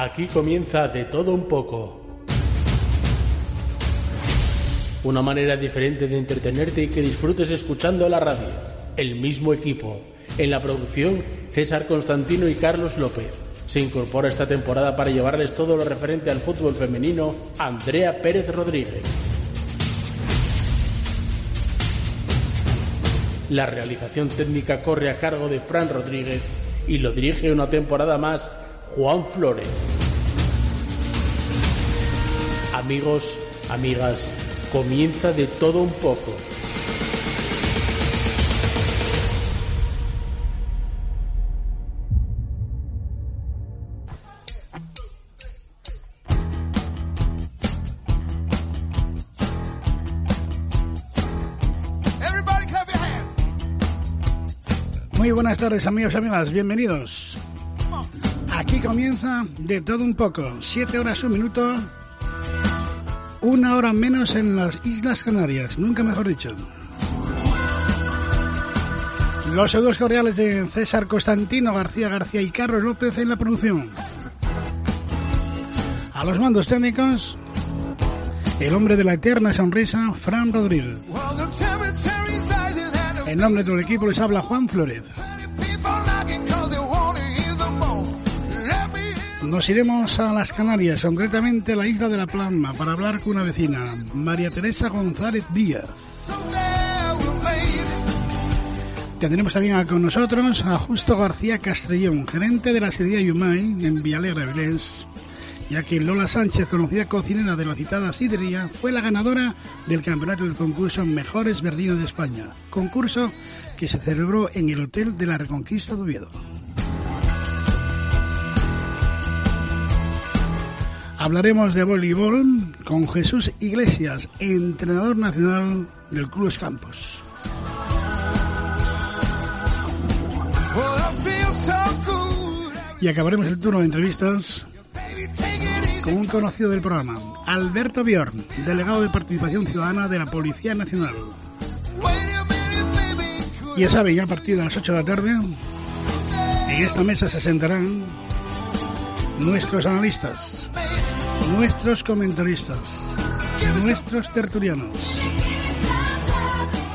Aquí comienza de todo un poco. Una manera diferente de entretenerte y que disfrutes escuchando la radio. El mismo equipo. En la producción, César Constantino y Carlos López. Se incorpora esta temporada para llevarles todo lo referente al fútbol femenino, Andrea Pérez Rodríguez. La realización técnica corre a cargo de Fran Rodríguez y lo dirige una temporada más Juan Flores. Amigos, amigas, comienza de todo un poco. Muy buenas tardes amigos y amigas, bienvenidos. Aquí comienza de todo un poco, siete horas un minuto, una hora menos en las Islas Canarias, nunca mejor dicho. Los saludos cordiales de César Constantino García García y Carlos López en la producción. A los mandos técnicos, el hombre de la eterna sonrisa, Fran Rodríguez. En nombre de todo el equipo les habla Juan Flores. Nos iremos a las Canarias, concretamente a la isla de La Palma, para hablar con una vecina, María Teresa González Díaz. Tendremos también con nosotros a Justo García Castrellón, gerente de la sería Yumay en Villalegre, Vilés, ya que Lola Sánchez, conocida cocinera de la citada sidrería, fue la ganadora del campeonato del concurso Mejores Verdinos de España, concurso que se celebró en el Hotel de la Reconquista de Oviedo. Hablaremos de voleibol con Jesús Iglesias, entrenador nacional del Club Campos. Y acabaremos el turno de entrevistas con un conocido del programa, Alberto Bjorn, delegado de Participación Ciudadana de la Policía Nacional. Ya saben, ya a partir de las 8 de la tarde, en esta mesa se sentarán nuestros analistas, nuestros comentaristas, nuestros tertulianos.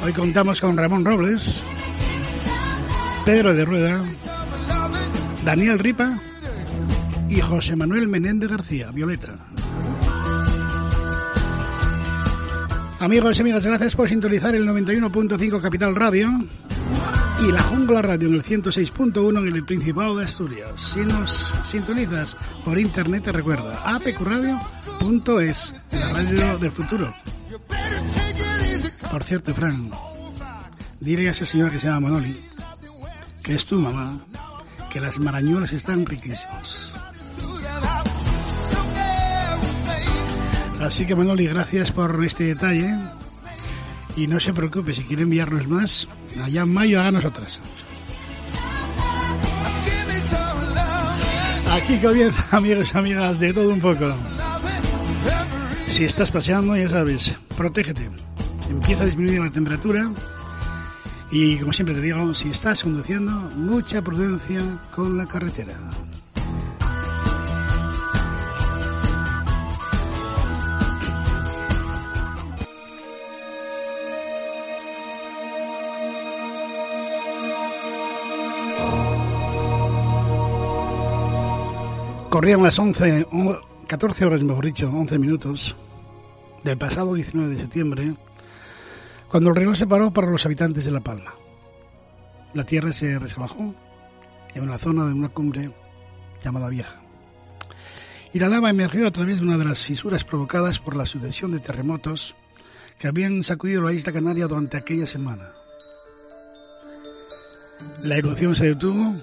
Hoy contamos con Ramón Robles, Pedro de Rueda, Daniel Ripa y José Manuel Menéndez García, Violeta. Amigos y amigas, gracias por sintonizar el 91.5 Capital Radio y la Jungla Radio en el 106.1 en el Principado de Asturias. Si nos sintonizas por internet, te recuerda apqradio.es, la radio del futuro. Por cierto, Fran, dile a ese señor que se llama Manoli, que es tu mamá, que las marañuelas están riquísimas. Así que Manoli, gracias por este detalle. Y no se preocupe, si quiere enviarnos más, allá en mayo háganos otras. Aquí comienza, amigos y amigas, de todo un poco. Si estás paseando, ya sabes, protégete. Empieza a disminuir la temperatura. Y como siempre te digo, si estás conduciendo, mucha prudencia con la carretera. Corrían las 11, 14 horas, mejor dicho, 11 minutos del pasado 19 de septiembre, cuando el río se paró para los habitantes de La Palma. La tierra se resbalajó en una zona de una cumbre llamada Vieja. Y la lava emergió a través de una de las fisuras provocadas por la sucesión de terremotos que habían sacudido la isla Canaria durante aquella semana. La erupción se detuvo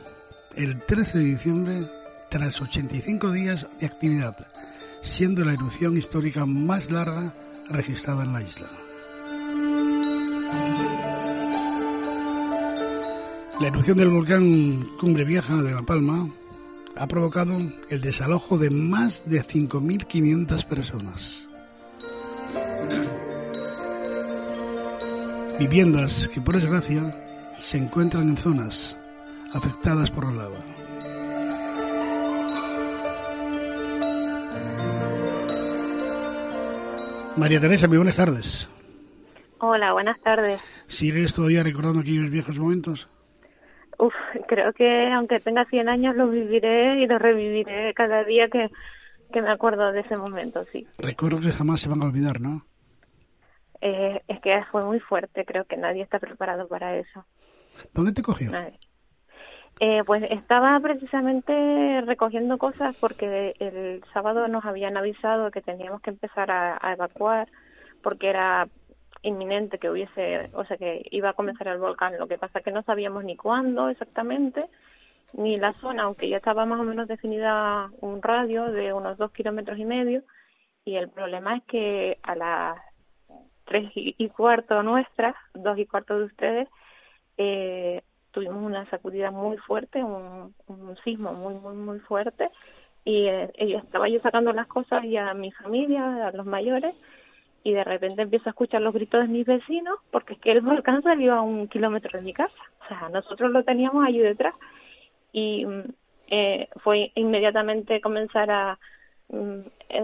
el 13 de diciembre tras 85 días de actividad, siendo la erupción histórica más larga registrada en la isla. La erupción del volcán Cumbre Vieja de La Palma ha provocado el desalojo de más de 5.500 personas. Viviendas que por desgracia se encuentran en zonas afectadas por la lava. María Teresa, muy buenas tardes. Hola, buenas tardes. ¿Sigues todavía recordando aquellos viejos momentos? Uf, creo que aunque tenga 100 años los viviré y los reviviré cada día que, que me acuerdo de ese momento, sí. Recuerdos que jamás se van a olvidar, ¿no? Eh, es que fue muy fuerte, creo que nadie está preparado para eso. ¿Dónde te cogió? Eh, pues estaba precisamente recogiendo cosas porque el sábado nos habían avisado que teníamos que empezar a, evacuar porque era inminente que hubiese, o sea, que iba a comenzar el volcán. Lo que pasa que no sabíamos ni cuándo exactamente, ni la zona, aunque ya estaba más o menos definida un radio de unos dos kilómetros y medio. Y el problema es que a las tres y cuarto nuestras, dos y cuarto de ustedes, eh, tuvimos una sacudida muy fuerte, un, sismo muy, muy, muy fuerte. Y eh, estaba yo sacando las cosas y a mi familia, a los mayores, y de repente empiezo a escuchar los gritos de mis vecinos, porque es que el volcán salió a un kilómetro de mi casa. O sea, nosotros lo teníamos allí detrás. Y mm, eh, fue inmediatamente comenzar a mm,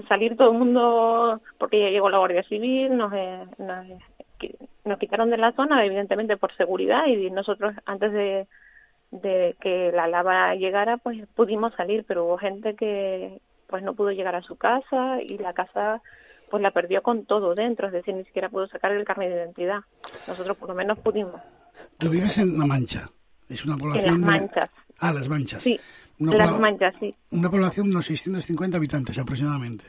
salir todo el mundo, porque ya llegó la Guardia Civil, nos, eh, nos nos quitaron de la zona, evidentemente por seguridad, y nosotros antes de, de que la lava llegara, pues pudimos salir, pero hubo gente que pues no pudo llegar a su casa y la casa pues la perdió con todo dentro, es decir, ni siquiera pudo sacar el carnet de identidad. Nosotros por lo menos pudimos. Tú vives en La Mancha, es una población... En Las Manchas. Ah, Las Manchas. Sí, Las Manchas, sí. Una población de unos 650 habitantes aproximadamente.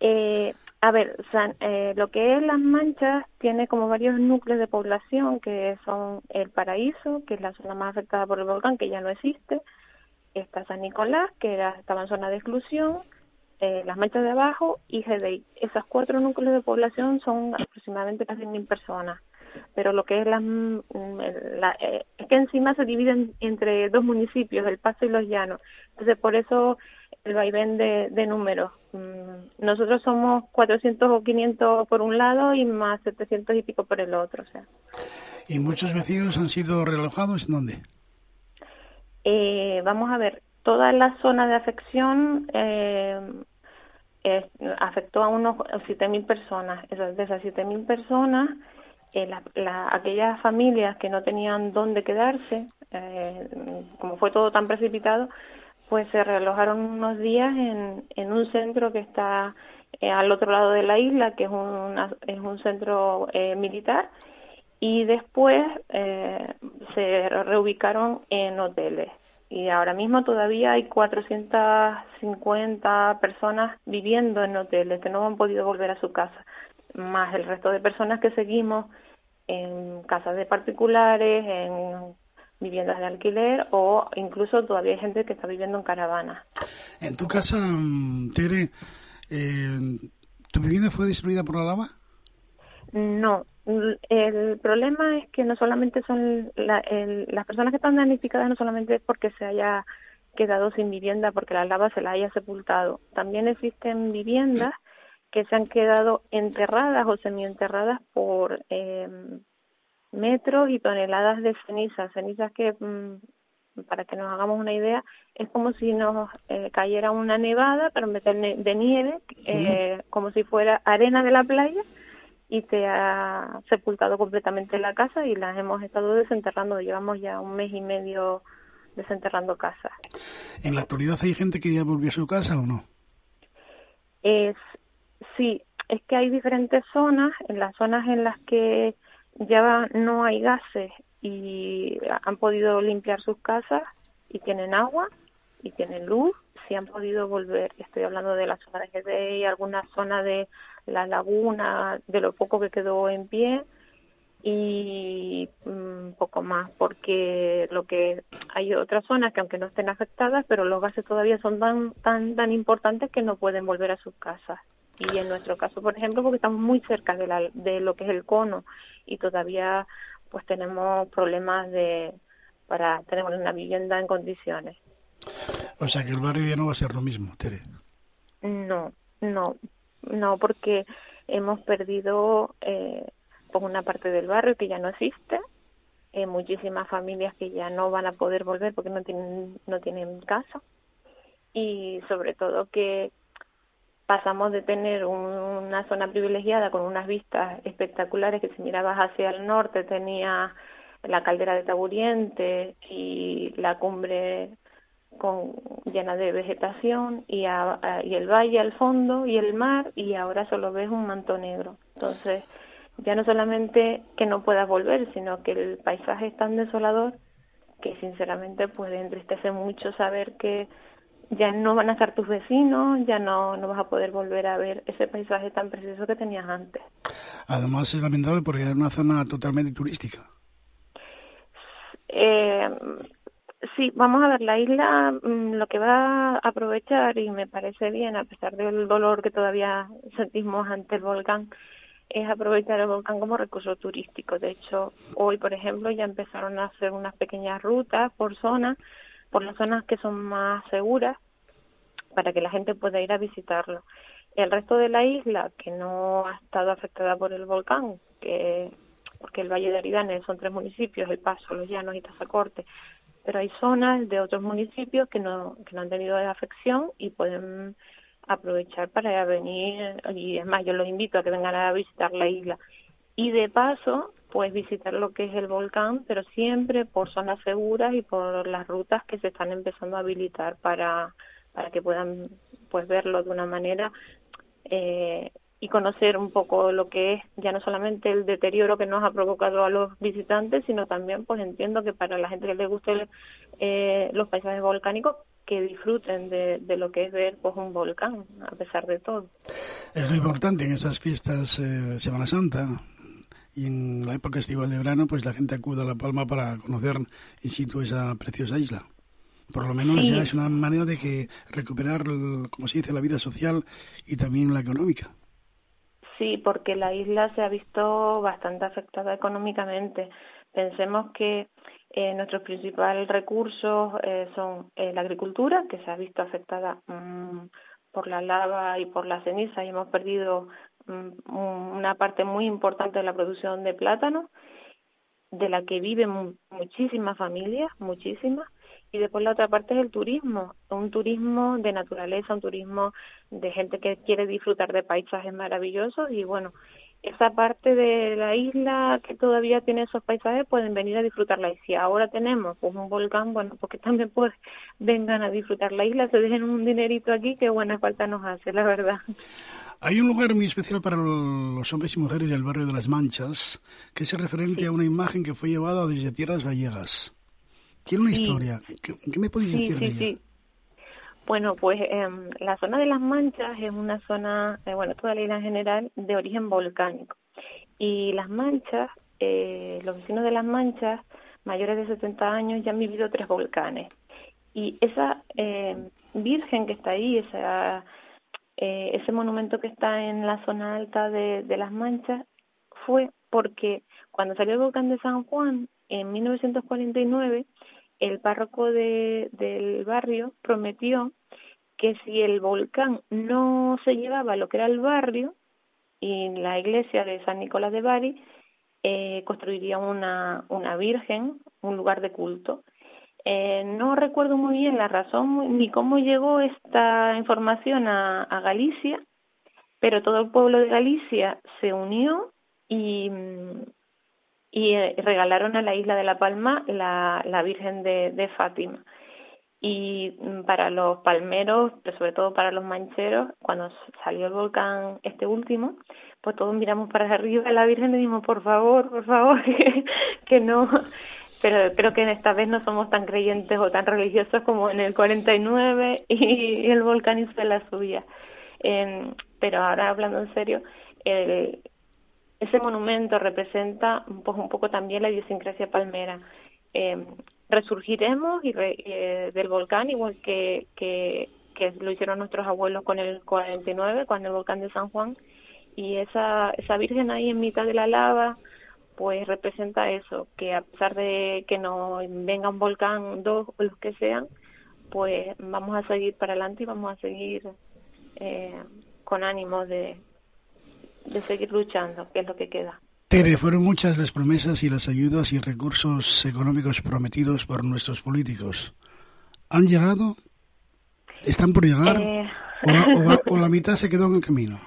Eh, a ver, eh, lo que es Las Manchas tiene como varios núcleos de población que son El Paraíso, que es la zona más afectada por el volcán, que ya no existe, está San Nicolás, que era, estaba en zona de exclusión, eh, Las Manchas de Abajo y Gedei. Esos cuatro núcleos de población son aproximadamente casi mil personas pero lo que es la, mm, la eh, es que encima se dividen entre dos municipios, el Paso y los Llanos. Entonces, por eso el vaivén de, de números. Mm, nosotros somos 400 o 500 por un lado y más 700 y pico por el otro. O sea. ¿Y muchos vecinos han sido relojados? ¿En dónde? Eh, vamos a ver, toda la zona de afección eh, afectó a unos 7.000 personas. De esas 7.000 personas, eh, la, aquellas familias que no tenían dónde quedarse, eh, como fue todo tan precipitado, pues se realojaron unos días en, en un centro que está eh, al otro lado de la isla, que es, es un centro eh, militar, y después eh, se reubicaron en hoteles. Y ahora mismo todavía hay 450 personas viviendo en hoteles que no han podido volver a su casa más el resto de personas que seguimos en casas de particulares, en viviendas de alquiler o incluso todavía hay gente que está viviendo en caravanas. En tu casa, mm, Tere, eh, ¿tu vivienda fue destruida por la lava? No, el problema es que no solamente son las personas que están damnificadas, no solamente es porque se haya quedado sin vivienda, porque la lava se la haya sepultado. También existen viviendas que se han quedado enterradas o semienterradas por eh, metros y toneladas de cenizas, cenizas que, mm, para que nos hagamos una idea, es como si nos eh, cayera una nevada, pero en vez de, nieve, eh, como si fuera arena de la playa, y se ha sepultado completamente la casa y las hemos estado desenterrando. Llevamos ya un mes y medio desenterrando casas. ¿En la actualidad hay gente que ya volvió a su casa o no? Es, Sí, es que hay diferentes zonas, en las zonas en las que ya no hay gases y han podido limpiar sus casas y tienen agua y tienen luz, si han podido volver, estoy hablando de la zona de y alguna zona de la laguna, de lo poco que quedó en pie y mm, poco más, porque lo que hay otras zonas que aunque no estén afectadas, pero los gases todavía son tan tan tan importantes que no pueden volver a sus casas y en nuestro caso, por ejemplo, porque estamos muy cerca de, la, de lo que es el cono y todavía pues tenemos problemas de para tener una vivienda en condiciones. O sea que el barrio ya no va a ser lo mismo, Tere. No, no, no, porque hemos perdido eh, pues una parte del barrio que ya no existe, eh, muchísimas familias que ya no van a poder volver porque no tienen no tienen casa y sobre todo que pasamos de tener una zona privilegiada con unas vistas espectaculares que si mirabas hacia el norte tenía la caldera de Taburiente y la cumbre con, llena de vegetación y, y el valle al fondo y el mar y ahora solo ves un manto negro. Entonces, ya no solamente que no puedas volver, sino que el paisaje es tan desolador que sinceramente puede entristecer mucho saber que ya no van a estar tus vecinos, ya no, no vas a poder volver a ver ese paisaje tan precioso que tenías antes. Además es lamentable porque es una zona totalmente turística. Eh, sí, vamos a ver, la isla mm, lo que va a aprovechar, y me parece bien, a pesar del dolor que todavía sentimos ante el volcán, es aprovechar el volcán como recurso turístico. De hecho, hoy, por ejemplo, ya empezaron a hacer unas pequeñas rutas por zonas por las zonas que son más seguras para que la gente pueda ir a visitarlo. El resto de la isla, que no ha estado afectada por el volcán, que porque el Valle de Aridane son tres municipios, El Paso, Los Llanos y Tazacorte, pero hay zonas de otros municipios que no, que no han tenido afección y pueden aprovechar para venir, y es más, yo los invito a que vengan a visitar la isla. Y de paso, pues visitar lo que es el volcán, pero siempre por zonas seguras y por las rutas que se están empezando a habilitar para, para que puedan pues verlo de una manera eh, y conocer un poco lo que es ya no solamente el deterioro que nos ha provocado a los visitantes, sino también pues entiendo que para la gente que le guste eh, los paisajes volcánicos que disfruten de, de, lo que es ver pues un volcán a pesar de todo. Es lo importante en esas fiestas eh, Semana Santa, y en la época estival de verano pues la gente acude a La Palma para conocer in situ esa preciosa isla. Por lo menos ya es una manera de que recuperar, como se dice, la vida social y también la económica. Sí, porque la isla se ha visto bastante afectada económicamente. Pensemos que eh, nuestros principales recursos eh, son eh, la agricultura, que se ha visto afectada mm, por la lava y por la ceniza y hemos perdido una parte muy importante de la producción de plátano, de la que viven muchísimas familias, muchísimas, y después la otra parte es el turismo, un turismo de naturaleza, un turismo de gente que quiere disfrutar de paisajes maravillosos y bueno, esa parte de la isla que todavía tiene esos paisajes pueden venir a disfrutarla y si ahora tenemos pues un volcán, bueno, porque también pues vengan a disfrutar la isla, se dejen un dinerito aquí que buena falta nos hace, la verdad. Hay un lugar muy especial para los hombres y mujeres del barrio de las Manchas, que es referente a una imagen que fue llevada desde tierras gallegas. Tiene una historia. ¿Qué, me podéis decir de ella? Bueno, pues eh, la zona de las Manchas es una zona, eh, bueno, toda la isla en general, de origen volcánico. Y las Manchas, eh, los vecinos de las Manchas, mayores de 70 años, ya han vivido tres volcanes. Y esa eh, virgen que está ahí, esa eh, ese monumento que está en la zona alta de, Las Manchas fue porque cuando salió el volcán de San Juan en 1949, el párroco de, del barrio prometió que si el volcán no se llevaba lo que era el barrio y la iglesia de San Nicolás de Bari, eh, construiría una, una virgen, un lugar de culto. Eh, no recuerdo muy bien la razón ni cómo llegó esta información a, Galicia, pero todo el pueblo de Galicia se unió y, eh, regalaron a la isla de La Palma la, la Virgen de, de Fátima. Y mm, para los palmeros, pero sobre todo para los mancheros, cuando salió el volcán este último, pues todos miramos para arriba a la Virgen y dijimos, por favor, por favor, que no pero creo que esta vez no somos tan creyentes o tan religiosos como en el 49 y el volcán hizo la suya. pero ahora hablando en serio, ese monumento representa pues, un poco también la idiosincrasia palmera. Eh, resurgiremos y eh, del volcán igual que, que, que lo hicieron nuestros abuelos con el 49, con el volcán de San Juan, y esa, esa virgen ahí en mitad de la lava, pues representa eso, que a pesar de que no venga un volcán, dos o los que sean, pues vamos a seguir para adelante y vamos a seguir eh, con ánimo de, de seguir luchando, que es lo que queda. Tere, fueron muchas las promesas y las ayudas y recursos económicos prometidos por nuestros políticos. ¿Han llegado? ¿Están por llegar? Eh, o la mitad se quedó en el camino.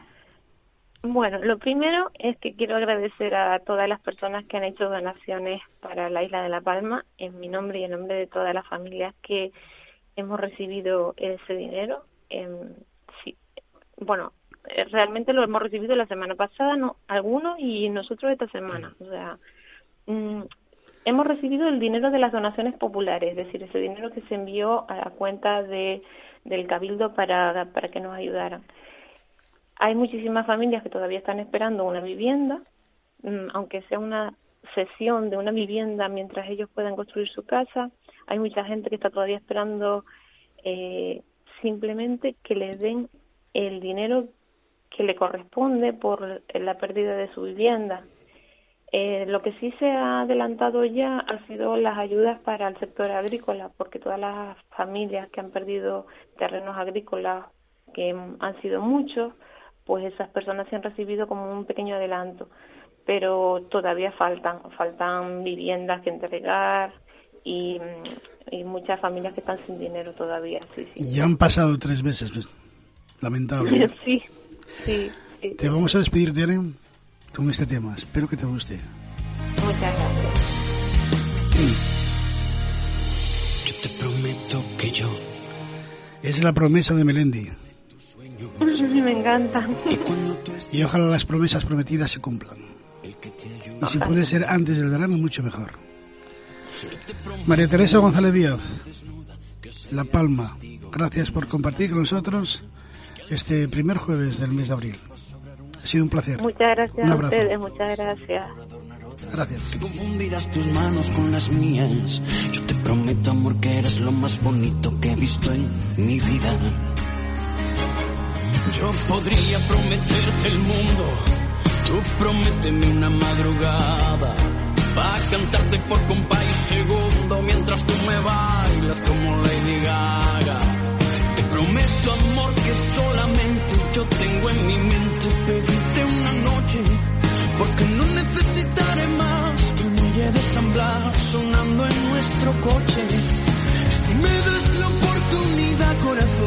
Bueno, lo primero es que quiero agradecer a todas las personas que han hecho donaciones para la isla de La Palma, en mi nombre y en nombre de todas las familias que hemos recibido ese dinero. Em, sí, bueno, eh, realmente lo hemos recibido la semana pasada, no, algunos y nosotros esta semana. O sea, mm, hemos recibido el dinero de las donaciones populares, es decir, ese dinero que se envió a la cuenta de, del Cabildo para, para que nos ayudaran. Hay muchísimas familias que todavía están esperando una vivienda, mm, aunque sea una sesión de una vivienda mientras ellos puedan construir su casa. Hay mucha gente que está todavía esperando eh, simplemente que les den el dinero que le corresponde por la pérdida de su vivienda. Eh, lo que sí se ha adelantado ya ha sido las ayudas para el sector agrícola, porque todas las familias que han perdido terrenos agrícolas, que han sido muchos, pues esas personas se han recibido como un pequeño adelanto, pero todavía faltan, faltan viviendas que entregar y, muchas familias que están sin dinero todavía. Sí, Y ya han pasado tres meses, pues, lamentable. sí, sí, Te vamos a despedir, Diane, con este tema. Espero que te guste. Muchas gracias. Yo te prometo que yo... Es la promesa de Melendi. Me encanta. Y ojalá las promesas prometidas se cumplan. Y si puede ser antes del verano, mucho mejor. María Teresa González Díaz, La Palma, gracias por compartir con nosotros este primer jueves del mes de abril. Ha sido un placer. Muchas gracias a ustedes, muchas gracias. Gracias. confundirás tus manos con las mías. Yo te prometo, amor, que eres lo más bonito que he visto en mi vida. Yo podría prometerte el mundo, tú prométeme una madrugada, para cantarte por compa y segundo, mientras tú me bailas como Lady Gaga. Te prometo amor que solamente yo tengo en mi mente pedirte una noche, porque no necesitaré más que el muelle de San sonando en nuestro coche. Si me das la oportunidad, corazón,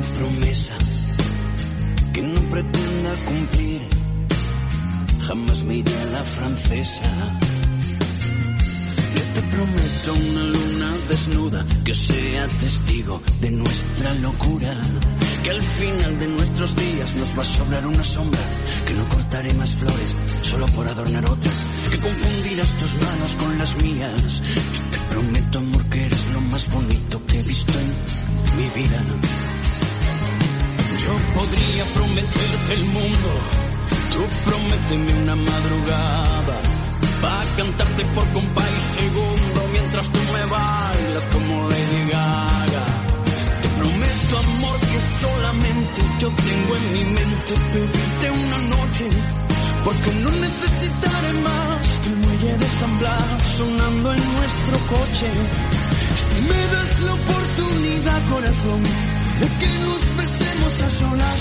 una promesa que no pretenda cumplir. Jamás me iré a la francesa. Yo te prometo una luna desnuda que sea testigo de nuestra locura. Que al final de nuestros días nos va a sobrar una sombra. Que no cortaré más flores solo por adornar otras. Que confundirás tus manos con las mías. Yo te prometo, amor, que eres lo más bonito que he visto en mi vida. Yo podría prometerte el mundo, tú prométeme una madrugada, para cantarte por compa y segundo, mientras tú me bailas como Lady Gaga. Te prometo amor que solamente yo tengo en mi mente pedirte una noche, porque no necesitaré más que el muelle de San Blas sonando en nuestro coche. Si me das la oportunidad, corazón, que nos besemos a solas.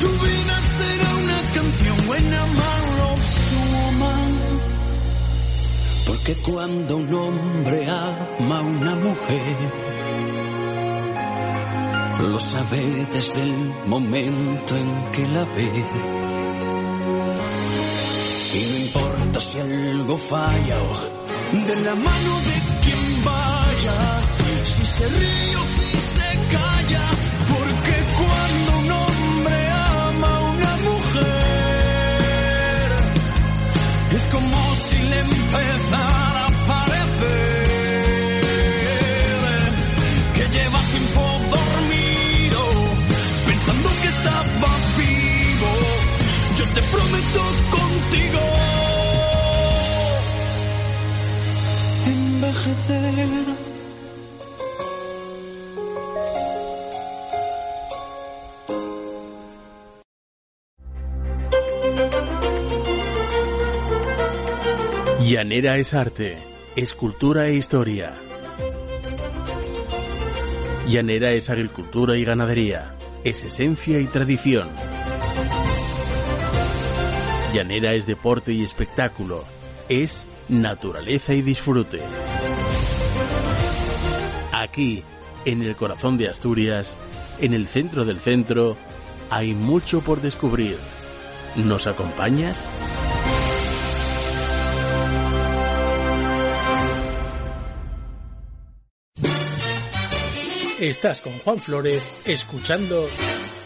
Tu vida será una canción buena, malo, woman. Porque cuando un hombre ama a una mujer, lo sabe desde el momento en que la ve. Y no importa si algo falla o de la mano de quien vaya, si se ríe o Llanera es arte, es cultura e historia. Llanera es agricultura y ganadería, es esencia y tradición. Llanera es deporte y espectáculo, es naturaleza y disfrute. Aquí, en el corazón de Asturias, en el centro del centro, hay mucho por descubrir. ¿Nos acompañas? Estás con Juan Flores escuchando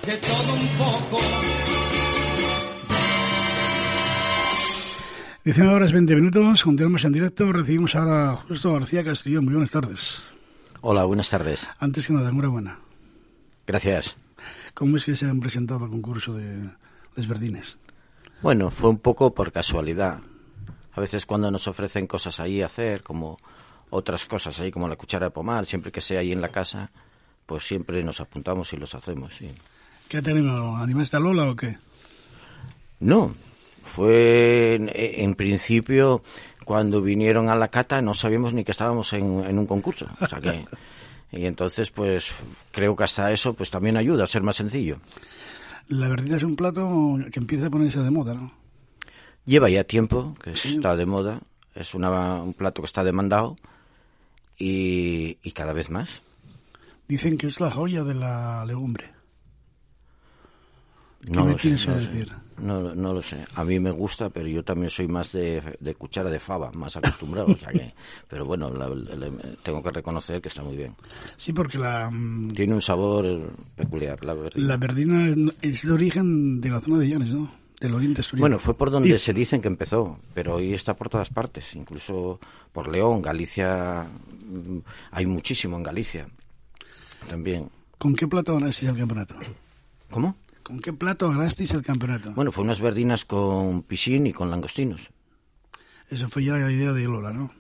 de todo un poco. 19 horas 20 minutos, continuamos en directo. Recibimos ahora a Justo García Castillo. Muy buenas tardes. Hola, buenas tardes. Antes que nada, enhorabuena. Gracias. ¿Cómo es que se han presentado al concurso de Les Verdines? Bueno, fue un poco por casualidad. A veces cuando nos ofrecen cosas ahí a hacer, como otras cosas ahí, como la cuchara de pomar, siempre que sea ahí en la casa, pues siempre nos apuntamos y los hacemos, sí. ¿Qué te animó? ¿Animaste a Lola o qué? No, fue en, en principio cuando vinieron a la cata no sabíamos ni que estábamos en, en un concurso, o sea que y entonces pues creo que hasta eso pues también ayuda a ser más sencillo. La verdina es un plato que empieza a ponerse de moda, ¿no? Lleva ya tiempo que Sí. está de moda, es una, un plato que está demandado y, y cada vez más. Dicen que es la joya de la legumbre. No me lo sé, no lo sé. decir? No, no lo sé. A mí me gusta, pero yo también soy más de, de cuchara de fava, más acostumbrado. o sea que, pero bueno, la- la- tengo que reconocer que está muy bien. Sí, porque la, mm, Tiene un sabor peculiar, la verdad. la verdina es de origen de la zona de Llanes, ¿no? Del oriente asturiano. Bueno, fue por donde se dicen que empezó, pero hoy está por todas partes, incluso por León, Galicia, mm, hay muchísimo en Galicia también. ¿Con qué plato ganasteis el campeonato? ¿Cómo? ¿Con qué plato ganasteis el campeonato? Bueno, fue unas verdinas con piscín y con langostinos. Eso fue ya la idea de Lola, ¿no?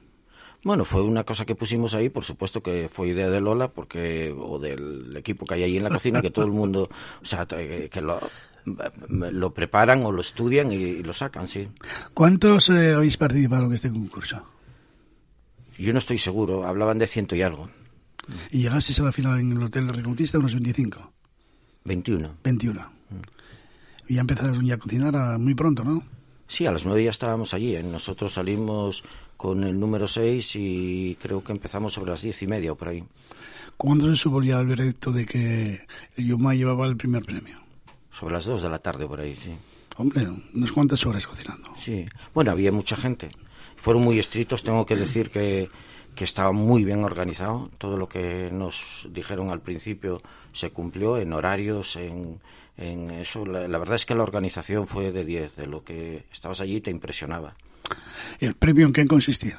Bueno, fue una cosa que pusimos ahí, por supuesto que fue idea de Lola, porque o del equipo que hay ahí en la cocina, que todo el mundo, o sea, que lo, lo preparan o lo estudian y, y lo sacan, sí. ¿Cuántos eh, habéis participado en este concurso? Yo no estoy seguro, hablaban de ciento y algo, Y llegasteis a la final en el Hotel de Reconquista unos 25, 21. 21. Y ya empezaron ya a cocinar a- muy pronto, ¿no? Sí, a las nueve ya estábamos allí. ¿eh? Nosotros salimos con el número seis y creo que empezamos sobre las diez y media o por ahí. ¿Cuándo se supo ya el veredicto de que el Yuma llevaba el primer premio? Sobre las dos de la tarde por ahí, sí. Hombre, unas cuantas horas cocinando. Sí. Bueno, había mucha gente. Fueron muy estrictos. Tengo que decir que, que estaba muy bien organizado. Todo lo que nos dijeron al principio se cumplió en horarios, en, en eso. La, la verdad es que la organización fue de 10. De lo que estabas allí te impresionaba. ¿El premio en qué ha consistido?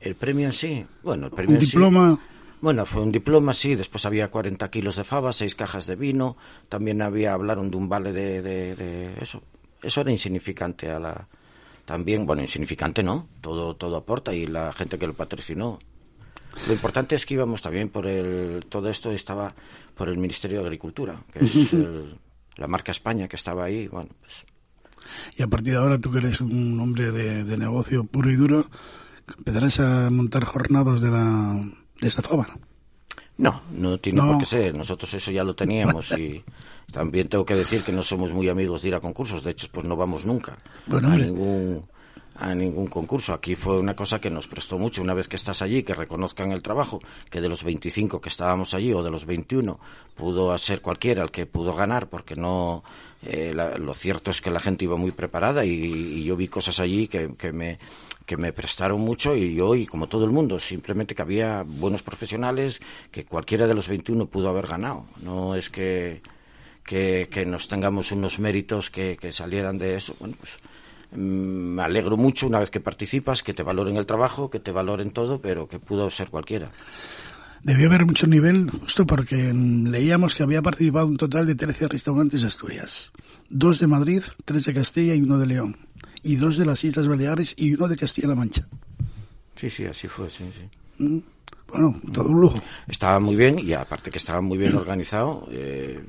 El premio en sí, bueno, el premio ¿Un en sí- diploma? Bueno, fue un diploma, sí. Después había 40 kilos de fava, seis cajas de vino. También había, hablaron de un vale de, de- de eso. Eso era insignificante a la. También, bueno, insignificante no. Todo, todo aporta y la gente que lo patrocinó. Lo importante es que íbamos también por el. Todo esto estaba por el Ministerio de Agricultura, que es el- la marca España que estaba ahí. Bueno, pues Y a partir de ahora tú que eres un hombre de, de negocio puro y duro, empezarás a montar jornadas de, la, de esta fava. No, no tiene No. por qué ser. Nosotros eso ya lo teníamos y también tengo que decir que no somos muy amigos de ir a concursos. De hecho, pues no vamos nunca Bueno, a ningún a ningún concurso. Aquí fue una cosa que nos prestó mucho. Una vez que estás allí, que reconozcan el trabajo, que de los 25 que estábamos allí o de los 21 pudo ser cualquiera el que pudo ganar, porque no. Eh, la- lo cierto es que la gente iba muy preparada y, yo vi cosas allí que, me que me prestaron mucho y yo y como todo el mundo simplemente que había buenos profesionales que cualquiera de los 21 pudo haber ganado. No es que que, que nos tengamos unos méritos que, que salieran de eso. Bueno pues mm, me alegro mucho una vez que participas que te valoren el trabajo que te valoren todo pero que pudo ser cualquiera Debió haber mucho nivel, justo porque leíamos que había participado un total de 13 restaurantes de Asturias. Dos de Madrid, tres de Castilla y uno de León. Y dos de las Islas Baleares y uno de Castilla-La Mancha. sí sí así fue sí sí Mm, Bueno, todo un lujo. estaba muy bien y aparte que estaba muy bien organizado eh,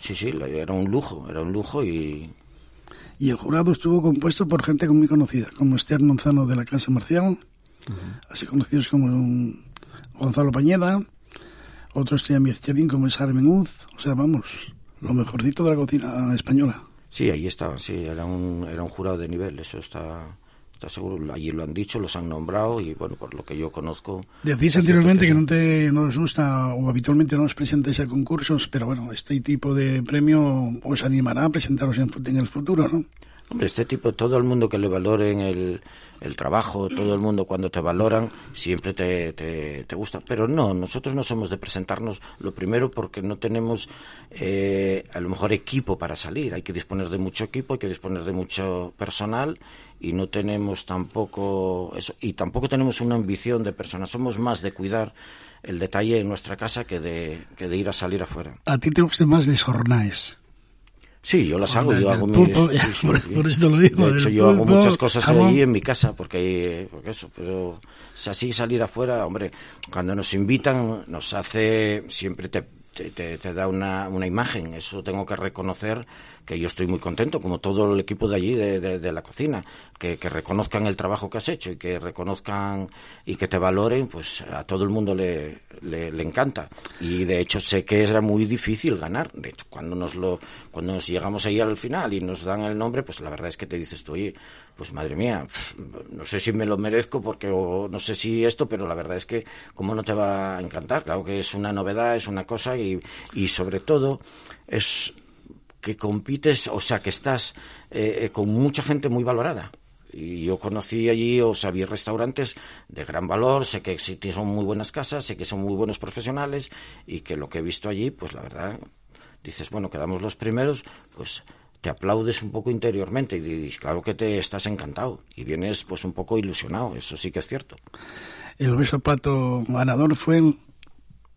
sí sí era un lujo era un lujo y Y el jurado estuvo compuesto por gente muy conocida, como Esther Monzano de la Casa Marcial, así conocidos como Gonzalo Pañeda, otro estrella Michelin como es Carmen Uz, o sea, vamos, lo mejorcito de la cocina española. Sí, ahí estaba, sí, era un, era un jurado de nivel, eso está, está seguro. Allí lo han dicho, los han nombrado y, bueno, por lo que yo conozco... Decís anteriormente que, no, te, no os gusta o habitualmente no os presentáis a concursos, pero bueno, este tipo de premio os animará a presentaros en, en el futuro, ¿no? Este tipo, todo el mundo que le valoren el, el trabajo, todo el mundo cuando te valoran, siempre te, te, te, gusta. Pero no, nosotros no somos de presentarnos, lo primero porque no tenemos eh, a lo mejor equipo para salir. Hay que disponer de mucho equipo, hay que disponer de mucho personal y no tenemos tampoco eso. Y tampoco tenemos una ambición de personas, somos más de cuidar el detalle en nuestra casa que de, que de ir a salir afuera. ¿A ti te gusta más de jornales? Sí, yo las hago, yo hago mis, pulpo, por, por, esto lo digo. De hecho, yo pulpo, hago muchas cosas jamón. ahí en mi casa, porque, porque eso, pero si así salir afuera, hombre, cuando nos invitan, nos hace, siempre te, te, te da una, una imagen, eso tengo que reconocer que yo estoy muy contento, como todo el equipo de allí, de, de, la cocina, que, que, reconozcan el trabajo que has hecho y que reconozcan y que te valoren, pues a todo el mundo le, le, le encanta. Y de hecho sé que era muy difícil ganar. De hecho, cuando nos lo, cuando nos llegamos ahí al final y nos dan el nombre, pues la verdad es que te dices tú, oye, pues madre mía, no sé si me lo merezco porque o no sé si esto, pero la verdad es que cómo no te va a encantar. Claro que es una novedad, es una cosa y, y sobre todo es que compites, o sea, que estás eh, con mucha gente muy valorada. Y yo conocí allí, o sea, vi restaurantes de gran valor, sé que son muy buenas casas, sé que son muy buenos profesionales y que lo que he visto allí, pues la verdad, dices, bueno, quedamos los primeros, pues te aplaudes un poco interiormente y claro que te estás encantado y vienes pues un poco ilusionado, eso sí que es cierto. El beso plato ganador fue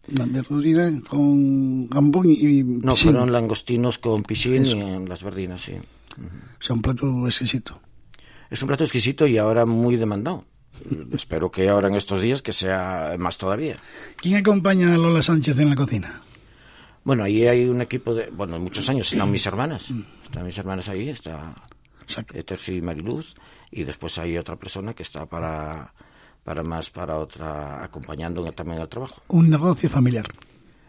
la verdurina con gambón y piscina. No, fueron langostinos con piscina y en las verdinas, sí. O sea, un plato exquisito. Es un plato exquisito y ahora muy demandado. Espero que ahora en estos días que sea más todavía. ¿Quién acompaña a Lola Sánchez en la cocina? Bueno, ahí hay un equipo de... Bueno, muchos años están mis hermanas. Están mis hermanas ahí, está Terci y Mariluz. Y después hay otra persona que está para para más para otra, acompañando también al trabajo. Un negocio familiar.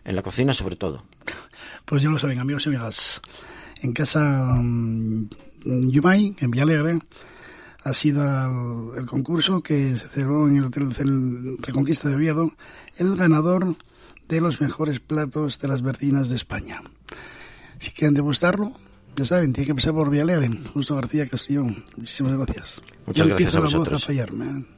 En la cocina sobre todo. Pues ya lo saben, amigos y amigas. En casa um, Yumay, en Villalegre, ha sido el, el, concurso que se celebró en el Hotel Reconquista de Oviedo, el ganador de los mejores platos de las verdinas de España. Si quieren degustarlo, ya saben, tienen que pasar por Villalegre, Justo García Castellón. Muchísimas gracias. Muchas ya gracias a la vosotros. voz a fallarme. ¿eh?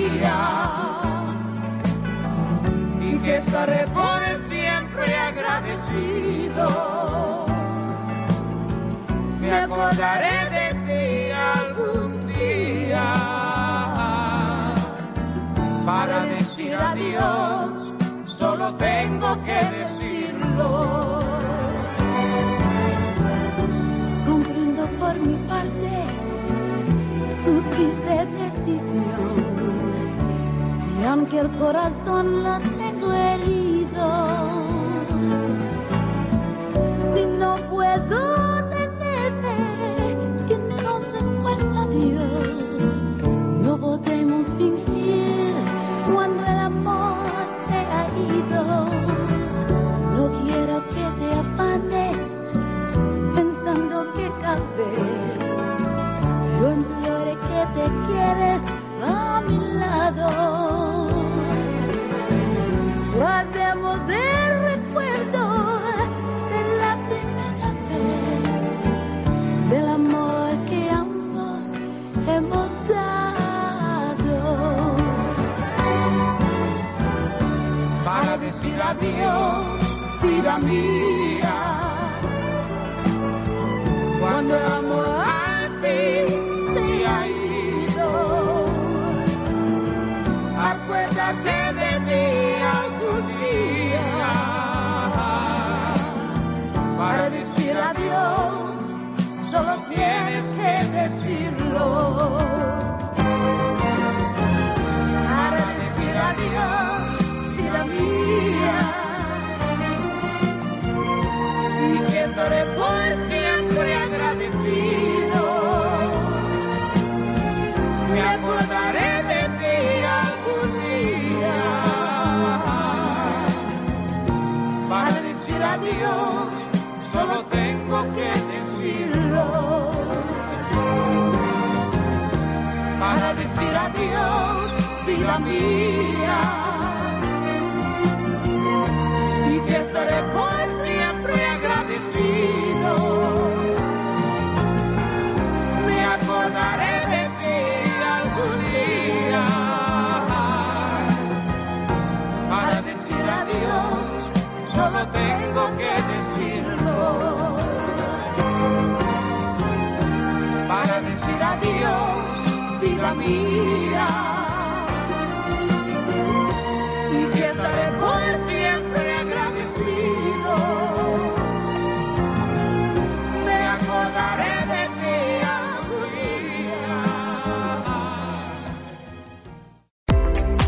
que estaré por siempre agradecido. Me acordaré de ti algún día para decir adiós, solo tengo que decirlo. Comprendo por mi parte tu triste decisión y aunque el corazón lo siento herido. Si no puedo tenerte, entonces pues adiós. No podremos fingir cuando el amor se ha ido. No quiero que te afanes pensando que tal vez yo implore que te quieres a mi lado. adiós, vida mía. Cuando el amor Y que estaré por siempre agradecido. Me acordaré de ti algún día. Para decir adiós, solo tengo que decirlo. Para decir adiós, vida mía.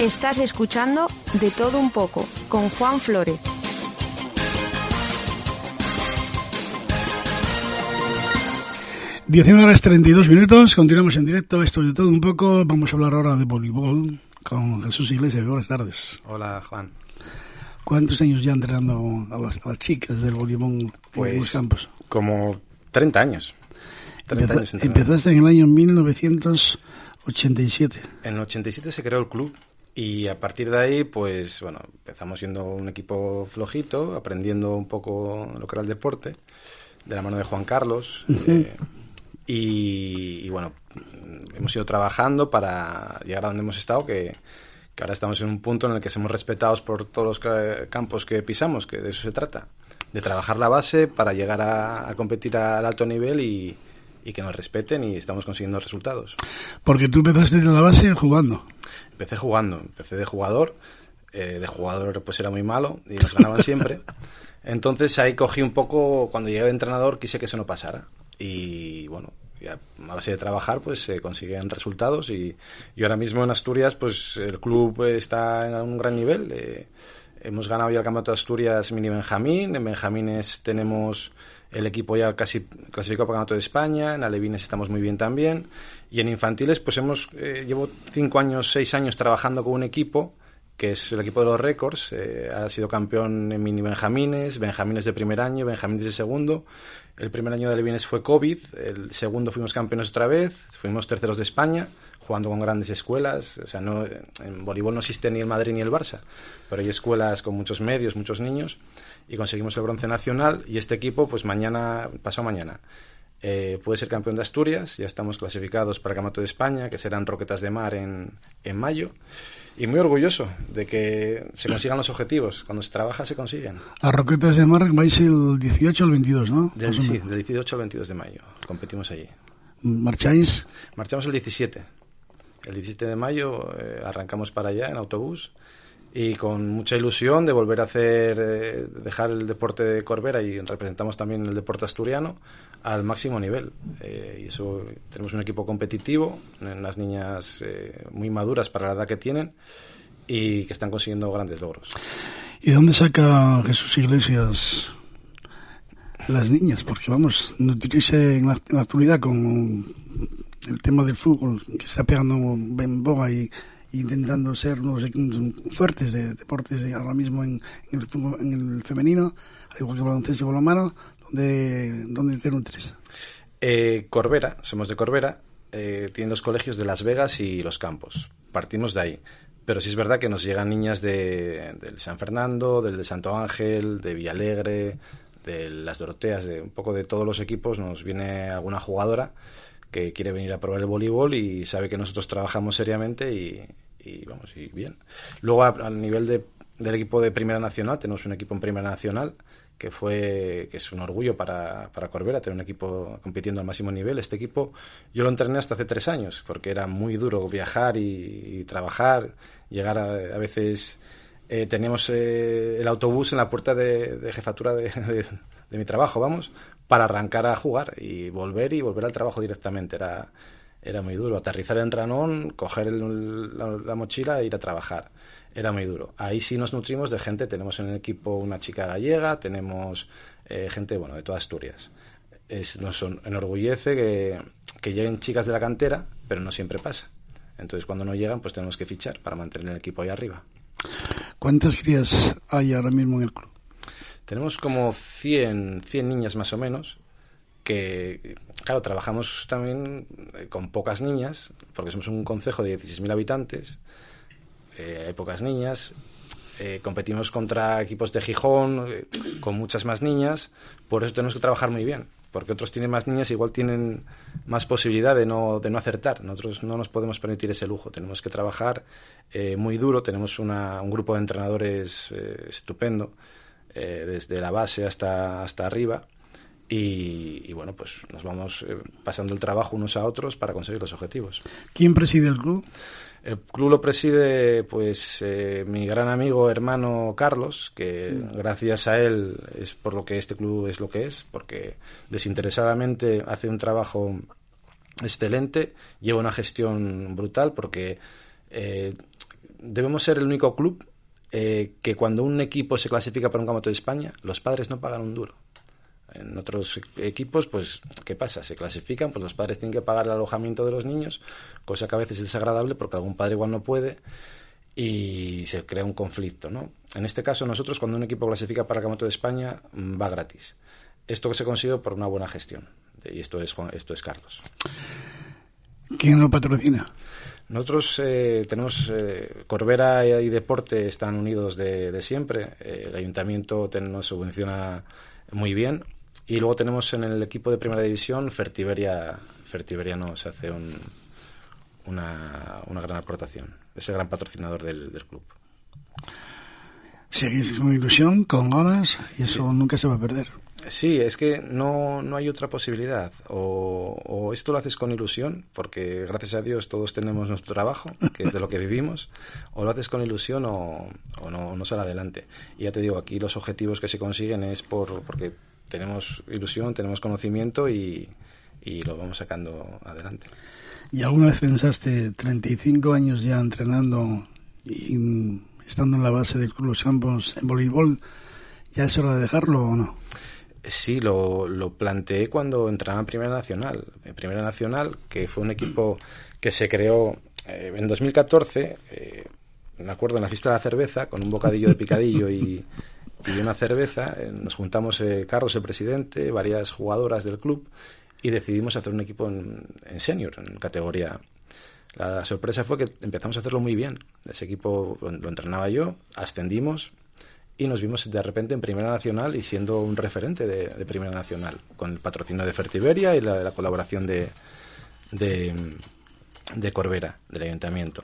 Estás escuchando De todo un poco con Juan Flores. Diecinueve horas 32 minutos, continuamos en directo, esto es de todo un poco, vamos a hablar ahora de voleibol con Jesús Iglesias, buenas tardes. Hola, Juan. ¿Cuántos años ya entrenando a las, a las chicas del voleibol en los Pues campos? como 30 años. 30 Empeza- años empezaste en el año 1987. En el 87 se creó el club y a partir de ahí, pues bueno, empezamos siendo un equipo flojito, aprendiendo un poco lo que era el deporte, de la mano de Juan Carlos. eh, y, y, bueno, hemos ido trabajando para llegar a donde hemos estado, que, que ahora estamos en un punto en el que somos respetados por todos los ca- campos que pisamos, que de eso se trata, de trabajar la base para llegar a, a competir al alto nivel y, y que nos respeten y estamos consiguiendo resultados. Porque tú empezaste desde la base jugando. Empecé jugando, empecé de jugador, eh, de jugador pues era muy malo y nos ganaban siempre. Entonces ahí cogí un poco, cuando llegué de entrenador quise que eso no pasara. Y bueno, ya a base de trabajar pues se consiguen resultados y, y ahora mismo en Asturias pues el club está en un gran nivel. eh, hemos ganado ya el Campeonato de Asturias Mini Benjamín, en Benjamines tenemos el equipo ya casi clasificado para Campeonato de España, en Alevines estamos muy bien también. Y en infantiles, pues hemos, eh, llevo cinco años, seis años trabajando con un equipo, que es el equipo de los récords. eh, ha sido campeón en mini Benjamines, Benjamines de primer año, Benjamines de segundo. El primer año de Alevines fue COVID, el segundo fuimos campeones otra vez, fuimos terceros de España, jugando con grandes escuelas. O sea, en voleibol no existe ni el Madrid ni el Barça, pero hay escuelas con muchos medios, muchos niños, y conseguimos el bronce nacional. Y este equipo, pues mañana, pasado mañana, eh, puede ser campeón de Asturias. Ya estamos clasificados para el Campeonato de España, que serán Roquetas de Mar en, en mayo. Y muy orgulloso de que se consigan los objetivos. Cuando se trabaja, se consiguen. A Roquetas de Mar vais el 18 o el 22, ¿no? Del, sí, del 18 al 22 de mayo. Competimos allí. ¿Marcháis? Marchamos el 17. El 17 de mayo eh, arrancamos para allá en autobús y con mucha ilusión de volver a hacer, eh, dejar el deporte de Corbera y representamos también el deporte asturiano al máximo nivel. Eh, y eso tenemos un equipo competitivo, unas niñas eh, muy maduras para la edad que tienen y que están consiguiendo grandes logros. ¿Y de dónde saca Jesús Iglesias las niñas? Porque vamos, nutrirse en la, en la actualidad con el tema del fútbol que está pegando en boga y intentando ser unos fuertes de deportes de ahora mismo en, el en el femenino, al igual que baloncesto y balonmano, de dónde te nutres? Eh, Corbera, somos de Corbera, eh, tienen los colegios de Las Vegas y Los Campos. Partimos de ahí. Pero sí es verdad que nos llegan niñas de, del San Fernando, del de Santo Ángel, de Villalegre, de las Doroteas, de un poco de todos los equipos. Nos viene alguna jugadora que quiere venir a probar el voleibol y sabe que nosotros trabajamos seriamente y, y vamos, y bien. Luego, al nivel de, del equipo de Primera Nacional, tenemos un equipo en Primera Nacional que fue que es un orgullo para, para Corbera tener un equipo compitiendo al máximo nivel. Este equipo yo lo entrené hasta hace tres años porque era muy duro viajar y, trabajar, llegar a, veces eh, teníamos eh, el autobús en la puerta de, de jefatura de, de, mi trabajo, vamos, para arrancar a jugar y volver y volver al trabajo directamente. Era, era muy duro. Aterrizar en Ranón, coger el, la, la, mochila e ir a trabajar. Era muy duro. Ahí sí nos nutrimos de gente. Tenemos en el equipo una chica gallega, tenemos eh, gente bueno de toda Asturias. Nos enorgullece que, que lleguen chicas de la cantera, pero no siempre pasa. Entonces, cuando no llegan, pues tenemos que fichar para mantener el equipo ahí arriba. ¿Cuántas crías hay ahora mismo en el club? Tenemos como 100, 100 niñas más o menos, que, claro, trabajamos también eh, con pocas niñas, porque somos un concejo de 16.000 habitantes, eh, hay pocas niñas, eh, competimos contra equipos de Gijón eh, con muchas más niñas, por eso tenemos que trabajar muy bien, porque otros tienen más niñas, igual tienen más posibilidad de no, de no acertar. Nosotros no nos podemos permitir ese lujo, tenemos que trabajar muy duro, tenemos una, un grupo de entrenadores estupendo, eh, desde la base hasta, hasta arriba. Y, y, bueno, pues nos vamos eh, pasando el trabajo unos a otros para conseguir los objetivos. ¿Quién preside el club? El club lo preside pues eh, mi gran amigo hermano Carlos, que mm. gracias a él es por lo que este club es lo que es, porque desinteresadamente hace un trabajo excelente, lleva una gestión brutal, porque eh, debemos ser el único club eh, que cuando un equipo se clasifica para un campeonato de España, los padres no pagan un duro. En otros equipos, pues, ¿qué pasa? Se clasifican, pues los padres tienen que pagar el alojamiento de los niños, cosa que a veces es desagradable porque algún padre igual no puede y se crea un conflicto, ¿no? En este caso, nosotros, cuando un equipo clasifica para el Campeonato de España, va gratis. Esto se consigue por una buena gestión. Y esto es, esto es Carlos. ¿Quién lo patrocina? Nosotros eh, tenemos eh, Corbera y Deporte están unidos de, de siempre. Eh, el ayuntamiento nos subvenciona muy bien. Y luego tenemos en el equipo de primera división Fertiberia, Fertiberia nos hace un, una, una, gran aportación. Es el gran patrocinador del, del club. Seguís con ilusión, con ganas, y eso sí. nunca se va a perder. Sí, es que no, no hay otra posibilidad. O, o, esto lo haces con ilusión, porque gracias a Dios todos tenemos nuestro trabajo, que es de lo que vivimos, o lo haces con ilusión o, o no, no sale adelante. Y ya te digo, aquí los objetivos que se consiguen es por porque tenemos ilusión, tenemos conocimiento y, y lo vamos sacando adelante. ¿Y alguna vez pensaste 35 años ya entrenando y estando en la base del Club Los Campos en voleibol, ya es hora de dejarlo o no? Sí, lo, lo planteé cuando entrenaba en Primera Nacional. En Primera Nacional, que fue un equipo que se creó eh, en 2014, eh, me acuerdo en la fiesta de la cerveza, con un bocadillo de picadillo y, y una cerveza, eh, nos juntamos eh, Carlos, el presidente, varias jugadoras del club y decidimos hacer un equipo en, en senior, en categoría. La sorpresa fue que empezamos a hacerlo muy bien. Ese equipo lo entrenaba yo, ascendimos y nos vimos de repente en Primera Nacional y siendo un referente de, Primera Nacional, con el patrocinio de Fertiberia y la, la colaboración de, de, de, Corbera, del Ayuntamiento.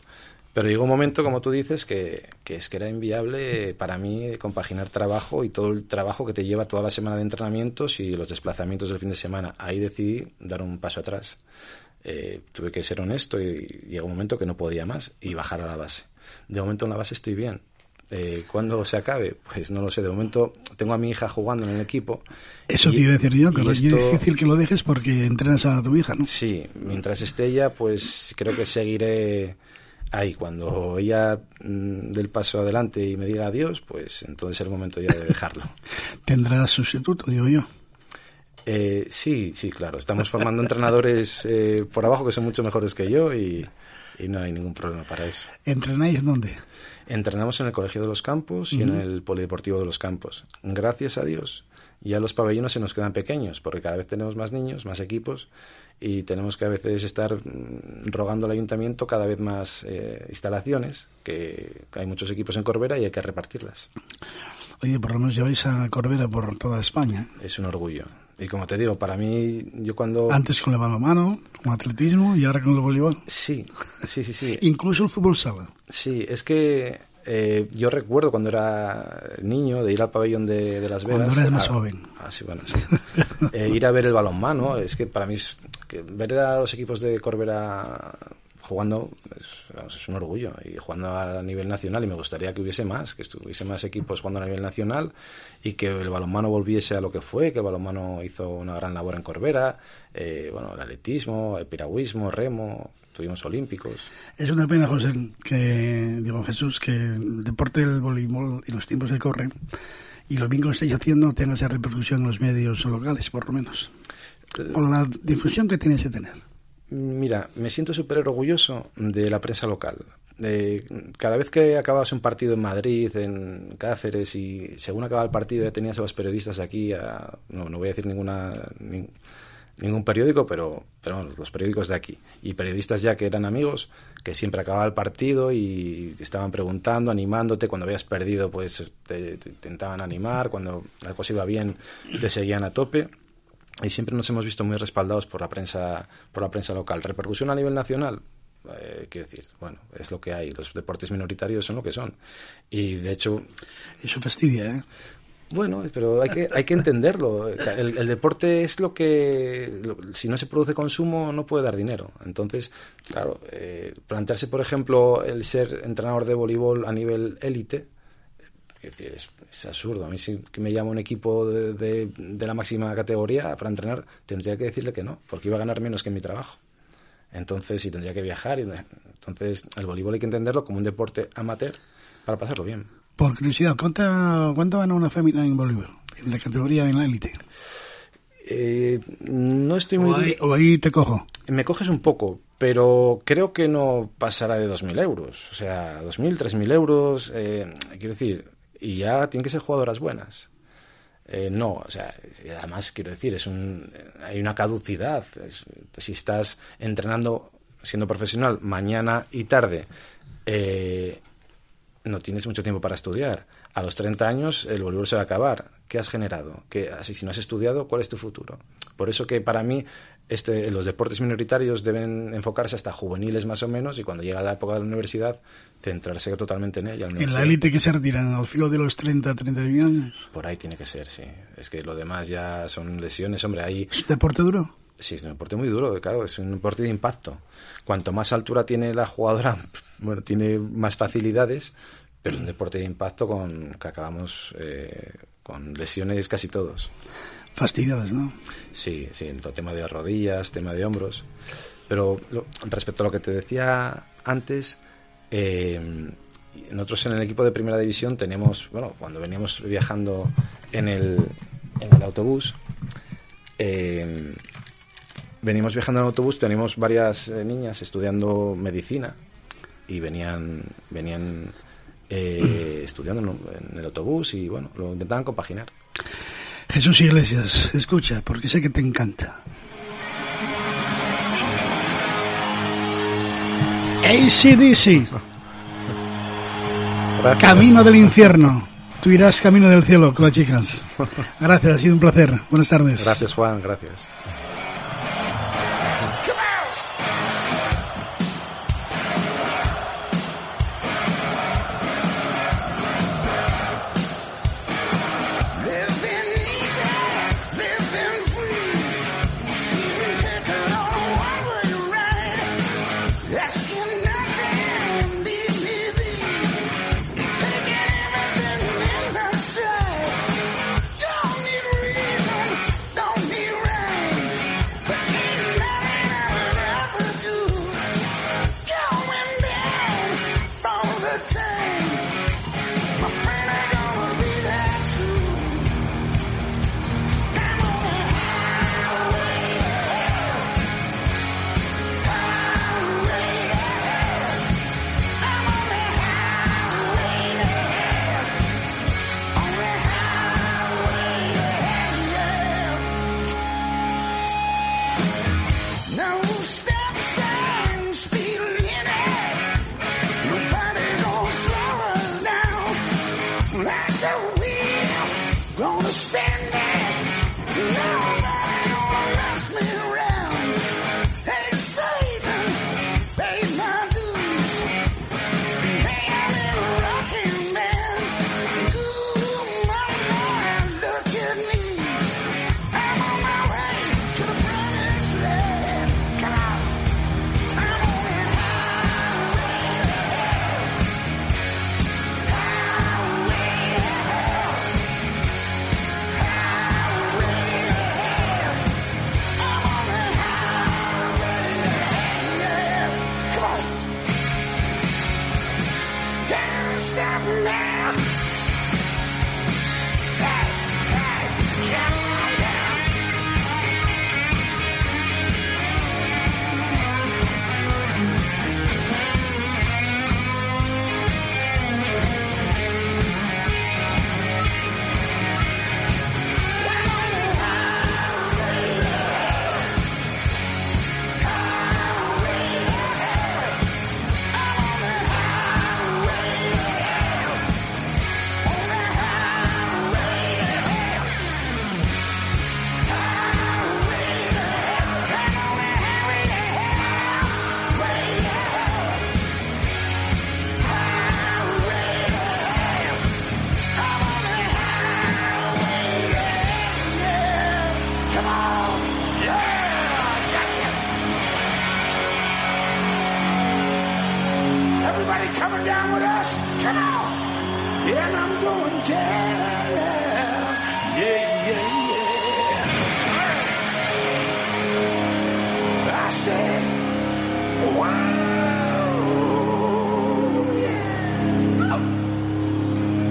Pero llegó un momento, como tú dices, que, que, es que era inviable para mí compaginar trabajo y todo el trabajo que te lleva toda la semana de entrenamientos y los desplazamientos del fin de semana. Ahí decidí dar un paso atrás. Eh, tuve que ser honesto y llegó un momento que no podía más y bajar a la base. De momento en la base estoy bien, eh, ¿Cuándo se acabe? Pues no lo sé. De momento tengo a mi hija jugando en el equipo. Eso y, te iba a decir yo, que es difícil que lo dejes porque entrenas a tu hija, ¿no? Sí, mientras esté ella, pues creo que seguiré ahí. Cuando ella mmm, del paso adelante y me diga adiós, pues entonces es el momento ya de dejarlo. ¿Tendrás sustituto, digo yo? Eh, sí, sí, claro. Estamos formando entrenadores eh, por abajo que son mucho mejores que yo y, y no hay ningún problema para eso. ¿Entrenáis dónde? Entrenamos en el Colegio de los Campos y uh -huh. en el Polideportivo de los Campos. Gracias a Dios, ya los pabellones se nos quedan pequeños, porque cada vez tenemos más niños, más equipos, y tenemos que a veces estar mm, rogando al ayuntamiento cada vez más eh, instalaciones, que hay muchos equipos en Corbera y hay que repartirlas. Oye, por lo menos lleváis a Corbera por toda España. Es un orgullo. Y como te digo, para mí, yo cuando... Antes con el balonmano, con atletismo y ahora con el voleibol. Sí, sí, sí, sí. Incluso el fútbol sala. Sí, es que eh, yo recuerdo cuando era niño de ir al pabellón de, de Las Vegas. Cuando eras más joven. ah, sí, bueno, sí. Eh, ir a ver el balonmano, es que para mí es, que ver a los equipos de Corbera jugando es, vamos, es un orgullo y jugando a nivel nacional y me gustaría que hubiese más, que estuviese más equipos jugando a nivel nacional y que el balonmano volviese a lo que fue, que el balonmano hizo una gran labor en Corbera, eh, bueno, el atletismo, el piragüismo, remo, tuvimos olímpicos. Es una pena, José, que, digo Jesús, que el deporte del voleibol y los tiempos que corren y lo bien que lo estáis haciendo tenga esa repercusión en los medios locales, por lo menos. O la difusión que tiene que tener. Mira, me siento súper orgulloso de la prensa local. De, cada vez que acababas un partido en Madrid, en Cáceres, y según acababa el partido ya tenías a los periodistas aquí, a- no, no voy a decir ninguna, nin- ningún periódico, pero, pero bueno, los periódicos de aquí. Y periodistas ya que eran amigos, que siempre acababa el partido y te estaban preguntando, animándote. Cuando habías perdido, pues te, te intentaban animar. Cuando la cosa iba bien, te seguían a tope y siempre nos hemos visto muy respaldados por la prensa por la prensa local. Repercusión a nivel nacional eh, quiero decir bueno es lo que hay los deportes minoritarios son lo que son. Y de hecho Eso fastidia, ¿eh? bueno pero hay que hay que entenderlo. El, el deporte es lo que lo- si no se produce consumo no puede dar dinero. Entonces claro eh, plantearse por ejemplo el ser entrenador de voleibol a nivel élite es, decir, es, es absurdo. A mí si me llama un equipo de, de- de la máxima categoría para entrenar, tendría que decirle que no, porque iba a ganar menos que en mi trabajo. Entonces, y tendría que viajar. Y, entonces, el voleibol hay que entenderlo como un deporte amateur para pasarlo bien. Por curiosidad, ¿cuánto, cuánto gana una fémina en voleibol? En la categoría en la élite. Eh, no estoy muy... O ahí, o ahí te cojo. Me coges un poco, pero creo que no pasará de 2.000 euros. O sea, 2.000, 3.000 euros. eh, quiero decir, y ya tienen que ser jugadoras buenas. Eh, no, o sea, además quiero decir, es un, hay una caducidad. Si estás entrenando siendo profesional mañana y tarde, eh, no tienes mucho tiempo para estudiar. A los 30 años el voleibol se va a acabar. ¿Qué has generado? ¿Qué, así, si no has estudiado, ¿cuál es tu futuro? Por eso que para mí este, los deportes minoritarios deben enfocarse hasta juveniles más o menos y cuando llega la época de la universidad centrarse totalmente en ella. En la élite que se retiran al filo de los 30, 31 años. Por ahí tiene que ser, sí. Es que lo demás ya son lesiones. Hombre, ahí... ¿Es un deporte duro? Sí, es un deporte muy duro, claro, es un deporte de impacto. Cuanto más altura tiene la jugadora, bueno, tiene más facilidades, pero es un deporte de impacto con que acabamos eh, con lesiones casi todos. Fastidiadas, ¿no? Sí, sí, en todo tema de rodillas, tema de hombros. Pero lo- respecto a lo que te decía antes, eh, nosotros en el equipo de primera división tenemos, bueno, cuando veníamos viajando en el, en el autobús, eh, venimos viajando en autobús, teníamos varias eh, niñas estudiando medicina y venían, venían eh, estudiando en el autobús y bueno, lo intentaban compaginar. Jesús Iglesias, escucha, porque sé que te encanta. ACDC. Camino del infierno. Tú irás camino del cielo con las chicas. Gracias, ha sido un placer. Buenas tardes. Gracias, Juan, gracias.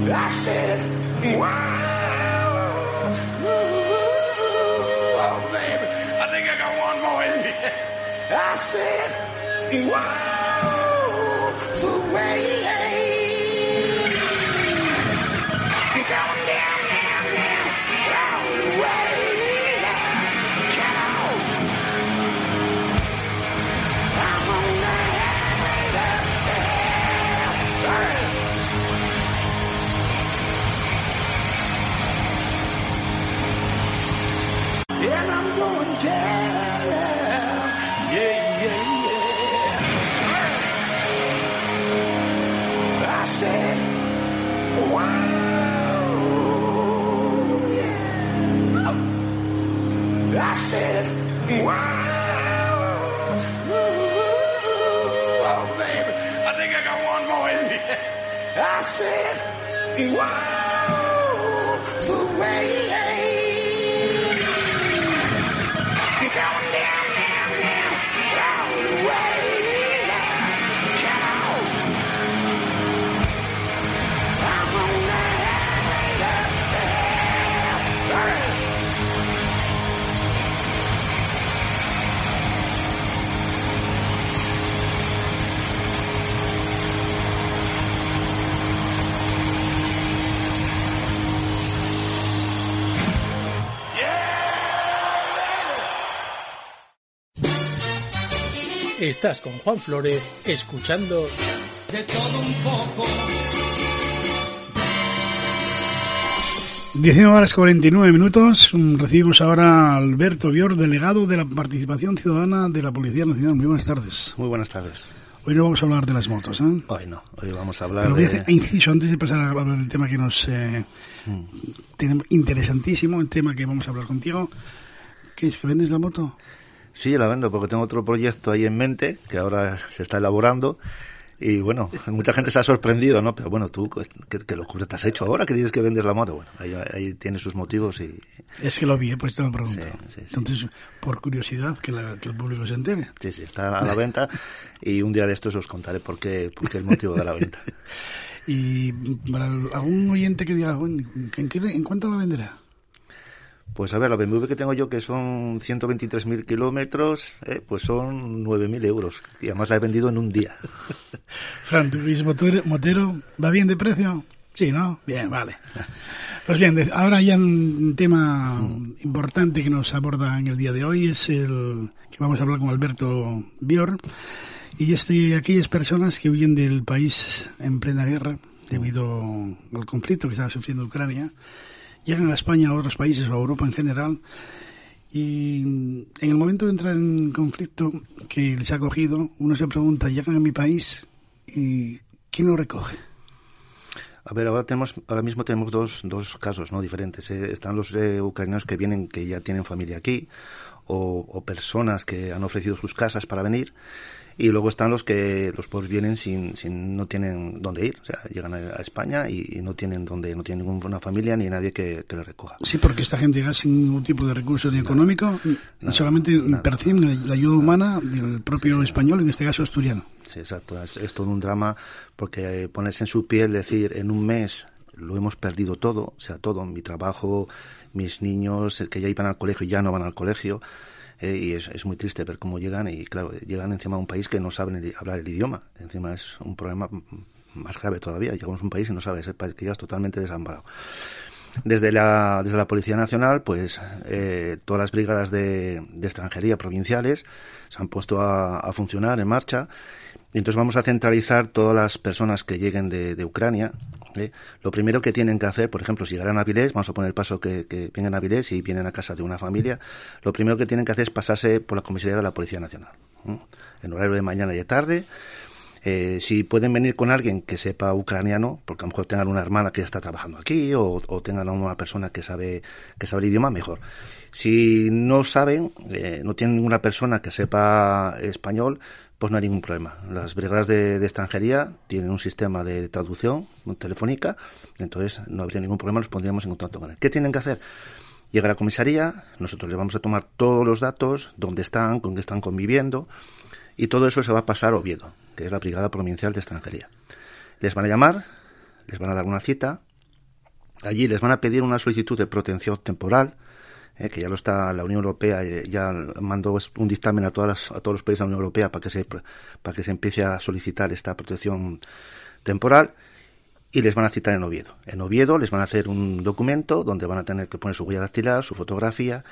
I said, wow, I think I got one more in me. I said, Wow, the way said, wow. Oh, baby, I think I got one more in me. I said, wow. Estás con Juan Flores escuchando De todo un poco. 19 horas 49 minutos. Mm, Recibimos ahora a Alberto Bior, delegado de la Participación Ciudadana de la Policía Nacional. Muy buenas tardes. Muy buenas tardes. Hoy no vamos a hablar de las motos, ¿eh? Hoy no, hoy vamos a hablar Pero voy a de... hacer inciso antes de pasar a hablar del tema que nos... Eh, tiene- interesantísimo, el tema que vamos a hablar contigo. ¿Qué es? ¿Que vendes la moto? Sí, la vendo porque tengo otro proyecto ahí en mente que ahora se está elaborando. Y bueno, mucha gente se ha sorprendido, ¿no? Pero bueno, tú, ¿qué, qué locura te has hecho ahora que dices que vendes la moto? Bueno, ahí, ahí tiene sus motivos y... Es que lo vi, pues te lo pregunto. Sí, sí, sí. Entonces, por curiosidad, que, la- que el público se entere. Sí, sí, está a la venta y un día de estos os contaré por qué, por qué el motivo de la venta. Y para algún oyente que diga, ¿en, qué- en cuánto la venderá? Pues a ver, la BMW que tengo yo, que son 123.000 kilómetros, eh, pues son 9.000 euros. Y además la he vendido en un día. Fran, ¿tu motero, va bien de precio? Sí, ¿no? Bien, vale. Pues bien, ahora ya un tema importante que nos aborda en el día de hoy es el que vamos a hablar con Alberto Bior y este aquellas personas que huyen del país en plena guerra debido al conflicto que está sufriendo Ucrania llegan a España, a otros países o a Europa en general y en el momento de entrar en conflicto que les ha cogido, uno se pregunta, llegan a mi país y ¿quién lo recoge? A ver, ahora tenemos, ahora mismo tenemos dos, dos casos, ¿no? Diferentes. eh. Están los eh, ucranianos que vienen, que ya tienen familia aquí, o, o personas que han ofrecido sus casas para venir, y luego están los que los pobres vienen sin, sin no tienen dónde ir, o sea, llegan a, a España y, y no tienen dónde, no tienen ninguna familia ni nadie que, que les recoja. Sí, porque esta gente llega sin ningún tipo de recurso ni económico, solamente perciben la, ayuda humana del propio español, en este caso asturiano. Sí, exacto. Es, es todo un drama porque eh, ponerse en su piel, decir, en un mes lo hemos perdido todo, o sea, todo, mi trabajo, mis niños eh, que ya iban al colegio y ya no van al colegio. Eh, y es, muy triste ver cómo llegan y, claro, llegan encima a un país que no saben hablar el idioma. Encima es un problema más grave todavía. Llegamos a un país y no sabes, país que llegas totalmente desamparado. Desde la, desde la Policía Nacional, pues eh, todas las brigadas de, de extranjería provinciales se han puesto a, a funcionar en marcha. Y entonces vamos a centralizar todas las personas que lleguen de, de Ucrania. ¿Eh? Lo primero que tienen que hacer, por ejemplo, si llegan a Avilés, vamos a poner el paso que, que vengan a Avilés y vienen a casa de una familia, lo primero que tienen que hacer es pasarse por la comisaría de la Policía Nacional. En horario de mañana y de tarde. Eh, si pueden venir con alguien que sepa ucraniano, porque a lo mejor tengan una hermana que está trabajando aquí o, o tengan a una persona que sabe que sabe el idioma, mejor. Si no saben, eh, no tienen ninguna persona que sepa español, pues no hay ningún problema. Las brigadas de, extranjería tienen un sistema de traducción telefónica, entonces no habría ningún problema, nos pondríamos en contacto con él. ¿Qué tienen que hacer? Llega a la comisaría, nosotros les vamos a tomar todos los datos, dónde están, con qué están conviviendo, y todo eso se va a pasar a Oviedo, que es la Brigada Provincial de Extranjería. Les van a llamar, les van a dar una cita, allí les van a pedir una solicitud de protección temporal, eh, que ya lo está la Unión Europea, eh, ya mandó un dictamen a, todas las, a todos los países de la Unión Europea para que, se, para que se empiece a solicitar esta protección temporal y les van a citar en Oviedo. En Oviedo les van a hacer un documento donde van a tener que poner su huella dactilar, su fotografía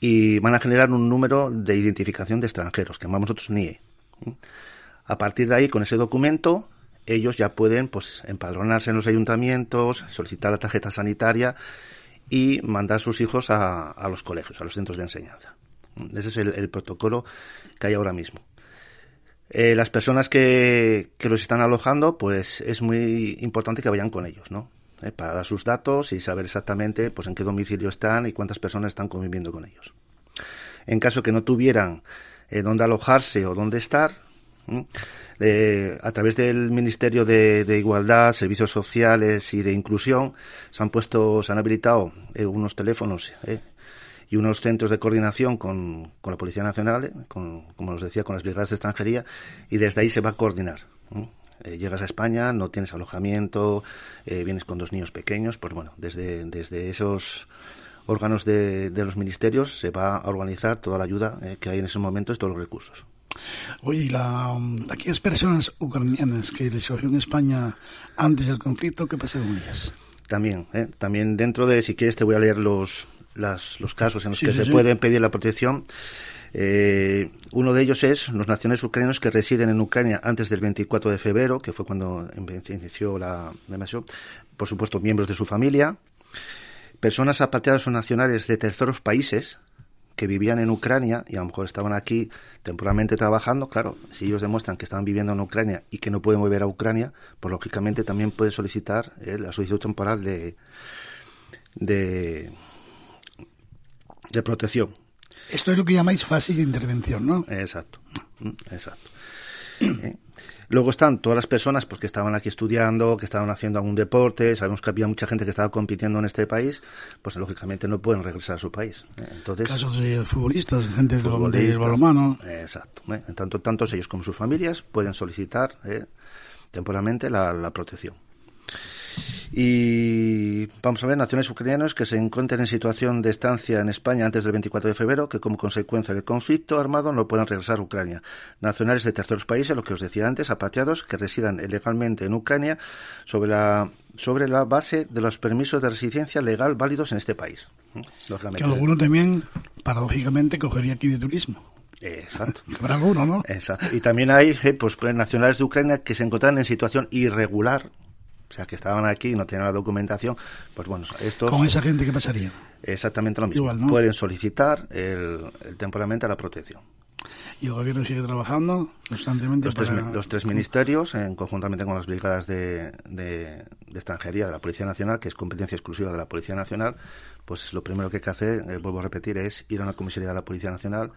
y van a generar un número de identificación de extranjeros, que llamamos nosotros NIE. A partir de ahí, con ese documento, ellos ya pueden pues empadronarse en los ayuntamientos, solicitar la tarjeta sanitaria y mandar a sus hijos a, los colegios, a los centros de enseñanza. Ese es el, protocolo que hay ahora mismo. Eh, las personas que, que, los están alojando, pues es muy importante que vayan con ellos, ¿no? Eh, para dar sus datos y saber exactamente pues en qué domicilio están y cuántas personas están conviviendo con ellos. En caso que no tuvieran eh, dónde alojarse o dónde estar, eh, a través del Ministerio de, Igualdad, Servicios Sociales y de Inclusión se han puesto, se han habilitado eh, unos teléfonos eh, y unos centros de coordinación con, con la Policía Nacional, con, como os decía, con las brigadas de extranjería y desde ahí se va a coordinar. llegas a España, no tienes alojamiento, vienes con dos niños pequeños, pues bueno, desde, desde esos órganos de, de los ministerios se va a organizar toda la ayuda que hay en esos momentos todos los recursos. Oye, la, aquellas personas ucranianas que les cogió en España antes del conflicto, ¿qué pasó con ellas? También, ¿eh? también dentro de, si quieres, te voy a leer los, las, los casos en los sí, que sí, se sí. puede pedir la protección. Eh, uno de ellos es los nacionales ucranianos que residen en Ucrania antes del 24 de febrero, que fue cuando inició la, la invasión. Por supuesto, miembros de su familia. Personas apatriadas o nacionales de terceros países, que vivían en Ucrania y a lo mejor estaban aquí temporalmente trabajando, claro, si ellos demuestran que estaban viviendo en Ucrania y que no pueden volver a Ucrania, pues lógicamente también pueden solicitar eh, la solicitud temporal de, de, de protección. Esto es lo que llamáis fases de intervención, ¿no? Exacto, exacto. ¿Eh? Luego están todas las personas pues, que estaban aquí estudiando, que estaban haciendo algún deporte, sabemos que había mucha gente que estaba compitiendo en este país, pues lógicamente no pueden regresar a su país. Entonces, Casos de futbolistas, gente futbolistas, de balonmano. Exacto. ¿eh? En tanto, tanto ellos como sus familias pueden solicitar eh, temporalmente la, la protección. Y vamos a ver, naciones ucranianas que se encuentren en situación de estancia en España antes del 24 de febrero, que como consecuencia del conflicto armado no puedan regresar a Ucrania. Nacionales de terceros países, lo que os decía antes, apatriados que residan ilegalmente en Ucrania sobre la, sobre la base de los permisos de residencia legal válidos en este país. Que alguno también, paradójicamente, cogería aquí de turismo. Exacto. Habrá alguno, ¿no? Exacto. Y también hay eh, pues, nacionales de Ucrania que se encuentran en situación irregular o sea, que estaban aquí y no tenían la documentación, pues bueno, estos... ¿Con esa gente qué pasaría? Exactamente lo mismo. Igual, ¿no? Pueden solicitar el, el, temporalmente la protección. ¿Y el gobierno sigue trabajando constantemente los, para... tres, los tres ministerios, en, conjuntamente con las brigadas de, de, de, extranjería de la Policía Nacional, que es competencia exclusiva de la Policía Nacional, pues lo primero que hay que hacer, eh, vuelvo a repetir, es ir a una comisaría de la Policía Nacional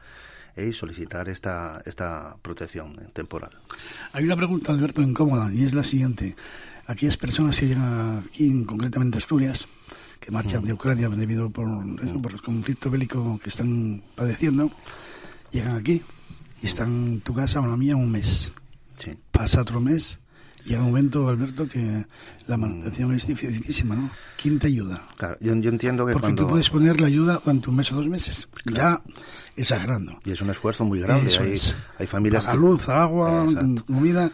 y solicitar esta, esta protección temporal. Hay una pregunta, Alberto, incómoda, y es la siguiente aquellas personas que llegan aquí, concretamente a Asturias, que marchan de Ucrania debido por, eso, por el conflicto bélico que están padeciendo, llegan aquí y están en tu casa o en la mía un mes. Sí. Pasa otro mes y llega un momento, Alberto, que la manutención es dificilísima, ¿no? ¿Quién te ayuda? Claro, yo, yo entiendo que Porque cuando... tú puedes poner la ayuda durante un mes o dos meses, claro. ya exagerando. Y es un esfuerzo muy grande. Eso hay, es. hay familias Para que... luz, agua, comida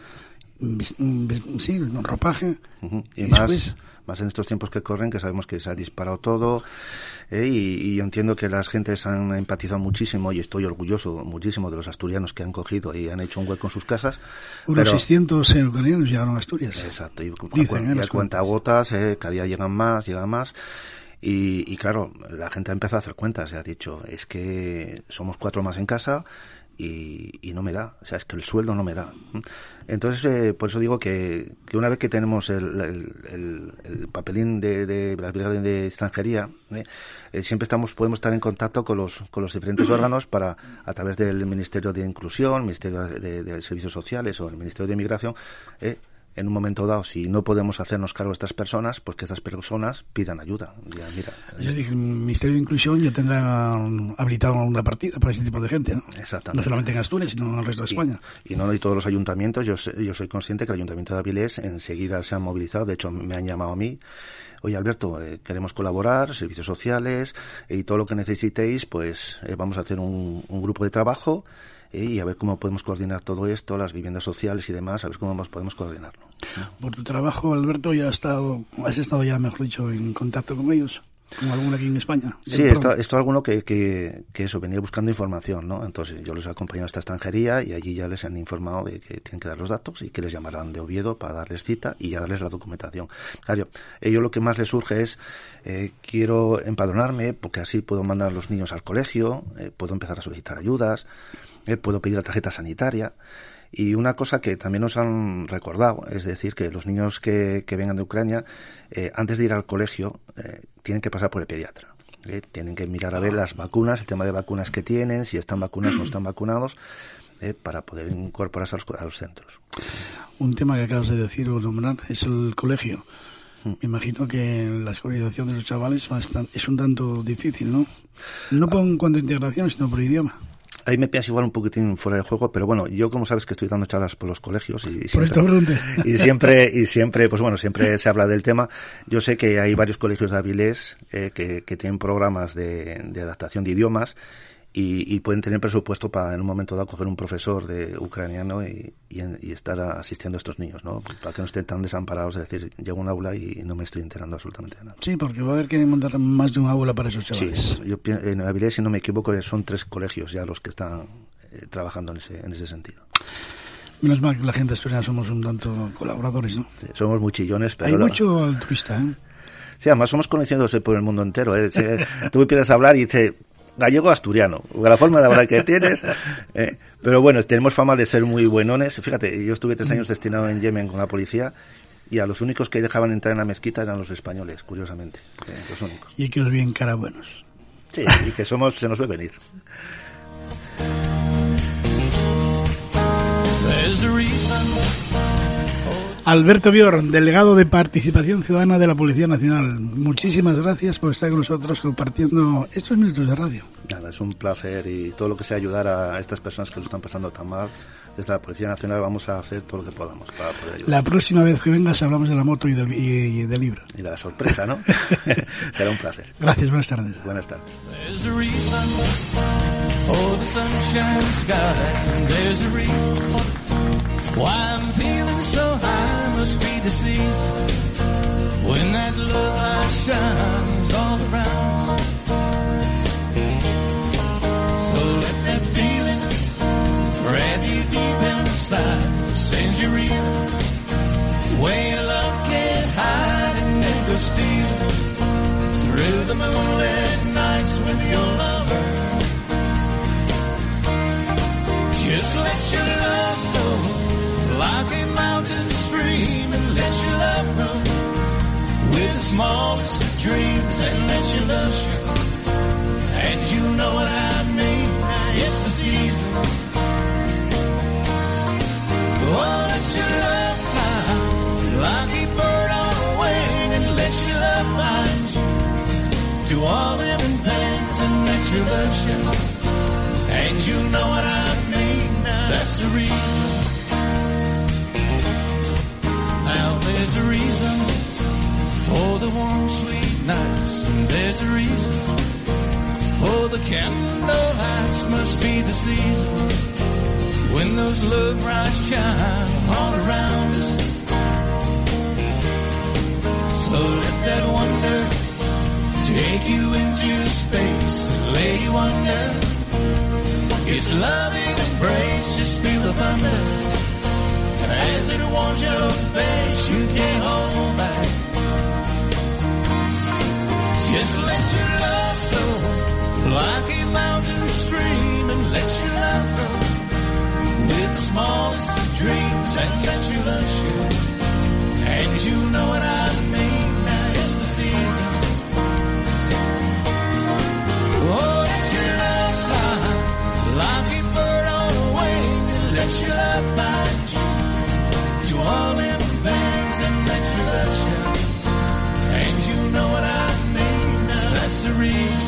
sí, un ropaje. Uh -huh. Y, y más, más en estos tiempos que corren, que sabemos que se ha disparado todo. Eh, y, y, yo entiendo que las gentes han empatizado muchísimo y estoy orgulloso muchísimo de los asturianos que han cogido y han hecho un hueco en sus casas. Unos pero... 600 eh, ucranianos llegaron a Asturias. Exacto. Y, Dicen, y a cuentagotas, eh, cada día llegan más, llegan más. Y, y, claro, la gente ha empezado a hacer cuentas y ha dicho, es que somos cuatro más en casa, y, no me da. O sea, es que el sueldo no me da. Entonces, eh, por eso digo que, que, una vez que tenemos el, el, papelín de, de, de extranjería, ¿eh? Eh, siempre estamos podemos estar en contacto con los, con los diferentes órganos para, a través del Ministerio de Inclusión, Ministerio de, de Servicios Sociales o el Ministerio de Inmigración, en un momento dado, si no podemos hacernos cargo de estas personas, pues que estas personas pidan ayuda. Ya, mira, ya dije, el Ministerio de Inclusión ya tendrá habilitado una partida para ese tipo de gente, ¿no? Exactamente. No solamente en Asturias, sino en el resto de España. Y, no hay todos los ayuntamientos. Yo, yo soy consciente que el Ayuntamiento de Avilés enseguida se han movilizado. De hecho, me han llamado a mí oye Alberto, eh, queremos colaborar, servicios sociales y todo lo que necesitéis, pues eh, vamos a hacer un, un, grupo de trabajo eh, y a ver cómo podemos coordinar todo esto, las viviendas sociales y demás, a ver cómo podemos coordinarlo. Por tu trabajo, Alberto, ya has estado, has estado ya, mejor dicho, en contacto con ellos. ¿Con alguno aquí en España? Sí, esto, esto alguno que, que, que, eso, venía buscando información, ¿no? Entonces yo les he acompañado a esta extranjería y allí ya les han informado de que tienen que dar los datos y que les llamarán de Oviedo para darles cita y ya darles la documentación. Claro, ello lo que más les surge es, eh, quiero empadronarme porque así puedo mandar a los niños al colegio, eh, puedo empezar a solicitar ayudas, eh, puedo pedir la tarjeta sanitaria. Y una cosa que también nos han recordado, es decir, que los niños que, que vengan de Ucrania, eh, antes de ir al colegio, eh, tienen que pasar por el pediatra. Tienen que mirar a ver las vacunas, el tema de vacunas que tienen, si están vacunados o no están vacunados, para poder incorporarse a los, a los, centros. Un tema que acabas de decir o nombrar es el colegio. Mm. Me imagino que la escolarización de los chavales es un tanto difícil, ¿no? No por cuanto a integración, sino por idioma ahí me piensas igual un poquitín fuera de juego, pero bueno, yo como sabes que estoy dando charlas por los colegios y, siempre, y siempre, y siempre, pues bueno, siempre se habla del tema. Yo sé que hay varios colegios de Avilés eh, que, que, tienen programas de, de adaptación de idiomas y, pueden tener presupuesto para en un momento dado coger un profesor de ucraniano y, estar asistiendo a estos niños, ¿no? Para que no estén tan desamparados, es decir, llego a un aula y no me estoy enterando absolutamente nada. Sí, porque va a haber que montar más de un aula para esos chavales. Sí, yo en Avilés, si no me equivoco, son tres colegios ya los que están eh, trabajando en ese, en ese sentido. Menos mal que la gente asturiana somos un tanto colaboradores, ¿no? Sí, somos muchillones, pero... Hay mucho altruista, ¿eh? Sí, además somos conocidos por el mundo entero. ¿eh? Tú empiezas a hablar y dices, gallego asturiano, la forma de hablar que tienes. Eh, pero bueno, tenemos fama de ser muy buenones. Fíjate, yo estuve tres años destinado en Yemen con la policía y a los únicos que dejaban entrar en la mezquita eran los españoles, curiosamente. Eh, los únicos. Y que os bien cara buenos. Sí, y que somos, se nos ve venir. Alberto Bior, delegado de Participación Ciudadana de la Policía Nacional. Muchísimas gracias por estar con nosotros compartiendo estos minutos de radio. Nada, es un placer y todo lo que sea ayudar a estas personas que lo están pasando tan mal. Desde la Policía Nacional vamos a hacer todo lo que podamos para poder ayudar. La próxima vez que vengas hablamos de la moto y del, y, del libro. Y de la sorpresa, ¿no? Será un placer. Gracias, buenas tardes. Buenas tardes. Why I'm feeling so high must be the season when that love light shines all around. So let that feeling grab you deep inside, send you real. Way your love can hide and then go steal through the moonlit nights with your lover. Just let your love go like a mountain stream and let your love run with the smallest of dreams and let your love show. And you know what I mean, it's the season. Oh, let your love fly like a bird on a wing and let your love bind you to all living things and let your love show. And you know what I mean, that's the reason. The warm, sweet nights, and there's a reason for the candle lights. Must be the season when those love lights shine all around us. So let that wonder take you into space lay you under. It's loving embrace, just feel the thunder. As it warms your face, you can't hold back. Just let your love go like a mountain stream and let your love grow with the smallest dreams and let your love you. And you know misery.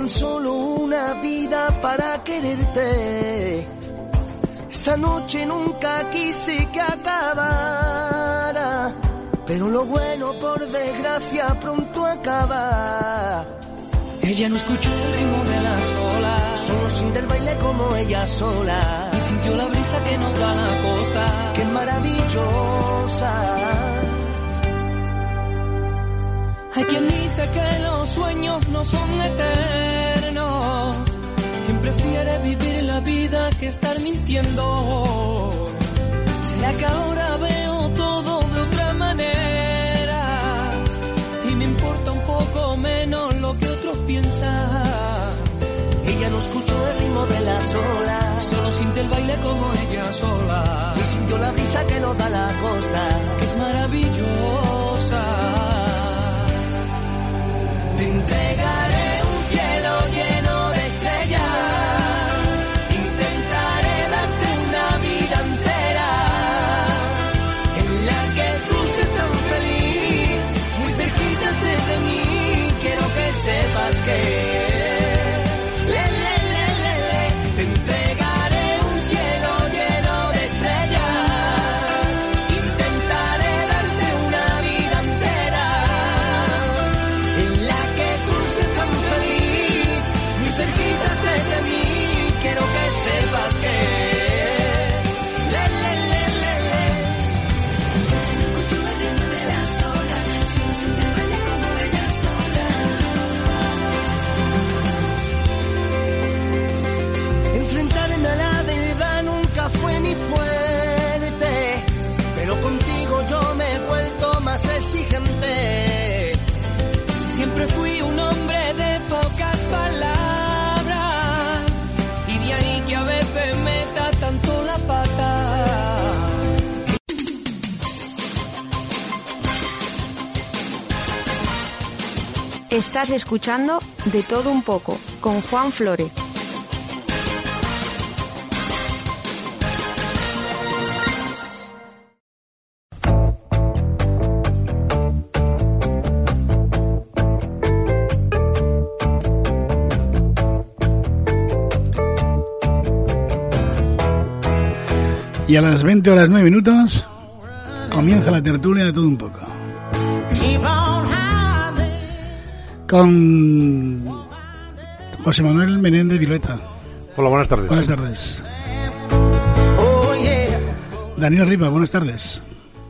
tan solo una vida para quererte. Esa noche nunca quise que acabara, pero lo bueno por desgracia pronto acaba. Ella no escuchó el ritmo de las olas, solo sintió el baile como ella sola. Y sintió la brisa que nos da la costa, que es maravillosa. Hay quien dice que los sueños no son eternos. Quien prefiere vivir la vida que estar mintiendo. ¿Será que ahora veo todo de otra manera? Y me importa un poco menos lo que otros piensan. Ella no escuchó el ritmo de las olas, solo siente el baile como ella sola. Y sintió la brisa que nos da la costa, que es maravilloso Estás escuchando De todo un poco con Juan Flores. Y a las 20 horas 9 minutos comienza la tertulia de todo un poco. Con José Manuel Menéndez Violeta. Hola, buenas tardes. Buenas tardes. Daniel Riva, buenas tardes.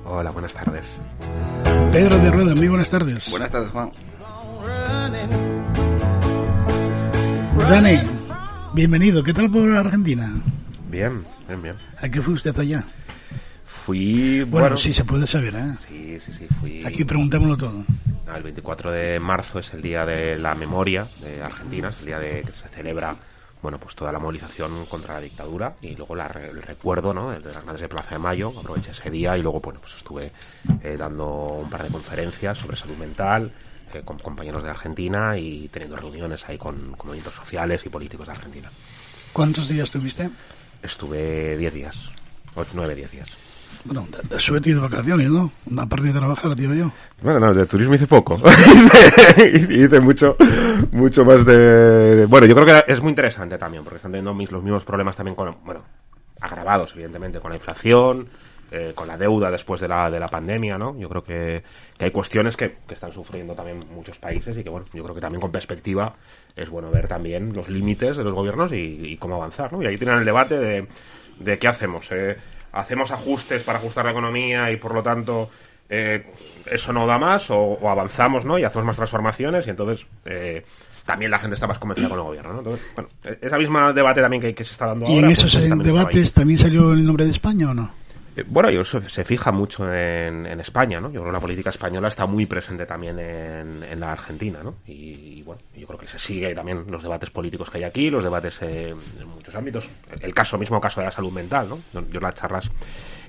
Hola, buenas tardes. Pedro de Rueda, muy buenas tardes. Buenas tardes, Juan. Dani, bienvenido. ¿Qué tal por Argentina? Bien, bien, bien. ¿A qué fue usted allá? Fui. Bueno, Bueno, sí se puede saber, ¿eh? Sí, sí, sí, fui. Aquí preguntémoslo todo. El 24 de marzo es el día de la memoria de Argentina, es el día de que se celebra, bueno, pues toda la movilización contra la dictadura y luego la el recuerdo, ¿no? El de las grandes de Plaza de Mayo, aproveché ese día y luego, bueno, pues estuve eh, dando un par de conferencias sobre salud mental eh, con compañeros de Argentina y teniendo reuniones ahí con, con movimientos sociales y políticos de Argentina. ¿Cuántos días tuviste? Estuve 10 días, 9, 10 días. Bueno, de, de y de vacaciones, ¿no? Una parte de trabajar, digo yo. Bueno, no, de turismo hice poco. hice mucho, mucho más de... Bueno, yo creo que es muy interesante también, porque están teniendo mis- los mismos problemas también con, bueno, agravados, evidentemente, con la inflación, eh, con la deuda después de la, de la pandemia, ¿no? Yo creo que, que hay cuestiones que, que están sufriendo también muchos países y que, bueno, yo creo que también con perspectiva es bueno ver también los límites de los gobiernos y, y cómo avanzar, ¿no? Y ahí tienen el debate de, de qué hacemos. eh, ¿Hacemos ajustes para ajustar la economía y, por lo tanto, eh, eso no da más o, o avanzamos, ¿no? Y hacemos más transformaciones y entonces... eh, también la gente está más convencida con el gobierno, ¿no? Entonces, bueno, e- esa misma debate también que, que se está dando ¿Y ahora... en pues, esos eh, también estaba ahí. debates también salió el nombre de España o no? Eh, Bueno, yo se, fija mucho en, en España, ¿no? Yo creo que la política española está muy presente también en, la Argentina, ¿no? Y, y, bueno, yo creo que se sigue también los debates políticos que hay aquí, los debates eh, en muchos ámbitos. El, caso, mismo caso de la salud mental, ¿no? Yo, las charlas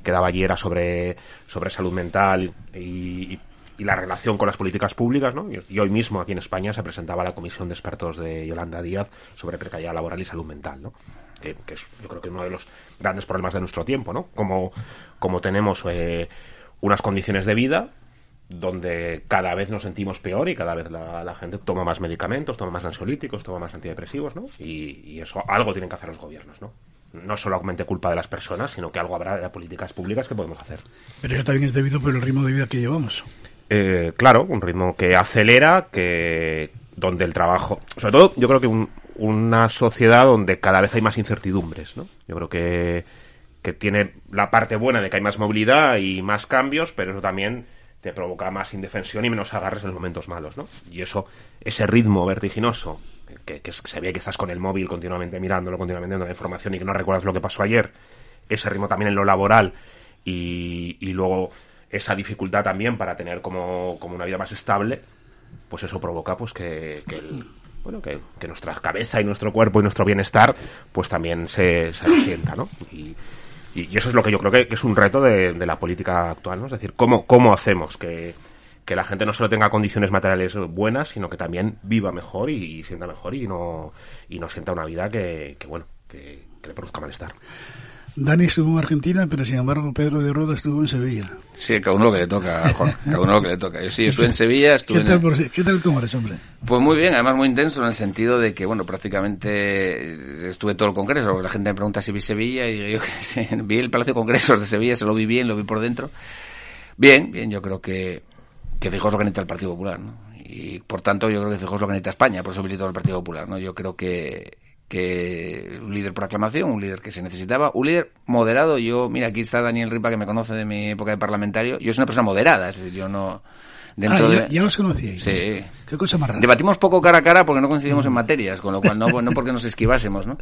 que daba allí era sobre, sobre salud mental y, y- la relación con las políticas públicas, ¿no? Y hoy mismo aquí en España se presentaba la comisión de expertos de Yolanda Díaz sobre precariedad laboral y salud mental, ¿no? Que, que es yo creo que uno de los grandes problemas de nuestro tiempo, ¿no? Como, como tenemos eh, unas condiciones de vida donde cada vez nos sentimos peor y cada vez la, la gente toma más medicamentos, toma más ansiolíticos, toma más antidepresivos, ¿no? Y, y eso algo tienen que hacer los gobiernos, ¿no? No solamente culpa de las personas, sino que algo habrá de políticas públicas que podemos hacer. Pero eso también es debido por el ritmo de vida que llevamos. Eh, claro, un ritmo que acelera, que donde el trabajo, sobre todo, yo creo que un- una sociedad donde cada vez hay más incertidumbres, ¿no? Yo creo que, que tiene la parte buena de que hay más movilidad y más cambios, pero eso también te provoca más indefensión y menos agarres en los momentos malos, ¿no? Y eso, ese ritmo vertiginoso, que, se ve que estás con el móvil continuamente mirándolo, continuamente dando la información y que no recuerdas lo que pasó ayer, ese ritmo también en lo laboral y, y luego esa dificultad también para tener como, como una vida más estable, pues eso provoca pues que, que el, bueno, que, que nuestra cabeza y nuestro cuerpo y nuestro bienestar, pues también se, se resienta, ¿no? Y, y, eso es lo que yo creo que, es un reto de, de la política actual, ¿no? Es decir, ¿cómo, cómo hacemos que, que la gente no solo tenga condiciones materiales buenas, sino que también viva mejor y, sienta mejor y no, y no sienta una vida que, que bueno, que le produzca malestar. Dani estuvo en Argentina, pero sin embargo Pedro de Roda estuvo en Sevilla. Sí, cada uno lo que le toca, Juan, cada uno lo que le toca. Yo sí, estuve en Sevilla, estuve ¿Qué tal, por ¿Qué tal cómo eres, hombre? Pues muy bien, además muy intenso en el sentido de que, bueno, prácticamente estuve todo el congreso. La gente me pregunta si vi Sevilla y yo que sí, vi el Palacio de Congresos de Sevilla, se lo vi bien, lo vi por dentro. Bien, bien, yo creo que, que Feijóo es lo que necesita el Partido Popular, ¿no? Y por tanto yo creo que Feijóo es lo que necesita España, por eso militó el Partido Popular, ¿no? Yo creo que, que un líder por aclamación, un líder que se necesitaba, un líder moderado. Yo, mira, aquí está Daniel Ripa, que me conoce de mi época de parlamentario. Yo soy una persona moderada, es decir, yo no... Dentro ah, ya, ya los conocíais. Sí. Qué cosa más rara. Debatimos poco cara a cara porque no coincidimos en materias, con lo cual no, no porque nos esquivásemos, ¿no?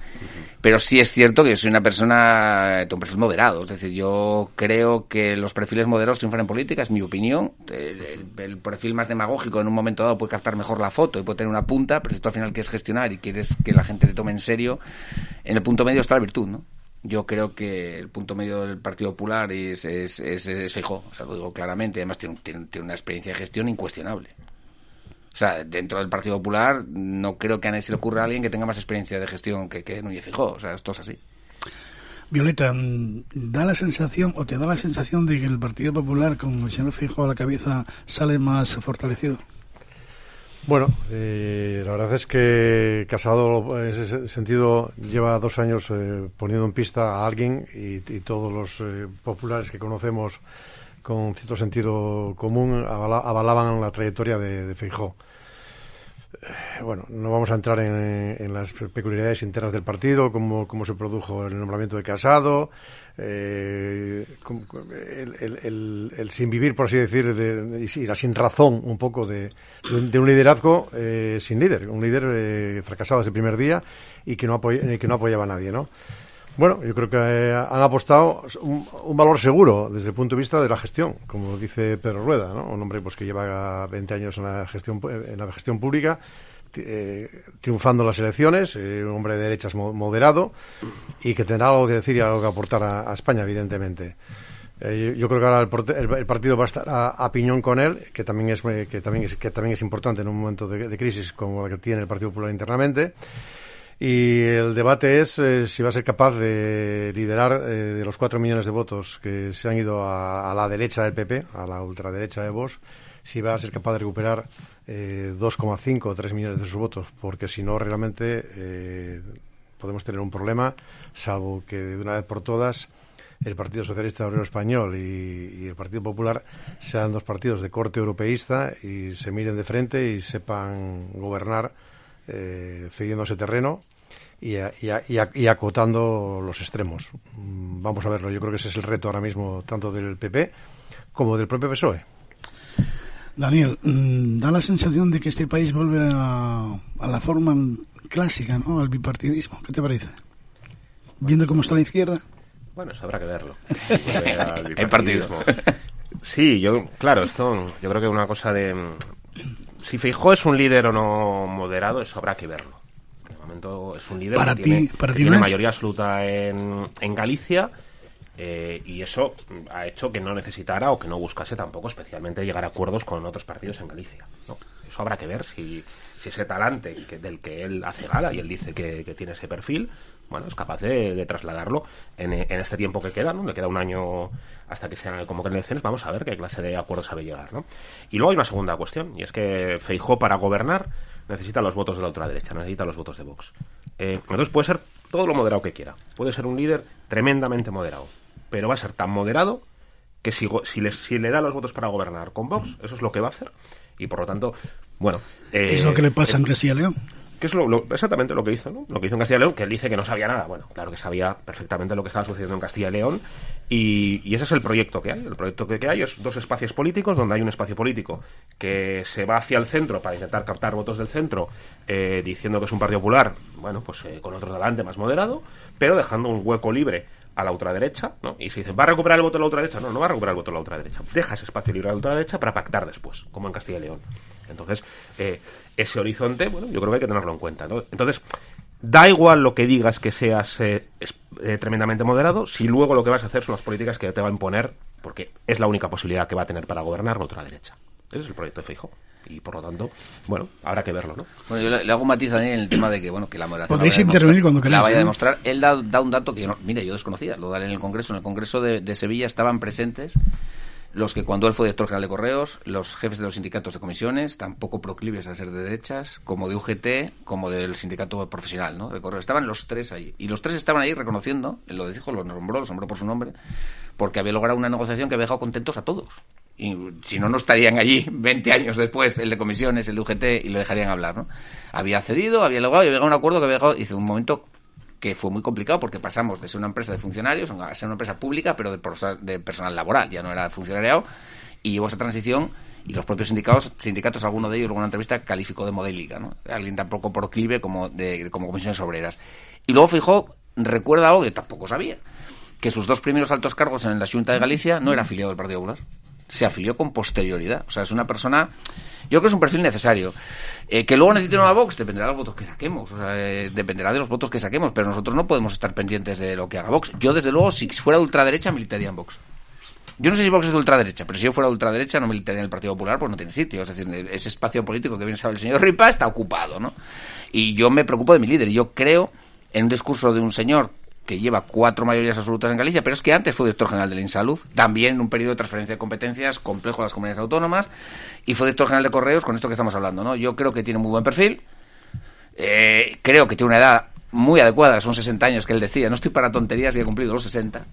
Pero sí es cierto que yo soy una persona de un perfil moderado, es decir, yo creo que los perfiles moderados triunfan en política, es mi opinión. El, el- el perfil más demagógico en un momento dado puede captar mejor la foto y puede tener una punta, pero si tú al final quieres gestionar y quieres que la gente te tome en serio, en el punto medio está la virtud, ¿no? Yo creo que el punto medio del Partido Popular es, es, es, es o sea, lo digo claramente, además tiene, tiene, tiene una experiencia de gestión incuestionable. O sea, dentro del Partido Popular no creo que a nadie se le ocurra a alguien que tenga más experiencia de gestión que, que Núñez Fijó. O sea, esto es así. Violeta, mm, da la sensación, o te da la sensación de que el Partido Popular, con el señor Fijo a la cabeza, sale más fortalecido. Bueno, eh, la verdad es que Casado, en ese sentido, lleva dos años eh, poniendo en pista a alguien y, todos los eh, populares que conocemos con cierto sentido común avala- avalaban la trayectoria de, de Feijó. Eh, Bueno, no vamos a entrar en, en las peculiaridades internas del partido, cómo, cómo se produjo el nombramiento de Casado, eh, el, el- el- el sin vivir, por así decir, de, de- la sin razón un poco de, de un, de un liderazgo eh, sin líder, un líder eh, fracasado desde el primer día y que no, apoya- que no apoyaba a nadie, ¿no? Bueno, yo creo que eh, han apostado un, un valor seguro desde el punto de vista de la gestión, como dice Pedro Rueda, ¿no? un hombre pues que lleva 20 años en la gestión en la gestión pública, eh, triunfando en las elecciones, eh, un hombre de derechas mo- moderado y que tendrá algo que decir y algo que aportar a, España, evidentemente. Eh, yo- creo que ahora el, el- el partido va a estar a, a piñón con él, que también es eh, que también es que también es importante en un momento de, de crisis como la que tiene el Partido Popular internamente. Y el debate es eh, si va a ser capaz de liderar eh, de los cuatro millones de votos que se han ido a, a la derecha del PP, a la ultraderecha de Vox, si va a ser capaz de recuperar eh, 2,5 o 3 millones de sus votos, porque si no, realmente eh, podemos tener un problema, salvo que de una vez por todas el Partido Socialista Obrero Español y, el Partido Popular sean dos partidos de corte europeísta y se miren de frente y sepan gobernar eh, cediéndose terreno y, a- y a- a- y acotando los extremos. Mm, Vamos a verlo. Yo creo que ese es el reto ahora mismo tanto del PP como del propio PSOE. Daniel, mm, da la sensación de que este país vuelve a, a la forma clásica, ¿no? Al bipartidismo. ¿Qué te parece? Viendo cómo está la izquierda. Bueno, eso habrá que verlo. Partido. bipartidismo. Sí, yo, claro, esto, yo creo que una cosa de. Si Feijó es un líder o no moderado, eso habrá que verlo. De momento es un líder Para que tiene, para que ti tiene no es. mayoría absoluta en, en Galicia. Eh, y eso ha hecho que no necesitara o que no buscase tampoco especialmente llegar a acuerdos con otros partidos en Galicia. ¿no? Eso habrá que ver si, si ese talante que- del que él hace gala y él dice que, que tiene ese perfil, bueno, es capaz de, trasladarlo en, este tiempo que queda, ¿no? Le queda un año hasta que se convoquen elecciones, vamos a ver qué clase de acuerdos sabe llegar, ¿no? Y luego hay una segunda cuestión, y es que Feijó para gobernar necesita los votos de la ultraderecha, necesita los votos de Vox. Eh, entonces puede ser todo lo moderado que quiera, puede ser un líder tremendamente moderado, pero va a ser tan moderado que si, si, le, si le da los votos para gobernar con Vox, eso es lo que va a hacer, y por lo tanto, bueno... eh, es lo que le pasa en Castilla y León. que es lo, lo- exactamente lo que hizo, ¿no? Lo que hizo en Castilla y León, que él dice que no sabía nada. Bueno, claro que sabía perfectamente lo que estaba sucediendo en Castilla y León. Y, y ese es el proyecto que hay. El proyecto que, que hay es dos espacios políticos, donde hay un espacio político que se va hacia el centro para intentar captar votos del centro, eh, diciendo que es un partido popular, bueno, pues eh, con otro delante más moderado, pero dejando un hueco libre a la ultraderecha, ¿no? Y se dice, ¿va a recuperar el voto de la ultraderecha? No, no va a recuperar el voto de la ultraderecha. Deja ese espacio libre a la ultraderecha para pactar después, como en Castilla y León. Entonces, eh, ese horizonte, bueno, yo creo que hay que tenerlo en cuenta. Entonces, da igual lo que digas que seas eh, eh, tremendamente moderado, si luego lo que vas a hacer son las políticas que te va a imponer, porque es la única posibilidad que va a tener para gobernar la ultraderecha. Ese es el proyecto de Feijóo. Y por lo tanto, bueno, habrá que verlo, ¿no? Bueno, yo le, le hago un matiz también en el tema de que, bueno, que la moderación... Podéis la vaya a intervenir demostrar- cuando La queráis, vaya a ¿no? demostrar. Él da, da un dato que yo no... Mire, yo desconocía, lo da en el Congreso. En el Congreso de, de Sevilla estaban presentes los que cuando él fue director general de Correos, los jefes de los sindicatos de comisiones, tampoco proclives a ser de derechas, como de UGT, como del sindicato profesional, ¿no? De Correos. Estaban los tres ahí. Y los tres estaban ahí reconociendo, él lo dijo, lo nombró, los nombró por su nombre, porque había logrado una negociación que había dejado contentos a todos. Y si no, no estarían allí 20 años después el de comisiones, el de UGT, y le dejarían hablar, ¿no? Había cedido, había logrado, había llegado a un acuerdo que había dejado, hizo un momento que fue muy complicado porque pasamos de ser una empresa de funcionarios a ser una empresa pública, pero de, de personal laboral, ya no era funcionariado, y llevó esa transición y los propios sindicatos, sindicatos alguno de ellos, en una entrevista, calificó de modélica, ¿no? Alguien tampoco proclive como, de, como comisiones obreras. Y luego fijó, recuerda algo que tampoco sabía, que sus dos primeros altos cargos en la Junta de Galicia no era afiliado del Partido Popular. Se afilió con posterioridad. O sea, es una persona. Yo creo que es un perfil necesario. Eh, que luego necesite una Vox dependerá de los votos que saquemos. O sea, eh, dependerá de los votos que saquemos. Pero nosotros no podemos estar pendientes de lo que haga Vox. Yo, desde luego, si fuera de ultraderecha, militaría en Vox. Yo no sé si Vox es de ultraderecha, pero si yo fuera de ultraderecha no militaría en el Partido Popular, pues no tiene sitio. Es decir, ese espacio político que bien sabe el señor Ripa está ocupado, ¿no? Y yo me preocupo de mi líder. Y yo creo en un discurso de un señor que lleva cuatro mayorías absolutas en Galicia, pero es que antes fue director general del Insalud, también en un periodo de transferencia de competencias complejo a las comunidades autónomas, y fue director general de Correos con esto que estamos hablando, ¿no? Yo creo que tiene muy buen perfil, eh, creo que tiene una edad muy adecuada, son 60 años que él decía, no estoy para tonterías y he cumplido los 60,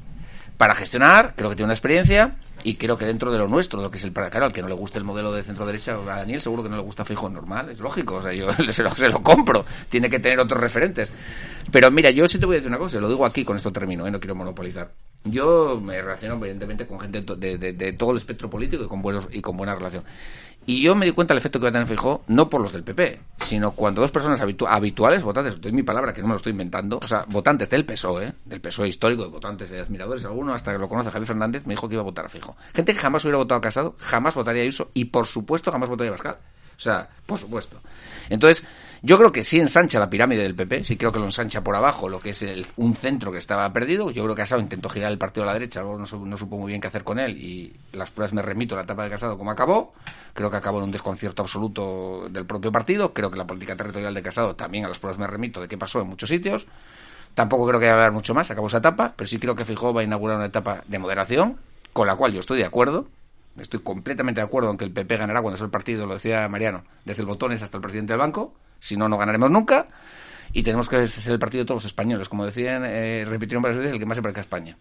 para gestionar, creo que tiene una experiencia y creo que dentro de lo nuestro, lo que es el claro, al que no le guste el modelo de centro derecha, a Daniel seguro que no le gusta Fijo normal, es lógico, o sea, yo se lo, se lo compro, tiene que tener otros referentes. Pero mira, yo sí te voy a decir una cosa, lo digo aquí, con esto termino, ¿eh? no quiero monopolizar. Yo me relaciono evidentemente con gente de, de- todo el espectro político y con buenos y con buena relación. Y yo me di cuenta del efecto que va a tener Feijóo, no por los del PP, sino cuando dos personas habitu- habituales, votantes, doy mi palabra que no me lo estoy inventando, o sea, votantes del PSOE, ¿eh? del PSOE histórico, de votantes de admiradores, alguno hasta que lo conoce Javier Fernández, me dijo que iba a votar a Feijóo. Gente que jamás hubiera votado Casado, jamás votaría a y por supuesto jamás votaría a Pascal. O sea, por supuesto. Entonces, yo creo que sí ensancha la pirámide del PP, sí creo que lo ensancha por abajo, lo que es el- un centro que estaba perdido. Yo creo que Casado intentó girar el partido a la derecha, luego no, no supo muy bien qué hacer con él y las pruebas me remito a la etapa de Casado como acabó. Creo que acabó en un desconcierto absoluto del propio partido. Creo que la política territorial de Casado también a las pruebas me remito de qué pasó en muchos sitios. Tampoco creo que haya hablar mucho más, acabó esa etapa, pero sí creo que Fijó va a inaugurar una etapa de moderación, con la cual yo estoy de acuerdo. Estoy completamente de acuerdo en que el PP ganará cuando sea el partido, lo decía Mariano, desde el botones hasta el presidente del banco. Si no, no ganaremos nunca. Y tenemos que ser el partido de todos los españoles. Como decían, eh, repitieron varias veces, el que más se parezca a España.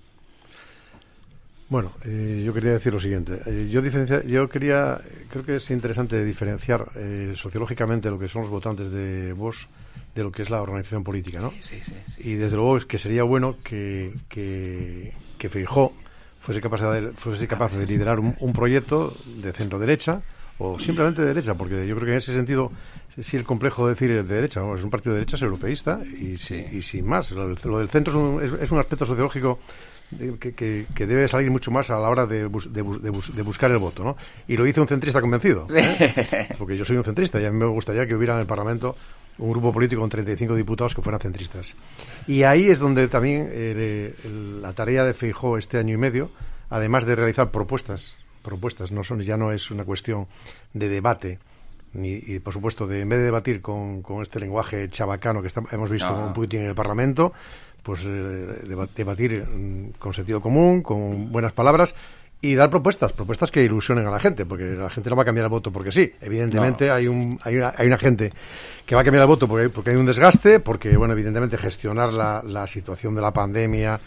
Bueno, eh, yo quería decir lo siguiente. Eh, yo, diferencia- yo quería, creo que es interesante diferenciar eh, sociológicamente lo que son los votantes de Vox de lo que es la organización política, ¿no? Sí, sí, Y desde luego es que sería bueno que, que, que Feijó fuese capaz de, fuese capaz de liderar un, un proyecto de centro derecha o simplemente de derecha, porque yo creo que en ese sentido sí el complejo de decir es de derecha, es un partido de derecha, es europeísta y, si- y sin más. Lo del, lo del centro es un, es- es un aspecto sociológico que, que- que debe salir mucho más a la hora de, bus- de bus- de bus- de buscar el voto, ¿no? Y lo dice un centrista convencido, ¿eh? porque yo soy un centrista y a mí me gustaría que hubiera en el Parlamento un grupo político con 35 diputados que fueran centristas. Y ahí es donde también eh, la tarea de Feijó este año y medio, además de realizar propuestas, propuestas, no son ya no es una cuestión de debate, ni, y por supuesto, de, en vez de debatir con, con este lenguaje chabacano que está- hemos visto No. un poquitín en el Parlamento, pues eh, deba- debatir mm, con sentido común, con buenas palabras y dar propuestas, propuestas que ilusionen a la gente, porque la gente no va a cambiar el voto porque sí. Evidentemente hay un hay una, hay una gente que va a cambiar el voto porque, porque hay un desgaste, porque bueno, evidentemente gestionar la, la situación de la pandemia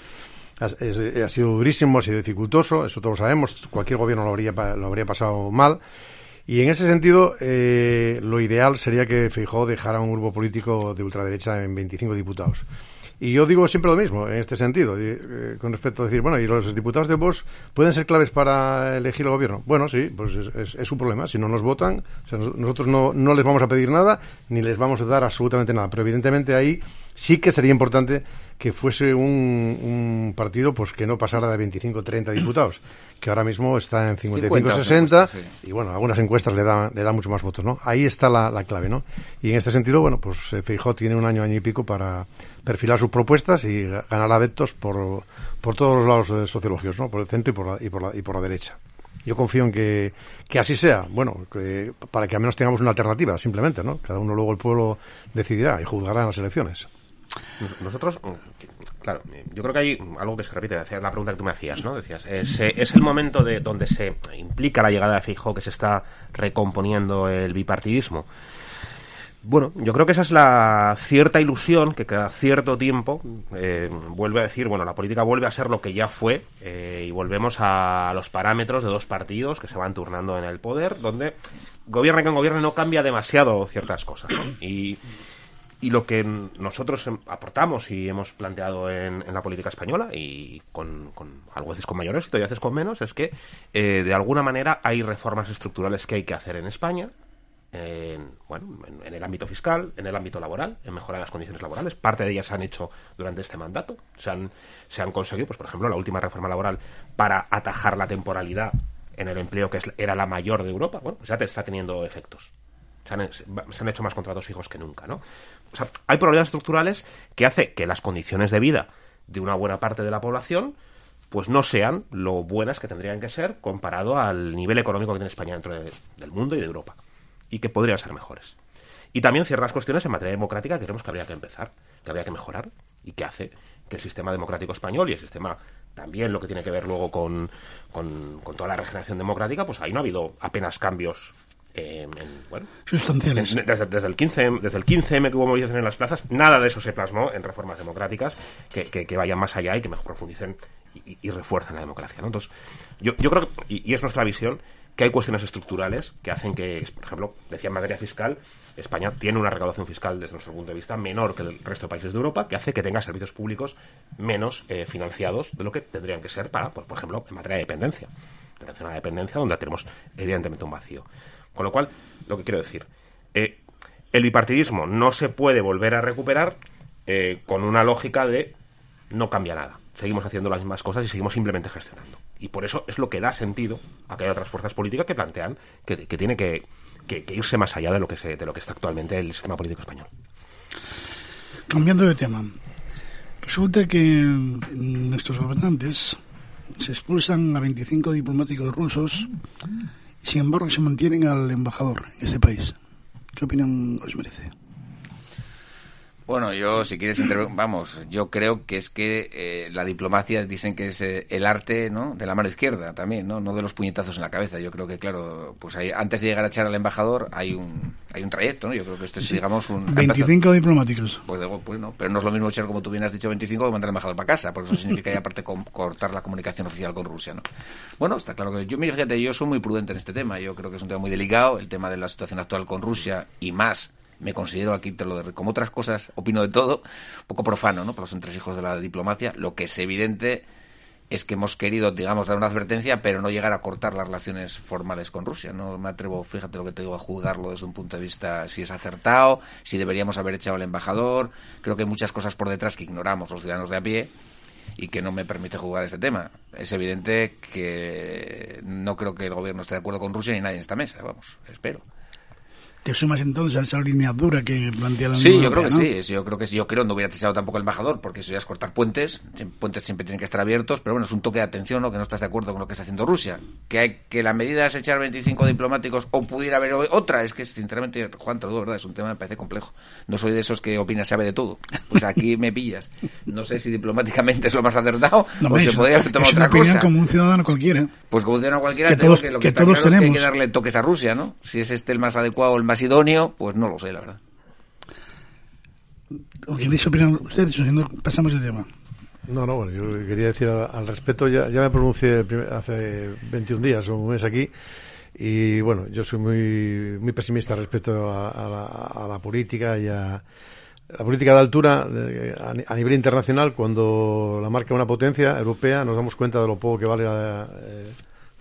ha, es- ha sido durísimo, ha sido dificultoso, eso todos lo sabemos, cualquier gobierno lo habría lo habría pasado mal. Y en ese sentido, eh, lo ideal sería que Feijóo dejara un grupo político de ultraderecha en 25 diputados. Y yo digo siempre lo mismo en este sentido, eh, con respecto a decir, bueno, ¿y los diputados de Vox pueden ser claves para elegir el gobierno? Bueno, sí, pues es, su problema. Si no nos votan, o sea, nos- nosotros no, no les vamos a pedir nada, ni les vamos a dar absolutamente nada. Pero evidentemente ahí sí que sería importante que fuese un, un partido pues que no pasara de 25 o 30 diputados. Que ahora mismo está en 50 55-60 encuestas, sí. y bueno, algunas encuestas le dan, le dan mucho más votos, ¿no? Ahí está la, la clave, ¿no? Y en este sentido, bueno, pues eh, Feijóo tiene un año, año y pico para perfilar sus propuestas y ga- ganar adeptos por, por todos los lados eh, sociológicos, ¿no? Por el centro y por la, y por la, y por la derecha. Yo confío en que, que así sea, bueno, que, para que al menos tengamos una alternativa, simplemente, ¿no? Cada uno luego el pueblo decidirá y juzgará en las elecciones. Nos- Nosotros, claro, yo creo que hay algo que se repite, la pregunta que tú me hacías, ¿no? Decías, es, es el momento de donde se implica la llegada de Feijóo que se está recomponiendo el bipartidismo. Bueno, yo creo que esa es la cierta ilusión que cada cierto tiempo eh, vuelve a decir, bueno, la política vuelve a ser lo que ya fue eh, y volvemos a los parámetros de dos partidos que se van turnando en el poder, donde gobierna quien gobierne no cambia demasiado ciertas cosas. ¿no? Y, y lo que nosotros em- aportamos y hemos planteado en, la política española, y con, con a veces con mayor éxito y a veces con menos, es que eh, de alguna manera hay reformas estructurales que hay que hacer en España, en, bueno, en, en el ámbito fiscal, en el ámbito laboral, en mejorar las condiciones laborales. Parte de ellas se han hecho durante este mandato. Se han, se han conseguido, pues por ejemplo, la última reforma laboral para atajar la temporalidad en el empleo que es- era la mayor de Europa. Bueno, pues ya te está teniendo efectos. Se han, hecho más contratos fijos que nunca, ¿no? O sea, hay problemas estructurales que hace que las condiciones de vida de una buena parte de la población pues no sean lo buenas que tendrían que ser comparado al nivel económico que tiene España dentro de- del mundo y de Europa y que podrían ser mejores. Y también ciertas cuestiones en materia democrática que creemos que habría que empezar, que habría que mejorar y que hace que el sistema democrático español y el sistema también lo que tiene que ver luego con, con toda la regeneración democrática, pues ahí no ha habido apenas cambios eh, en, bueno, Sustanciales. en- desde, desde el 15, desde el 15M que hubo movilización en las plazas, nada de eso se plasmó en reformas democráticas que, que- que vayan más allá y que mejor profundicen y, y- refuercen la democracia. ¿no? Entonces, yo, yo creo, que, y, y es nuestra visión, que hay cuestiones estructurales que hacen que, por ejemplo, decía en materia fiscal, España tiene una recaudación fiscal desde nuestro punto de vista menor que el resto de países de Europa, que hace que tenga servicios públicos menos eh, financiados de lo que tendrían que ser para, pues, por ejemplo, en materia de dependencia. Atención a la dependencia, donde tenemos evidentemente un vacío. Con lo cual, lo que quiero decir, eh, el bipartidismo no se puede volver a recuperar eh, con una lógica de no cambia nada. Seguimos haciendo las mismas cosas y seguimos simplemente gestionando. Y por eso es lo que da sentido a que hay otras fuerzas políticas que plantean que, que tiene que, que- que irse más allá de lo que se, de lo que está actualmente el sistema político español. Cambiando de tema, resulta que nuestros gobernantes se expulsan a 25 diplomáticos rusos sin embargo se mantienen al embajador en ese país. ¿Qué opinión os merece? Bueno, yo, si quieres, vamos, yo creo que es que eh, la diplomacia dicen que es eh, el arte, ¿no? De la mano izquierda también, ¿no? No de los puñetazos en la cabeza. Yo creo que, claro, pues hay, antes de llegar a echar al embajador hay un, hay un trayecto, ¿no? Yo creo que esto es, digamos, un... 25 diplomáticos. Pues, de- pues no, pero no es lo mismo echar, como tú bien has dicho, 25 que mandar al embajador para casa, porque eso significa ya aparte cortar la comunicación oficial con Rusia, ¿no? Bueno, está claro que yo, mira, fíjate, yo soy muy prudente en este tema, yo creo que es un tema muy delicado, el tema de la situación actual con Rusia y más, me considero aquí, te lo de, como otras cosas, opino de todo, un poco profano, ¿no? Para los entresijos de la diplomacia, lo que es evidente es que hemos querido, digamos, dar una advertencia, pero no llegar a cortar las relaciones formales con Rusia. No me atrevo, fíjate lo que te digo, a juzgarlo desde un punto de vista si es acertado, si deberíamos haber echado al embajador. Creo que hay muchas cosas por detrás que ignoramos los ciudadanos de a pie y que no me permite jugar este tema. Es evidente que no creo que el gobierno esté de acuerdo con Rusia ni nadie en esta mesa, vamos, espero. Te sumas entonces a esa línea dura que plantea la Sí, yo creo que sí. Yo creo que sí. Yo creo no hubiera echado tampoco el embajador, porque eso ya es cortar puentes. Puentes siempre tienen que estar abiertos, pero bueno, es un toque de atención, ¿no? Que no estás de acuerdo con lo que está haciendo Rusia. Que hay que la medida es echar 25 diplomáticos o pudiera haber otra. Es que, sinceramente, Juan, te lo digo, ¿verdad? Es un tema que me parece complejo. No soy de esos que opina sabe de todo. Pues aquí me pillas. No sé si diplomáticamente es lo más acertado No, o se podría haber tomado es otra cosa. como un ciudadano cualquiera. Pues como ciudadano cualquiera, Que todos- que lo que, que todos claro es que hay que tenemos. darle toques a Rusia, ¿no? Si es este el más adecuado o el más idóneo, pues no lo sé, la verdad. ¿O queréis opinar ustedes? O si no, pasamos de tema. No, no, bueno, yo quería decir al, al respecto, ya, ya me pronuncié el primer- hace 21 días o un mes aquí, y bueno, yo soy muy, muy pesimista respecto a, a la, a la política y a la política de altura a, ni- a nivel internacional, cuando la marca una potencia europea, nos damos cuenta de lo poco que vale eh,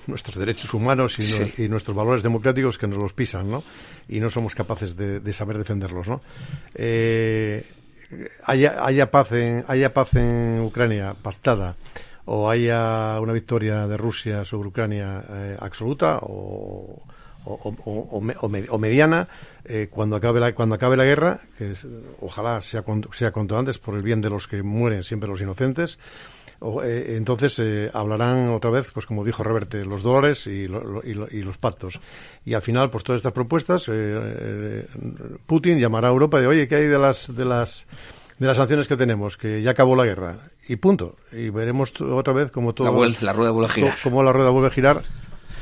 nuestros derechos humanos y, Sí. nos- y nuestros valores democráticos que nos los pisan, ¿no? Y no somos capaces de, de saber defenderlos, ¿no? Eh, haya, haya paz en haya paz en Ucrania pactada o haya una victoria de Rusia sobre Ucrania eh, absoluta o, o, o- o me- o me- o mediana eh, cuando acabe la cuando acabe la guerra que es- ojalá sea cuanto, sea cuanto antes por el bien de los que mueren siempre los inocentes o, eh, entonces eh, hablarán otra vez, pues como dijo Reverte, los dólares y, lo- lo- y lo- y los pactos. Y al final, pues todas estas propuestas, eh, eh, Putin llamará a Europa de, oye, ¿qué hay de las, de las, de las sanciones que tenemos? Que ya acabó la guerra. Y punto. Y veremos otra vez como todo... La vuelta- la rueda vuelve a girar. Como la rueda vuelve a girar.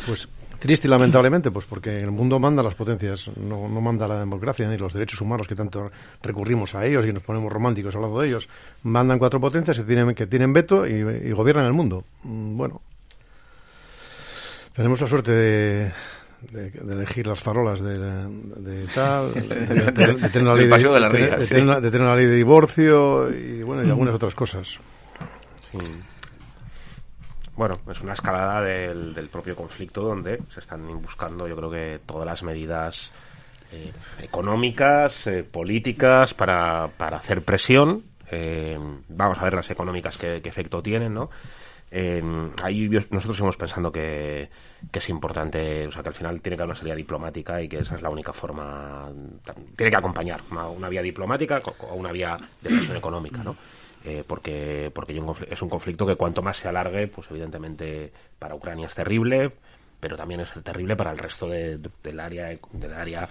Pues triste y lamentablemente, pues porque el mundo manda las potencias, no, no manda la democracia ni los derechos humanos que tanto recurrimos a ellos y nos ponemos románticos hablando de ellos. Mandan cuatro potencias que tienen, que tienen veto y, y gobiernan el mundo. Mm, Bueno, tenemos la suerte de, de- de elegir las farolas de, de tal, de, tener una- ley de divorcio y bueno y algunas otras cosas. Sí. Bueno, es una escalada del, del propio conflicto donde se están buscando, yo creo que todas las medidas eh, económicas, eh, políticas para, para hacer presión. Eh, vamos a ver las económicas qué, qué efecto tienen, ¿no? Eh, ahí nosotros seguimos pensando que, que es importante, o sea, que al final tiene que haber una salida diplomática y que esa es la única forma, tiene que acompañar una, una vía diplomática o una vía de presión económica, ¿no? Eh, porque porque es un conflicto que cuanto más se alargue, pues evidentemente para Ucrania es terrible, pero también es terrible para el resto de- de- del área del área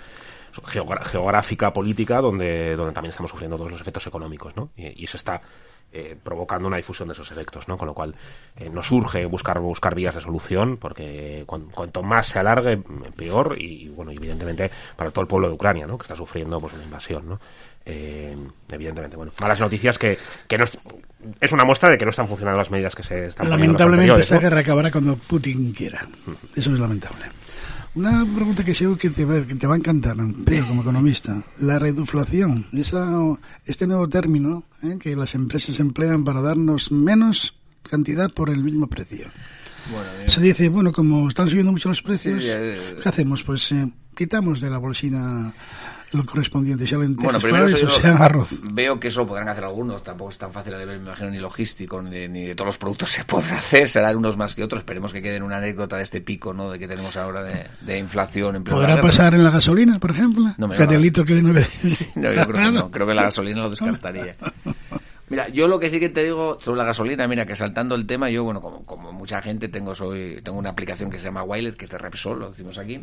geográfica política donde donde también estamos sufriendo todos los efectos económicos, ¿no? Y, y se está eh, provocando una difusión de esos efectos, ¿no? Con lo cual eh, nos urge buscar buscar vías de solución porque cuan- cuanto más se alargue peor y bueno evidentemente para todo el pueblo de Ucrania, ¿no? Que está sufriendo pues una invasión, ¿no? Eh, evidentemente, bueno, malas noticias que, que no es, es una muestra de que no están funcionando las medidas que se están Lamentablemente ¿no? guerra acabará cuando Putin quiera. Eso es lamentable. Una pregunta que seguro que te va, que te va a encantar, Pedro, como economista. La reduflación, esa, este nuevo término ¿eh? que las empresas emplean para darnos menos cantidad por el mismo precio. Bueno, Se dice, bueno, como están subiendo mucho los precios, Sí, ¿qué hacemos? Pues eh, quitamos de la bolsina lo correspondiente, sea lentejas Bueno, primero suaves o arroz. veo que eso lo podrán hacer algunos, tampoco es tan fácil a nivel, me imagino, ni logístico, ni de, ni de todos los productos se podrá hacer, serán unos más que otros, esperemos que quede en una anécdota de este pico, ¿no?, de que tenemos ahora de, de inflación. en ¿Podrá pasar en la gasolina, por ejemplo? No me Catelito que de nueve No, yo creo que no, creo que la gasolina lo descartaría. Mira, yo lo que sí que te digo sobre la gasolina, mira, que saltando el tema, yo, bueno, como, como mucha gente, tengo soy tengo una aplicación que se llama Wilet, que es de Repsol, lo decimos aquí,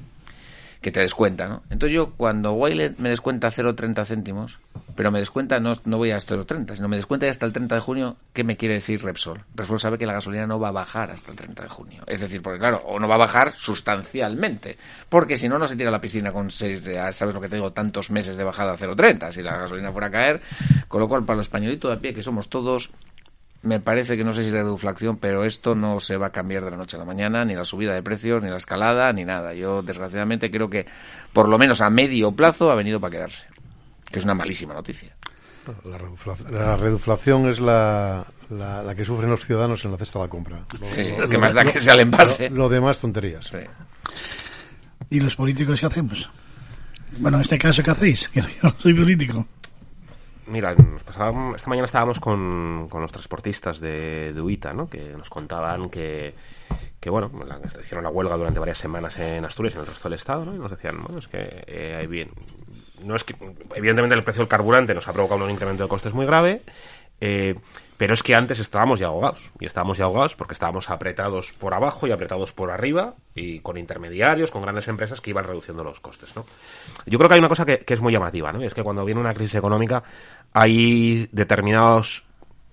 que te descuenta, ¿no? Entonces yo, cuando Wilet me descuenta 0,30 céntimos, pero me descuenta, no, no voy a 0,30, sino me descuenta hasta el 30 de junio, ¿qué me quiere decir Repsol? Repsol sabe que la gasolina no va a bajar hasta el 30 de junio. Es decir, porque claro, o no va a bajar sustancialmente, porque si no, no se tira a la piscina con seis, ah, ¿sabes lo que te digo? Tantos meses de bajada a 0,30, si la gasolina fuera a caer, con lo cual, para los españolitos de a pie, que somos todos, me parece que no sé si de deflación, pero esto no se va a cambiar de la noche a la mañana, ni la subida de precios, ni la escalada, ni nada. Yo, desgraciadamente, creo que, por lo menos a medio plazo, ha venido para quedarse. Que es una malísima noticia. La redufla- la reduflación es la, la, la que sufren los ciudadanos en la cesta de la compra. Sí, lo que más da que sea el envase. Lo, lo demás tonterías. ¿Y los políticos qué hacemos? Bueno, en este caso, ¿qué hacéis? Que yo no soy político. Mira, nos pasábamos- esta mañana estábamos con, los transportistas de, de UITA, ¿no? que nos contaban que, que bueno, la- hicieron la huelga durante varias semanas en Asturias y en el resto del Estado, ¿no? y nos decían, bueno, es que eh, hay bien, no es que, evidentemente el precio del carburante nos ha provocado un incremento de costes muy grave, eh, pero es que antes estábamos ya ahogados, y estábamos ya ahogados porque estábamos apretados por abajo y apretados por arriba, y con intermediarios, con grandes empresas que iban reduciendo los costes, ¿no? Yo creo que hay una cosa que, es muy llamativa, ¿no? Y es que cuando viene una crisis económica hay determinadas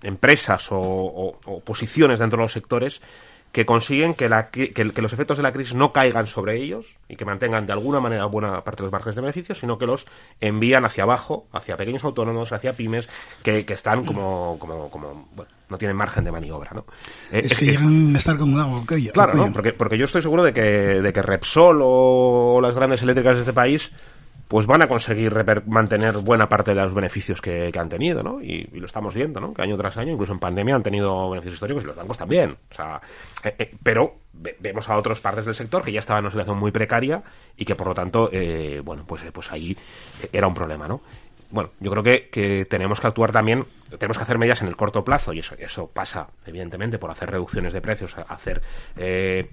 empresas o posiciones dentro de los sectores que consiguen que, la, que, que los efectos de la crisis no caigan sobre ellos y que mantengan de alguna manera buena parte de los márgenes de beneficios, sino que los envían hacia abajo, hacia pequeños autónomos, hacia pymes, que, que están como, como, como, bueno, no tienen margen de maniobra, ¿no? Eh, Es que llegan a estar como un agua cuello. Claro, ¿no? Porque, porque yo estoy seguro de que, de que Repsol o las grandes eléctricas de este país pues van a conseguir mantener buena parte de los beneficios que, han tenido, ¿no? Y, y lo estamos viendo, ¿no? Que año tras año, incluso en pandemia, han tenido beneficios históricos y los bancos también. O sea, eh, eh, pero ve- vemos a otras partes del sector que ya estaban en una situación muy precaria y que, por lo tanto, eh, bueno, pues, eh, pues ahí era un problema, ¿no? bueno, yo creo que, que tenemos que actuar también, tenemos que hacer medidas en el corto plazo y eso, eso pasa, evidentemente, por hacer reducciones de precios, hacer eh,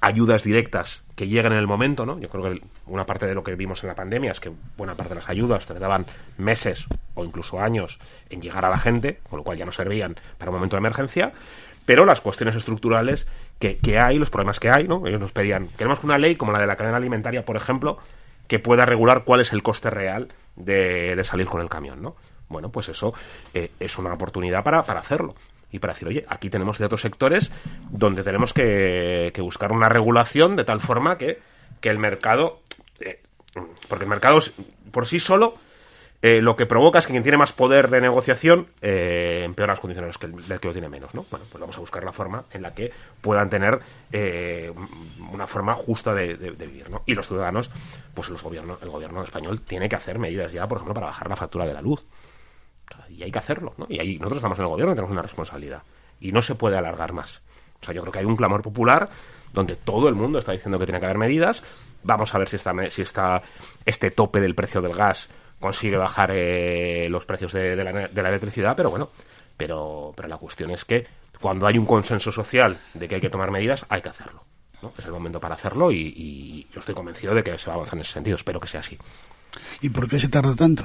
ayudas directas que lleguen en el momento, ¿no? Yo creo que una parte de lo que vimos en la pandemia es que buena parte de las ayudas tardaban meses o incluso años en llegar a la gente, con lo cual ya no servían para un momento de emergencia, pero las cuestiones estructurales que, que hay, los problemas que hay, ¿no? Ellos nos pedían, queremos una ley como la de la cadena alimentaria, por ejemplo, que pueda regular cuál es el coste real de, de salir con el camión, ¿no? Bueno, pues eso eh, es una oportunidad para, para hacerlo y para decir, oye, aquí tenemos otros sectores donde tenemos que, buscar una regulación de tal forma que, que el mercado, eh, porque el mercado por sí solo eh, lo que provoca es que quien tiene más poder de negociación eh, empeora las condiciones que el, del que lo tiene menos, ¿no? Bueno, pues vamos a buscar la forma en la que puedan tener eh, una forma justa de- de vivir, ¿no? Y los ciudadanos, pues los gobiernos, el gobierno español tiene que hacer medidas ya, por ejemplo, para bajar la factura de la luz. Y hay que hacerlo. Y ahí nosotros estamos en el gobierno y tenemos una responsabilidad. Y no se puede alargar más. O sea, yo creo que hay un clamor popular donde todo el mundo está diciendo que tiene que haber medidas. Vamos a ver si esta, si esta, este tope del precio del gas consigue bajar eh, los precios de, la, de la electricidad, pero bueno, pero, pero la cuestión es que cuando hay un consenso social de que hay que tomar medidas, hay que hacerlo. Es el momento para hacerlo y yo estoy convencido de que se va a avanzar en ese sentido. Espero que sea así. ¿Y por qué se tarda tanto?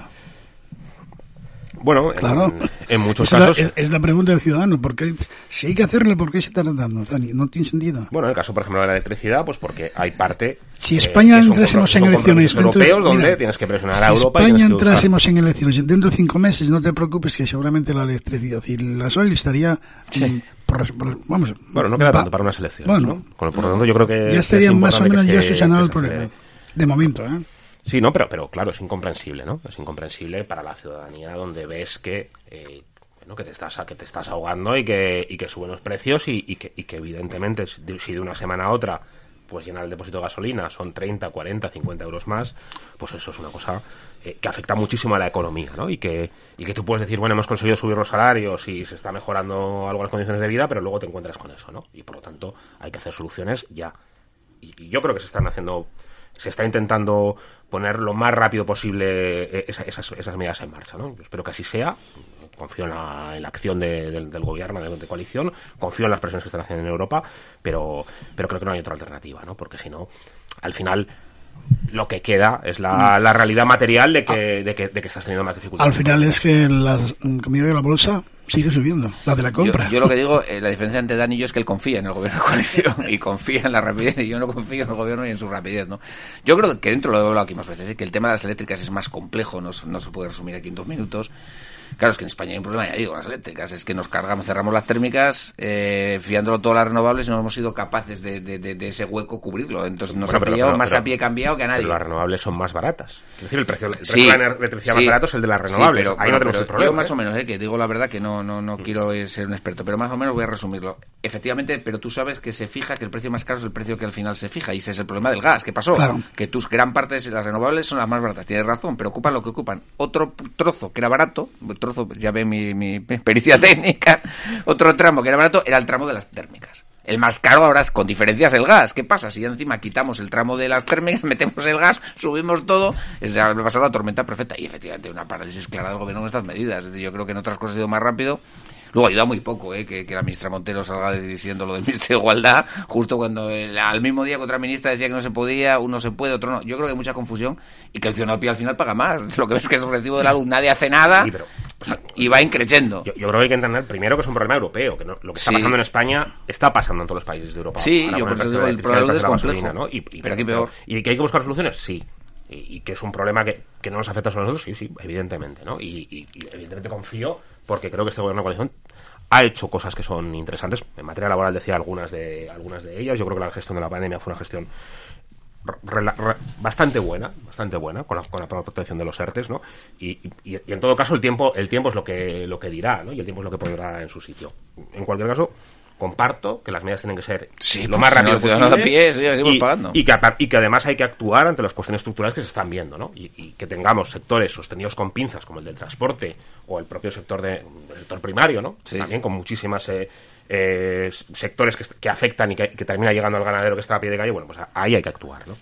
Bueno, en- Claro. en, muchos Esa es la- casos... Es, la pregunta del ciudadano. ¿por qué- si hay que hacerlo, ¿por qué se tarda tanto, Dani? No tiene sentido. Bueno, en el caso, por ejemplo, de la electricidad, pues porque hay parte. Si eh, España que son entrásemos en elecciones dentro de- europeos donde mira, tienes que presionar si a Europa. y España que entrásemos en elecciones dentro de cinco meses, no te preocupes que seguramente la electricidad y el gasoil estaría... mm, por- por- vamos, Bueno, no queda tanto para unas elecciones. Bueno, ¿no? Por lo tanto, yo creo que. ya es estaría más o menos que ya se- subsanado el que problema. De momento, ¿eh? Sí, no, pero, pero claro, es incomprensible, ¿no? Es incomprensible para la ciudadanía donde ves que, eh, bueno, que te estás que te estás ahogando y que, y que suben los precios y, y que, y que evidentemente si de, una semana a otra pues llenar el depósito de gasolina son 30, 40, 50 euros más, pues eso es una cosa eh, que afecta muchísimo a la economía, ¿no? Y que, y que tú puedes decir, bueno, hemos conseguido subir los salarios y se está mejorando algo las condiciones de vida, pero luego te encuentras con eso, ¿no? Y por lo tanto hay que hacer soluciones ya y yo creo que se están haciendo se está intentando poner lo más rápido posible eh, esa- esas, esas medidas en marcha ¿no? Yo espero que así sea confío en la, acción de- del, gobierno de, coalición confío en las presiones que están haciendo en Europa pero pero creo que no hay otra alternativa ¿no? porque si no al final lo que queda es la, la realidad material de que, de, que, de que estás teniendo más dificultades Al final es que la comida de la bolsa sigue subiendo, la de la compra. Yo, yo lo que digo, eh, la diferencia entre Dani y yo es que él confía en el gobierno de coalición y confía en la rapidez y yo no confío en el gobierno ni en su rapidez, ¿no? Yo creo que dentro lo he hablado aquí más veces, ¿eh? que el tema de las eléctricas es más complejo, no, se- no se puede resumir aquí en dos minutos. Claro, es que en España hay un problema, ya digo, las eléctricas, es que nos cargamos, cerramos las térmicas, eh, fiándolo todas las renovables y no hemos sido capaces de, de- de- de ese hueco cubrirlo. Entonces nos Bueno, ha pillado pero- más pero- a pie cambiado que a nadie. pero las renovables son más baratas es decir el precio, el precio Sí, de la electricidad más barato es el de las Sí, renovables pero, ahí bueno, no tenemos pero el problema Yo más ¿eh? o menos, eh, que digo la verdad que no, no, no quiero eh, ser un experto, pero más o menos voy a resumirlo. Efectivamente, pero tú sabes que se fija que el precio más caro es el precio que al final se fija y ese es el problema del gas. ¿Qué pasó? Claro. Que tus gran parte de las renovables son las más baratas. Tienes razón, pero ocupan lo que ocupan. Otro trozo que era barato, trozo, ya ve mi, mi pericia técnica, otro tramo que era barato era el tramo de las térmicas. El más caro ahora es con diferencias el gas. ¿Qué pasa? Si encima quitamos el tramo de las térmicas, metemos el gas, subimos todo, ya va a pasar la tormenta perfecta. Y efectivamente una parálisis clara del gobierno con estas medidas. Yo creo que en otras cosas ha ido más rápido. Luego ayuda muy poco eh, que, que la ministra Montero salga diciendo lo del Ministerio de Igualdad, justo cuando el- al mismo día que otra ministra decía que no se podía, uno se puede, otro no. Yo creo que hay mucha confusión y que el ciudadano al final paga más. Lo que ves que es el recibo de la luz, nadie hace nada Sí, pero, y va increciendo. Yo, yo creo que hay que entender primero que es un problema europeo, que no- lo que está Sí. pasando en España está pasando en todos los países de Europa. Sí, yo por eso digo, el problema es complejo. ¿no? Y, y- Pero aquí peor. ¿Y que hay que buscar soluciones? Sí. Y, y que es un problema que, que no nos afecta solo a nosotros, sí, sí, evidentemente, ¿no? Y, y- y evidentemente confío porque creo que este gobierno de coalición ha hecho cosas que son interesantes. En materia laboral decía algunas de algunas de ellas. Yo creo que la gestión de la pandemia fue una gestión bastante buena, bastante buena con la, con la protección de los ERTES, ¿no? Y- y en todo caso el tiempo el tiempo es lo que lo que dirá, ¿no? Y el tiempo es lo que pondrá en su sitio. En cualquier caso comparto que las medidas tienen que ser lo pues más si no, rápido el posible pie, sí, y, pagando. y que, y que además hay que actuar ante las cuestiones estructurales que se están viendo, ¿no? Y, y que tengamos sectores sostenidos con pinzas como el del transporte o el propio sector de, del sector primario, ¿no? También con muchísimas eh, eh, sectores que, que afectan y que, que termina llegando al ganadero que está a pie de calle, bueno, pues ahí hay que actuar, ¿no?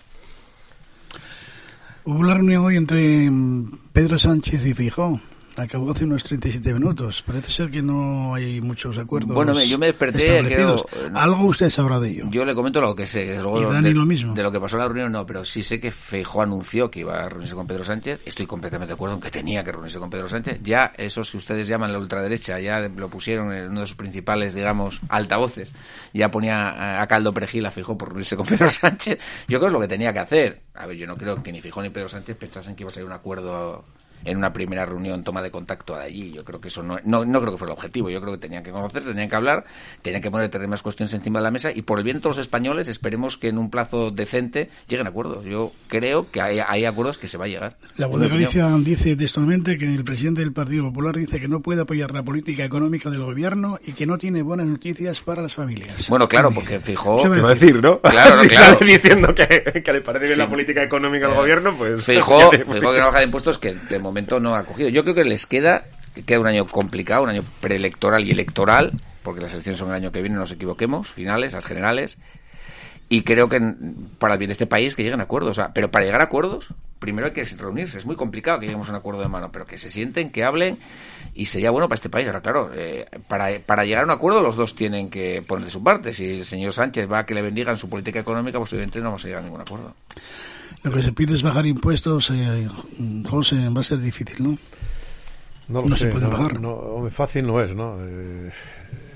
Hubo una reunión hoy entre mm, Pedro Sánchez y Fijó. Acabó hace unos 37 minutos. Parece ser que no hay muchos acuerdos. Bueno, yo me desperté, Algo usted sabrá de ello. Yo le comento lo que sé. Luego Y Dani de, lo mismo. de lo que pasó en la reunión, no, pero sí sé que Feijó anunció que iba a reunirse con Pedro Sánchez. Estoy completamente de acuerdo en que tenía que reunirse con Pedro Sánchez. Ya esos que ustedes llaman la ultraderecha, ya lo pusieron en uno de sus principales, digamos, altavoces. Ya ponía a- a caldo perejil a Feijó por reunirse con Pedro Sánchez. Yo creo que es lo que tenía que hacer. A ver, yo no creo que ni Feijó ni Pedro Sánchez pensasen que iba a salir un acuerdo en una primera reunión, toma de contacto de allí. Yo creo que eso no, no, no creo que fuera el objetivo. Yo creo que tenían que conocerse, tenían que hablar, tenían que poner determinadas cuestiones encima de la mesa y por el bien de todos los españoles esperemos que en un plazo decente lleguen a acuerdos. Yo creo que hay, hay acuerdos que se va a llegar. La voz de Galicia dice textualmente que el presidente del Partido Popular dice que no puede apoyar la política económica del gobierno y que no tiene buenas noticias para las familias. Bueno, claro, porque fijó... ¿Qué va a ¿Qué va a decir, no? Claro, no, Si claro. sale diciendo que, que le parece bien Sí. la política económica del gobierno, pues... Fijó, fijó que una baja de impuestos que de momento no ha cogido. Yo creo que les queda, que queda un año complicado, un año preelectoral y electoral, porque las elecciones son el año que viene, no nos equivoquemos, finales, las generales. Y creo que para el bien de este país que lleguen a acuerdos. O sea, pero para llegar a acuerdos, primero hay que reunirse. Es muy complicado que lleguemos a un acuerdo de mano, pero que se sienten, que hablen y sería bueno para este país. Ahora, claro, eh, para, para llegar a un acuerdo los dos tienen que poner de su parte. Si el señor Sánchez va a que le bendigan su política económica, pues evidentemente no vamos a llegar a ningún acuerdo. Lo que se pide es bajar impuestos, eh, José, va a ser difícil, ¿no? No lo No sé, se puede no, bajar. no, fácil no es, ¿no? Eh,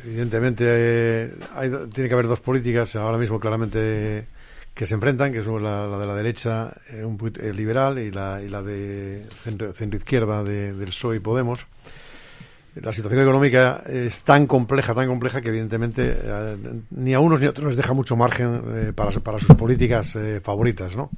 evidentemente eh, hay tiene que haber dos políticas ahora mismo claramente que se enfrentan, que son la, la de la derecha eh, un eh, liberal y la, y la de centro, izquierda de, del PSOE y Podemos. La situación económica es tan compleja, tan compleja que evidentemente eh, ni a unos ni a otros les deja mucho margen eh, para, para sus políticas eh, favoritas, ¿no?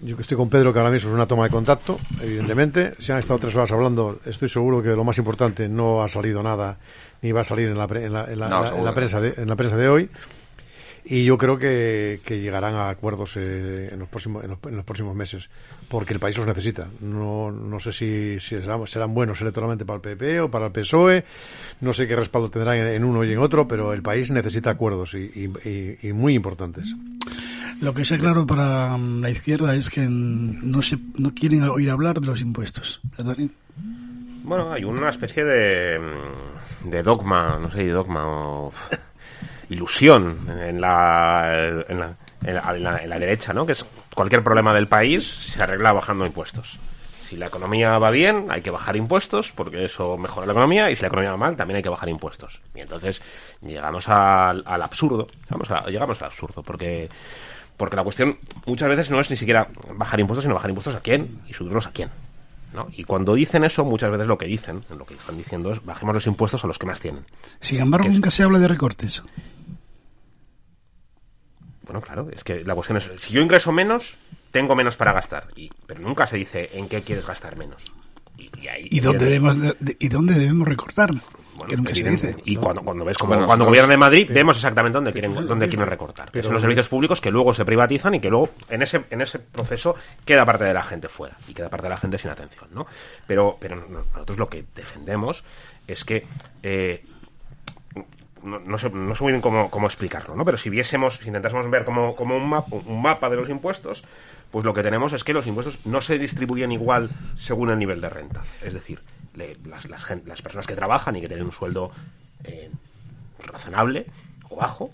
Yo que estoy con Pedro, que ahora mismo es una toma de contacto, evidentemente. Si han estado tres horas hablando, estoy seguro que de lo más importante no ha salido nada, ni va a salir en la, pre- en la, en la- No, en la- seguro en la que prensa de, en la prensa de hoy. Y yo creo que, que llegarán a acuerdos eh, en, los próximos, en, los, en los próximos meses, porque el país los necesita. No, no sé si, si serán, serán buenos electoralmente para el PP o para el PSOE, no sé qué respaldo tendrán en, en uno y en otro, pero el país necesita acuerdos y, y- y- y muy importantes. Lo que está claro para mm, la izquierda es que no se no quieren oír hablar de los impuestos. Bueno, hay una especie de, mm, de dogma, no sé, dogma o ilusión en la, en la, en la, en la- derecha, ¿no? Que es cualquier problema del país se arregla bajando impuestos. Si la economía va bien, hay que bajar impuestos porque eso mejora la economía y si la economía va mal, también hay que bajar impuestos. Y entonces llegamos al, al absurdo, llegamos, llegamos al absurdo porque porque la cuestión muchas veces no es ni siquiera bajar impuestos, sino bajar impuestos a quién y subirlos a quién. ¿no? Y cuando dicen eso, muchas veces lo que dicen, lo que están diciendo es bajemos los impuestos a los que más tienen. Sin embargo, nunca se habla de recortes. Bueno, claro, es que la cuestión es, si yo ingreso menos, tengo menos para gastar. Y, pero nunca se dice en qué quieres gastar menos. Y, y ahí- ¿Y dónde debemos, de- de- ¿y dónde debemos recortar? Bueno, que nunca se evidente. dice. Y cuando, cuando ves como Bueno, cuando nosotros- gobierna en Madrid, vemos exactamente dónde quieren, dónde quieren recortar. Pero- Son los servicios públicos que luego se privatizan y que luego en ese, en ese proceso queda parte de la gente fuera y queda parte de la gente sin atención, ¿no? Pero, pero no- nosotros lo que defendemos es que eh, no, no sé, no sé muy bien cómo, cómo explicarlo, ¿no? Pero si viésemos, si intentásemos ver como, como un, mapa, un mapa de los impuestos, pues lo que tenemos es que los impuestos no se distribuyen igual según el nivel de renta. Es decir, las, las, personas que trabajan y que tienen un sueldo eh, razonable o bajo,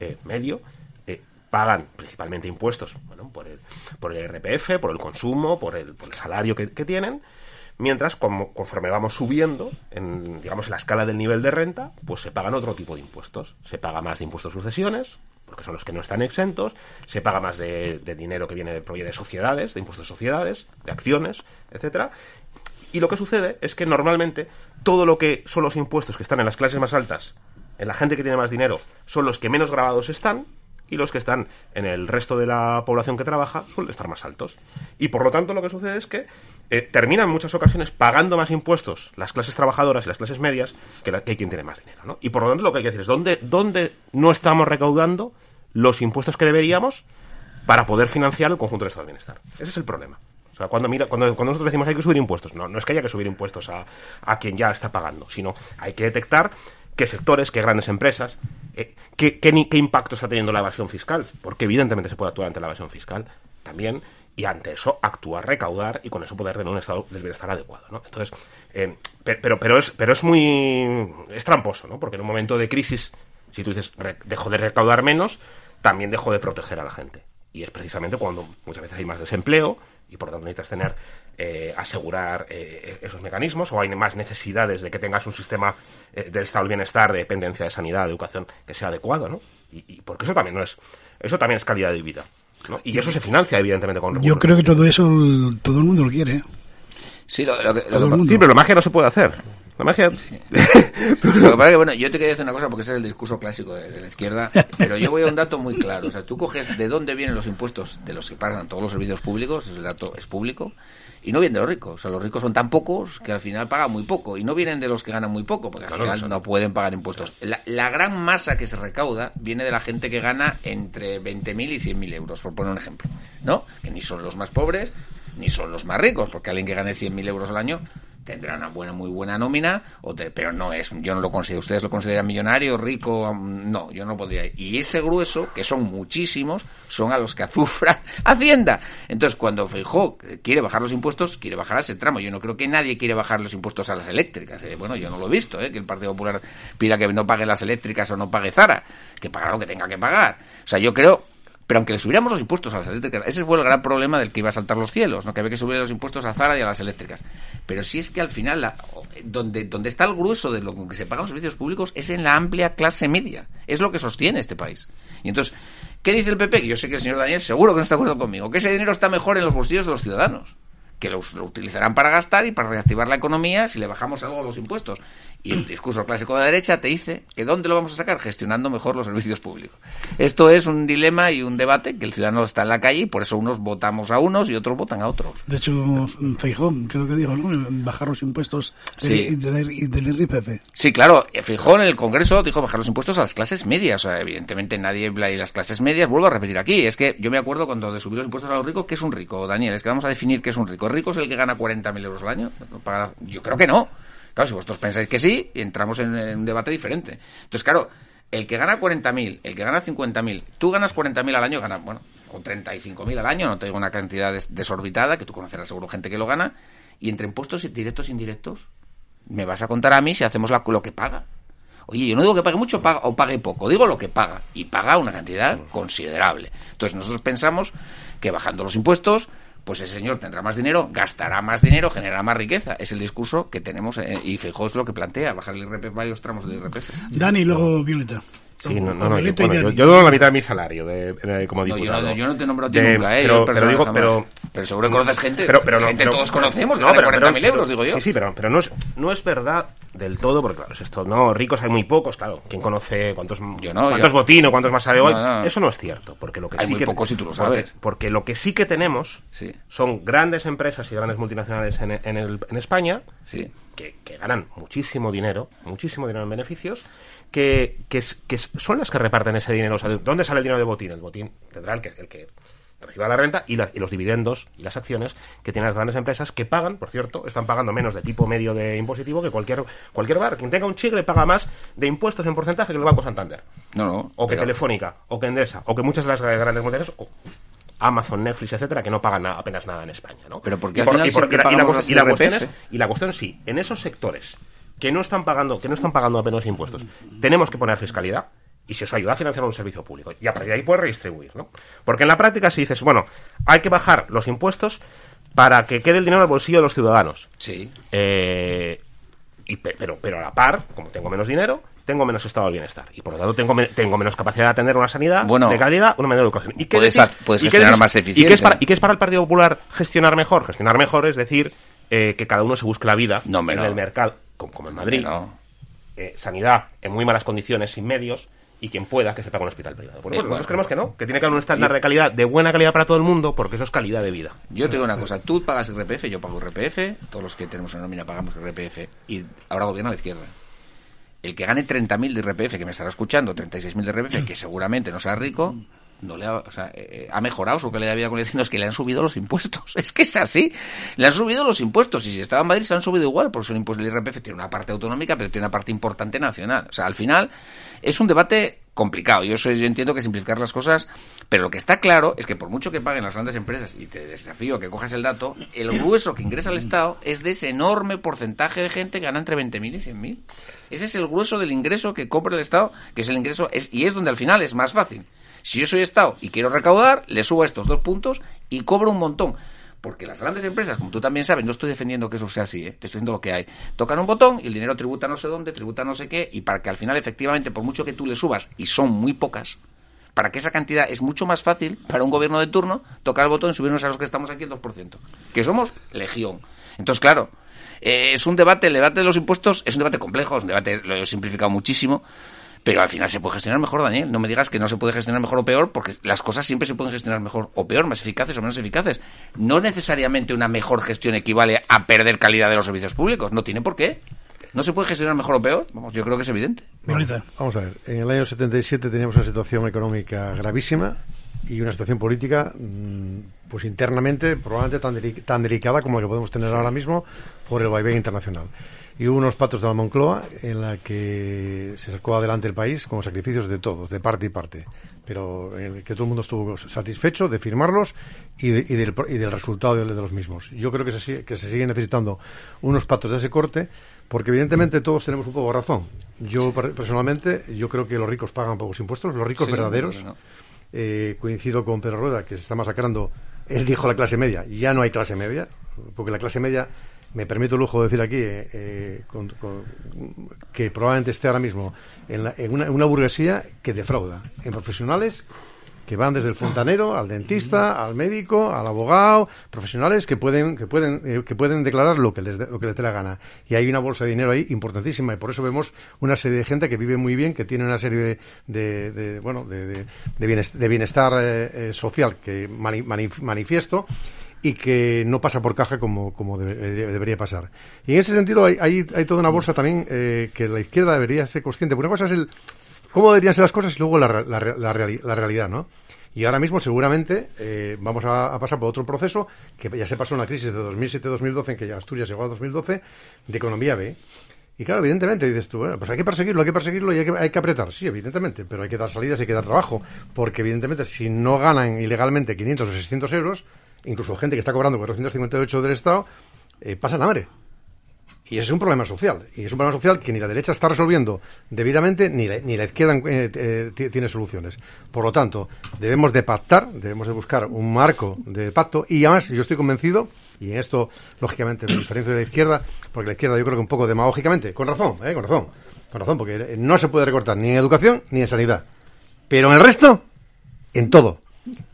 eh, medio, eh, pagan principalmente impuestos bueno, por, el, por el RPF, por el consumo, por el, por el salario que, tienen, mientras como, conforme vamos subiendo en, digamos, en la escala del nivel de renta, pues se pagan otro tipo de impuestos. Se paga más de impuestos sucesiones, porque son los que no están exentos, se paga más de, dinero que viene de, de sociedades, de impuestos de sociedades, de acciones, etcétera. Y lo que sucede es que normalmente todo lo que son los impuestos que están en las clases más altas, en la gente que tiene más dinero, son los que menos grabados están y los que están en el resto de la población que trabaja suelen estar más altos. Y por lo tanto lo que sucede es que eh, terminan en muchas ocasiones pagando más impuestos las clases trabajadoras y las clases medias que, quien tiene más dinero. ¿no? Y por lo tanto lo que hay que decir es ¿dónde, dónde no estamos recaudando los impuestos que deberíamos para poder financiar el conjunto del estado de bienestar. Ese es el problema. O sea, cuando, mira, cuando, cuando nosotros decimos hay que subir impuestos, no, no es que haya que subir impuestos a, a quien ya está pagando, sino hay que detectar qué sectores, qué grandes empresas, eh, qué, qué, qué impacto está teniendo la evasión fiscal, porque evidentemente se puede actuar ante la evasión fiscal también, y ante eso actuar, recaudar y con eso poder tener un estado del bienestar adecuado, ¿no? Entonces, eh, pe- pero, pero, es, pero es muy... es tramposo, ¿no? Porque en un momento de crisis, si tú dices, dejo de recaudar menos, también dejo de proteger a la gente. Y es precisamente cuando muchas veces hay más desempleo y por lo tanto necesitas tener, eh, asegurar eh, esos mecanismos o hay más necesidades de que tengas un sistema eh, del estado del bienestar, de dependencia de sanidad, de educación, que sea adecuado, ¿no? Y, y porque eso también no es, eso también es calidad de vida. ¿no? Y eso se financia, evidentemente, con Yo recursos. creo que todo eso todo el mundo lo quiere. ¿eh? Sí, lo, lo que, lo Todo que el pa- mundo. Sí, pero la magia no se puede hacer. La magia... Lo que pasa es que, bueno, yo te quería decir una cosa porque ese es el discurso clásico de, de la izquierda, pero yo voy a un dato muy claro. O sea, tú coges de dónde vienen los impuestos de los que pagan todos los servicios públicos, ese dato es público, y no vienen de los ricos. O sea, los ricos son tan pocos que al final pagan muy poco, y no vienen de los que ganan muy poco, porque al final no pueden pagar impuestos. La, la gran masa que se recauda viene de la gente que gana entre 20.000 y 100.000 euros, por poner un ejemplo, ¿no? Que ni son los más pobres, ni son los más ricos, porque alguien que gane 100.000 euros al año tendrá una buena, muy buena nómina, o te- pero no es, yo no lo considero, ustedes lo consideran millonario, rico, no, yo no podría. Y ese grueso, que son muchísimos, son a los que azufra Hacienda. Entonces, cuando Feijó quiere bajar los impuestos, quiere bajar ese tramo. Yo no creo que nadie quiere bajar los impuestos a las eléctricas. eh. Bueno, yo no lo he visto, eh, que el Partido Popular pida que no pague las eléctricas o no pague Zara, que pagará lo que tenga que pagar. O sea, yo creo pero aunque le subiéramos los impuestos a las eléctricas, ese fue el gran problema del que iba a saltar los cielos, ¿no? que había que subir los impuestos a Zara y a las eléctricas. Pero si es que al final, la- donde, donde está el grueso de lo que se pagan los servicios públicos es en la amplia clase media. Es lo que sostiene este país. Y entonces, ¿qué dice el PP? Yo sé que el señor Daniel seguro que no está de acuerdo conmigo, que ese dinero está mejor en los bolsillos de los ciudadanos que lo utilizarán para gastar y para reactivar la economía si le bajamos algo a los impuestos. Y el discurso clásico de la derecha te dice que ¿dónde lo vamos a sacar? Gestionando mejor los servicios públicos. Esto es un dilema y un debate que el ciudadano está en la calle y por eso unos votamos a unos y otros votan a otros. De hecho, Feijón, creo que dijo, ¿no? Bajar los impuestos Sí. del, del IRPF. Sí, claro, Fijón en el Congreso dijo bajar los impuestos a las clases medias. O sea, evidentemente nadie habla de las clases medias. Vuelvo a repetir aquí, es que yo me acuerdo cuando de subir los impuestos a los ricos, ¿qué es un rico, Daniel? Es que vamos a definir qué es un rico. ¿Rico es el que gana 40.000 euros al año? Yo creo que no. Claro, si vosotros pensáis que sí, entramos en, en un debate diferente. Entonces, claro, el que gana 40.000, el que gana 50.000, tú ganas 40.000 al año, gana, bueno, con 35.000 al año, no te digo una cantidad des- desorbitada, que tú conocerás seguro gente que lo gana, y entre impuestos directos e indirectos, me vas a contar a mí si hacemos la- lo que paga. Oye, yo no digo que pague mucho paga- o pague poco, digo lo que paga. Y paga una cantidad considerable. Entonces nosotros pensamos que bajando los impuestos, pues el señor tendrá más dinero, gastará más dinero, generará más riqueza. Es el discurso que tenemos eh, y Feijóo es lo que plantea, bajar el IRPF, varios tramos del IRPF. Dani luego Violeta. Sí, no, no, no, yo, bueno, yo, yo doy la mitad de mi salario de, de- como diputado. no, yo no te nombro a ti De- nunca, ¿eh? Pero, digo, pero... Pero seguro que conoces gente. Pero, pero no, gente pero- todos conocemos, no, pero, 40.000 pero- euros, digo yo. Sí, sí, pero, pero no, es, no es verdad del todo, porque claro, es esto, no, ricos hay muy pocos, claro. ¿Quién conoce cuántos, no, cuántos botinos, cuántos más sabe hoy? No, no. Eso no es cierto, porque lo que Hay sí muy que pocos y tú lo porque- sabes. Porque, lo que sí que tenemos Sí. son grandes empresas y grandes multinacionales en, en, el- en España Sí. que, que ganan muchísimo dinero, muchísimo dinero en beneficios, que, que, son las que reparten ese dinero. O sea, ¿de ¿Dónde sale el dinero de botín? El botín tendrá el que, el que reciba la renta y, la- y los dividendos y las acciones que tienen las grandes empresas que pagan, por cierto, están pagando menos de tipo medio de impositivo que cualquier, cualquier bar. Quien tenga un chigre paga más de impuestos en porcentaje que el Banco Santander. No, no. O que pero- Telefónica, o que Endesa, o que muchas de las grandes multinacionales, o Amazon, Netflix, etcétera, que no pagan nada- apenas nada en España, ¿no? Pero porque Y por- y por- y la- y la cuestión- y la los cuestión IRPF. es- y la cuestión sí, en esos sectores que no están pagando, que no están pagando apenas impuestos, tenemos que poner fiscalidad y si eso ayuda a financiar un servicio público. Y a partir de ahí puedes redistribuir, ¿no? Porque en la práctica si dices, bueno, hay que bajar los impuestos para que quede el dinero en el bolsillo de los ciudadanos. Sí. Eh, y pe- pero, pero a la par, como tengo menos dinero, tengo menos estado del bienestar. Y por lo tanto tengo, me- tengo menos capacidad de atender una sanidad Bueno, de calidad, una menor educación. ¿Y qué puedes decís- ha- puedes y qué gestionar decís- más ¿Y qué, es para, ¿Y qué es para el Partido Popular gestionar mejor? Gestionar mejor es decir eh, que cada uno se busque la vida No, en no. el mercado, como, en Madrid. No. Eh, sanidad en muy malas condiciones, sin medios, y quien pueda que se pague un hospital privado. Bueno, nosotros creemos que no, que tiene que haber un estándar de calidad, de buena calidad para todo el mundo, porque eso es calidad de vida. Yo te digo una cosa, tú pagas IRPF, yo pago IRPF, todos los que tenemos en nómina pagamos IRPF y ahora gobierna la izquierda. El que gane 30.000 de IRPF, que me estará escuchando, 36.000 de IRPF, que seguramente no será rico, no le ha, o sea, eh, ha mejorado su calidad de vida con el es que le han subido los impuestos. Es que es así. Le han subido los impuestos. Y si estaba en Madrid, se han subido igual, porque son impuestos del IRPF, tiene una parte autonómica, pero tiene una parte importante nacional. O sea, al final, es un debate complicado. Yo, soy, yo entiendo que simplificar las cosas, pero lo que está claro es que por mucho que paguen las grandes empresas, y te desafío a que cojas el dato, el grueso que ingresa al Estado es de ese enorme porcentaje de gente que gana entre 20.000 y 100.000. Ese es el grueso del ingreso que cobra el Estado, que es el ingreso, es, y es donde al final es más fácil. Si yo soy Estado y quiero recaudar, le subo estos dos puntos y cobro un montón. Porque las grandes empresas, como tú también sabes, no estoy defendiendo que eso sea así, ¿eh? te estoy diciendo lo que hay. Tocan un botón y el dinero tributa no sé dónde, tributa no sé qué, y para que al final, efectivamente, por mucho que tú le subas, y son muy pocas, para que esa cantidad es mucho más fácil para un gobierno de turno tocar el botón y subirnos a los que estamos aquí el 2%, que somos legión. Entonces, claro, eh, es un debate, el debate de los impuestos es un debate complejo, es un debate, lo he simplificado muchísimo, pero al final se puede gestionar mejor, Daniel. No me digas que no se puede gestionar mejor o peor, porque las cosas siempre se pueden gestionar mejor o peor, más eficaces o menos eficaces. No necesariamente una mejor gestión equivale a perder calidad de los servicios públicos. No tiene por qué. ¿No se puede gestionar mejor o peor? Vamos, yo creo que es evidente. Vamos a ver, en el año 77 teníamos una situación económica gravísima y una situación política, mm, pues internamente, probablemente tan, deli- tan delicada como la que podemos tener ahora mismo por el vaivén internacional. Y hubo unos pactos de la Moncloa en la que se sacó adelante el país con sacrificios de todos, de parte y parte, pero en el que todo el mundo estuvo satisfecho de firmarlos y, de- y del, y del resultado de, de los mismos. Yo creo que se, sigue, que se siguen necesitando unos pactos de ese corte porque evidentemente todos tenemos un poco de razón. Yo per- personalmente, yo creo que los ricos pagan pocos impuestos, los ricos Sí, verdaderos. no. Eh, coincido con Pedro Rueda, que se está masacrando, él dijo la clase media, ya no hay clase media, porque la clase media, me permito el lujo de decir aquí, eh, eh, con- con- que probablemente esté ahora mismo en, la- en una, en una burguesía que defrauda, en profesionales que van desde el fontanero al dentista, al médico, al abogado, profesionales que pueden que pueden eh, que pueden declarar lo que les dé- lo que les dé la gana. Y hay una bolsa de dinero ahí importantísima y por eso vemos una serie de gente que vive muy bien, que tiene una serie de, de- de, bueno de, bienestar, eh, eh, social que mani- manif- manifiesto y que no pasa por caja como, como debe- debería pasar. Y en ese sentido hay, hay, toda una bolsa también eh, que la izquierda debería ser consciente. Una cosa es el cómo deberían ser las cosas y luego la, la, la reali- la realidad, ¿no? Y ahora mismo seguramente eh, vamos a, a pasar por otro proceso que ya se pasó una crisis de 2007-2012 en que ya Asturias llegó a 2012 de economía B. Y claro, evidentemente dices tú, bueno, pues hay que perseguirlo, hay que perseguirlo y hay que, hay que apretar. Sí, evidentemente, pero hay que dar salidas y hay que dar trabajo. Porque evidentemente si no ganan ilegalmente 500 o 600 euros, incluso gente que está cobrando 458 del Estado, eh, pasan hambre. Y ese es un problema social. Y es un problema social que ni la derecha está resolviendo debidamente, ni la, ni la izquierda eh, eh, ti- tiene soluciones. Por lo tanto, debemos de pactar, debemos de buscar un marco de pacto. Y además, yo estoy convencido, y en esto, lógicamente, me diferencio de la izquierda, porque la izquierda yo creo que un poco demagógicamente, con razón, eh, con razón, con razón, porque no se puede recortar ni en educación ni en sanidad. Pero en el resto, en todo.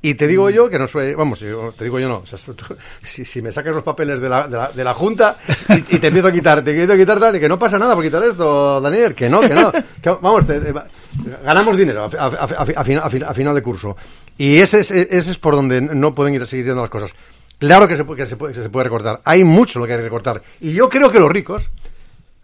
Y te digo yo que no soy, vamos, yo- te digo yo no, o sea, tú- si, si me sacas los papeles de la, de la, de la Junta y, y te empiezo a quitar, te empiezo a quitar tal, y que no pasa nada por quitar esto, Daniel, que no, que no, que, vamos, te- ganamos dinero a, a- a- a- final, a fin- a final de curso. Y ese es, ese es por donde no pueden ir a seguir yendo las cosas. Claro que se, puede, que, se puede, que se puede recortar, hay mucho lo que hay que recortar. Y yo creo que los ricos,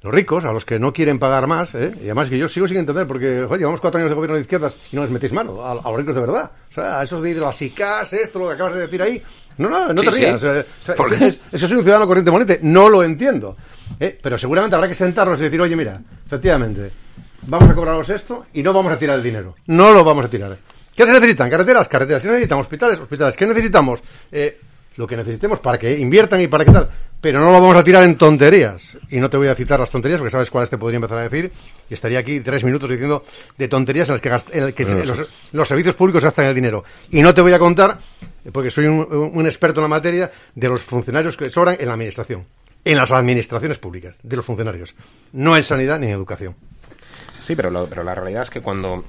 los ricos, a los que no quieren pagar más, ¿eh? y además que yo sigo sin entender, porque llevamos cuatro años de gobierno de izquierdas y no les metéis mano a, a los ricos de verdad. O sea, a esos de ir a las ICAS, esto, lo que acabas de decir ahí. No, no, no Sí, te sí. rías. o sea, ¿Por es, que soy un ciudadano corriente monete, no lo entiendo. ¿eh? Pero seguramente habrá que sentarnos y decir, oye, mira, efectivamente, vamos a cobraros esto y no vamos a tirar el dinero. No lo vamos a tirar. ¿Qué se necesitan? Carreteras, carreteras. ¿Qué necesitamos? Hospitales, hospitales. ¿Qué necesitamos? Eh, lo que necesitemos para que inviertan y para que tal. Pero no lo vamos a tirar en tonterías. Y no te voy a citar las tonterías porque sabes cuáles te podría empezar a decir. Y estaría aquí tres minutos diciendo de tonterías en las que, gast- en el que Bueno, los, servicios públicos gastan el dinero. Y no te voy a contar, porque soy un, un experto en la materia, de los funcionarios que sobran en la administración. En las administraciones públicas, de los funcionarios. No en sanidad ni en educación. Sí, pero, lo- pero la realidad es que cuando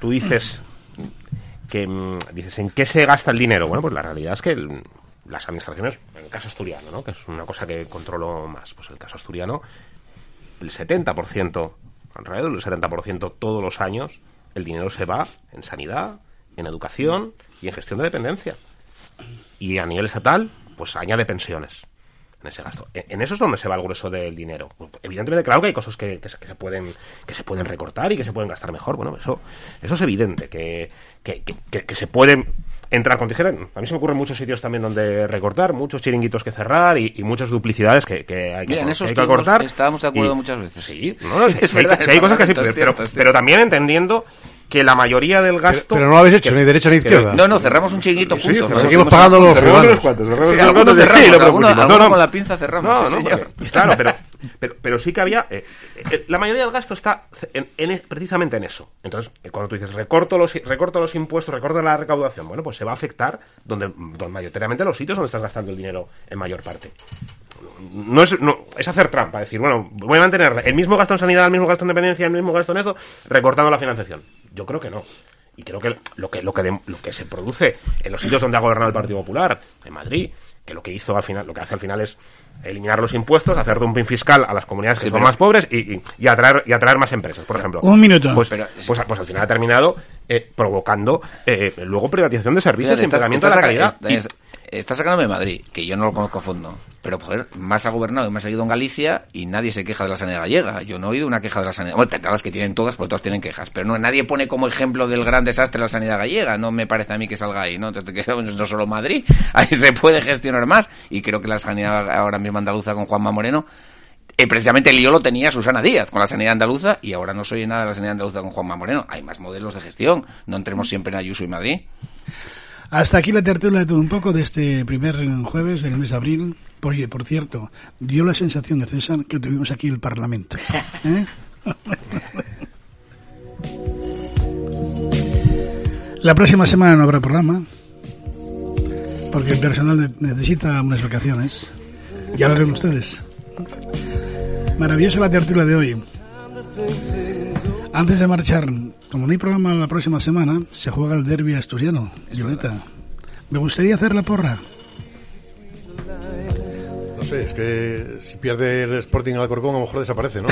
tú dices que dices en qué se gasta el dinero, bueno, pues la realidad es que el- las administraciones, en el caso asturiano, ¿no? que es una cosa que controlo más, pues el caso asturiano, el 70%, alrededor del 70% todos los años, el dinero se va en sanidad, en educación y en gestión de dependencia. Y a nivel estatal, pues añade pensiones. en ese gasto. En, en eso es donde se va el grueso del dinero. Evidentemente, claro que hay cosas que, se, pueden que se pueden recortar y que se pueden gastar mejor. Bueno, eso eso es evidente que- que se pueden entrar con tijera. A mí se me ocurren muchos sitios también donde recortar, muchos chiringuitos que cerrar y, y muchas duplicidades que, que hay que, Mira, en que esos hay que cortar. estábamos de acuerdo Y- muchas veces. Sí, no, Sí, es hay- verdad, hay cosas que sí, pero, cierto, pero también entendiendo que la mayoría del gasto... pero no lo habéis hecho, que- ni derecha ni que- izquierda. No, no, cerramos un chiringuito Sí, juntos. ¿no? seguimos pagando los cuantos, Sí, unos algunos cerramos, sí, no te algunos- con la pinza cerramos, No, sí, no, señor. porque- claro, pero, pero, pero sí que había... eh, eh, la mayoría del gasto está en, en- precisamente en eso. Entonces, eh, cuando tú dices recorto los, recorto los impuestos, recorto la recaudación, bueno, pues se va a afectar donde, donde mayoritariamente los sitios donde estás gastando el dinero en mayor parte. No es, no, es hacer trampa, decir, bueno, voy a mantener el mismo gasto en sanidad, el mismo gasto en dependencia, el mismo gasto en eso, recortando la financiación. Yo creo que no. Y creo que lo que, lo que, de- lo que se produce en los sitios donde ha gobernado el Partido Popular, en Madrid, que lo que hizo al final, lo que hace al final es eliminar los impuestos, hacer dumping fiscal a las comunidades que Sí, son pero- más pobres y, y- y atraer, y atraer más empresas, por ejemplo. Un minuto. Pues, pues, pues al final ha terminado eh, provocando eh, luego privatización de servicios y estás, empeoramiento de la calidad. estás- estás sacándome Madrid, que yo no lo conozco a fondo. Pero, joder, más ha gobernado y más ha ido en Galicia y nadie se queja de la sanidad gallega. Yo no he oído una queja de la sanidad. Bueno, las que tienen todas, porque todas tienen quejas. Pero no, nadie pone como ejemplo del gran desastre la sanidad gallega. No me parece a mí que salga ahí, ¿no? No solo Madrid, ahí se puede gestionar más. Y creo que la sanidad ahora mismo andaluza con Juanma Moreno eh, precisamente el lío lo tenía Susana Díaz con la sanidad andaluza y ahora no soy nada de la sanidad andaluza con Juanma Moreno. Hay más modelos de gestión. No entremos siempre en Ayuso y Madrid. Hasta aquí la tertulia de todo un poco de este primer jueves del mes de abril. Oye, por cierto, dio la sensación de César que tuvimos aquí el Parlamento. ¿eh? La próxima semana no habrá programa porque el personal ne- necesita unas vacaciones. Ya lo ven ustedes. Maravillosa la tertulia de hoy. Antes de marchar, como no hay programa la próxima semana, se juega el derby asturiano, Violeta. Me gustaría hacer la porra. No sé, es que si pierde el Sporting al Alcorcón, a lo mejor desaparece, ¿no?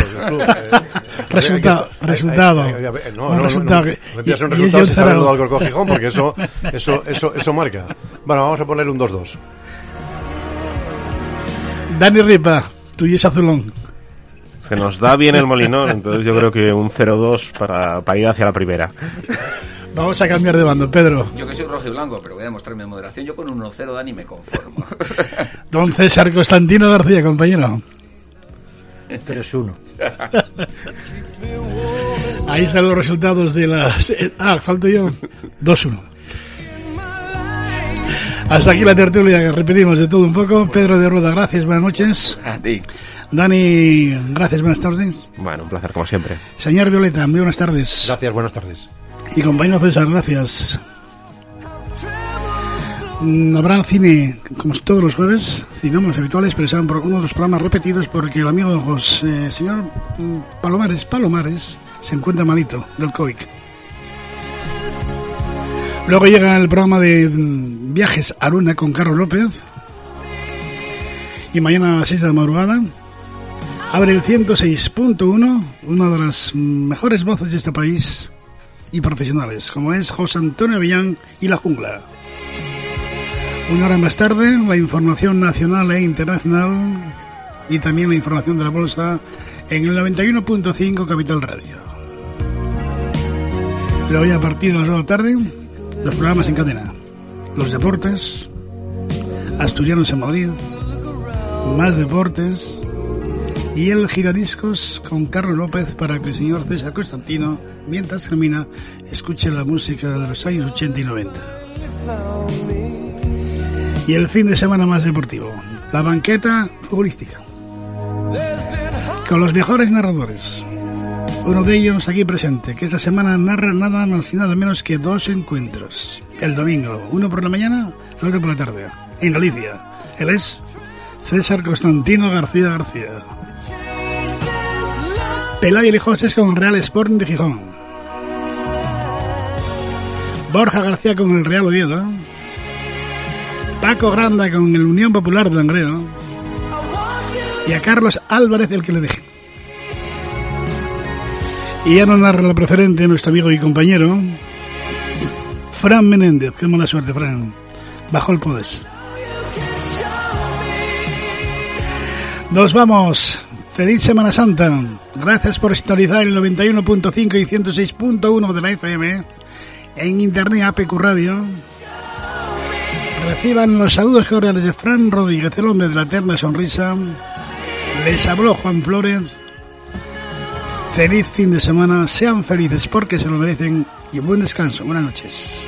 Resultado, resultado. No, Un no, no, resultado no, no empieza un resultado si sabe lo. Alcorcón Gijón, porque eso, eso, eso, eso marca. Bueno, vamos a ponerle un 2-2. Dani Ripa, tú y ese azulón. Se nos da bien el molinón, entonces yo creo que un 0-2 para, para ir hacia la primera. Vamos a cambiar de bando, Pedro. Yo que soy rojo y blanco, pero voy a demostrar mi moderación. Yo con un 1-0, Dani, me conformo. Don César Constantino García, compañero. 3-1. Ahí están los resultados de las... Ah, falto yo. 2-1. Hasta aquí la tertulia que repetimos de todo un poco. Pedro de Rueda, gracias, buenas noches. A ti. Dani, gracias, buenas tardes. Bueno, un placer como siempre. Señor Violeta, muy buenas tardes. Gracias, buenas tardes. Y compañero César, gracias. Mm, Habrá cine, como todos los jueves, cinemas habituales, pero serán por uno de los programas repetidos porque el amigo José, señor mm, Palomares, Palomares, se encuentra malito del COVID. Luego llega el programa de mm, viajes Aruna con Carlos López. Y mañana a las 6 de la madrugada abre el 106.1, una de las mejores voces de este país y profesionales, como es José Antonio Villán y La Jungla. Una hora más tarde, la información nacional e internacional y también la información de la bolsa en el 91.5 Capital Radio. Luego a partir de las 2 de la tarde, los programas en cadena. Los deportes, Asturianos en Madrid, más deportes y el giradiscos con Carlos López para que el señor César Constantino, mientras camina, escuche la música de los años 80 y 90. Y el fin de semana más deportivo, la banqueta futbolística. Con los mejores narradores. Uno de ellos aquí presente, que esta semana narra nada más y nada menos que dos encuentros. El domingo, uno por la mañana, otro por la tarde, en Galicia. Él es César Constantino García García. Pelayo y José con Real Sporting de Gijón. Borja García con el Real Oviedo. Paco Granda con el Unión Popular de Langreo. Y a Carlos Álvarez el que le deje. Y ya no narra la preferente nuestro amigo y compañero Fran Menéndez. Qué mala suerte, Fran. Bajo el podes. Nos vamos. Feliz Semana Santa. Gracias por sintonizar el 91.5 y 106.1 de la FM en Internet APQ Radio. Reciban los saludos cordiales de Fran Rodríguez, el hombre de la eterna sonrisa. Les habló Juan Flores. Feliz fin de semana. Sean felices porque se lo merecen y buen descanso. Buenas noches.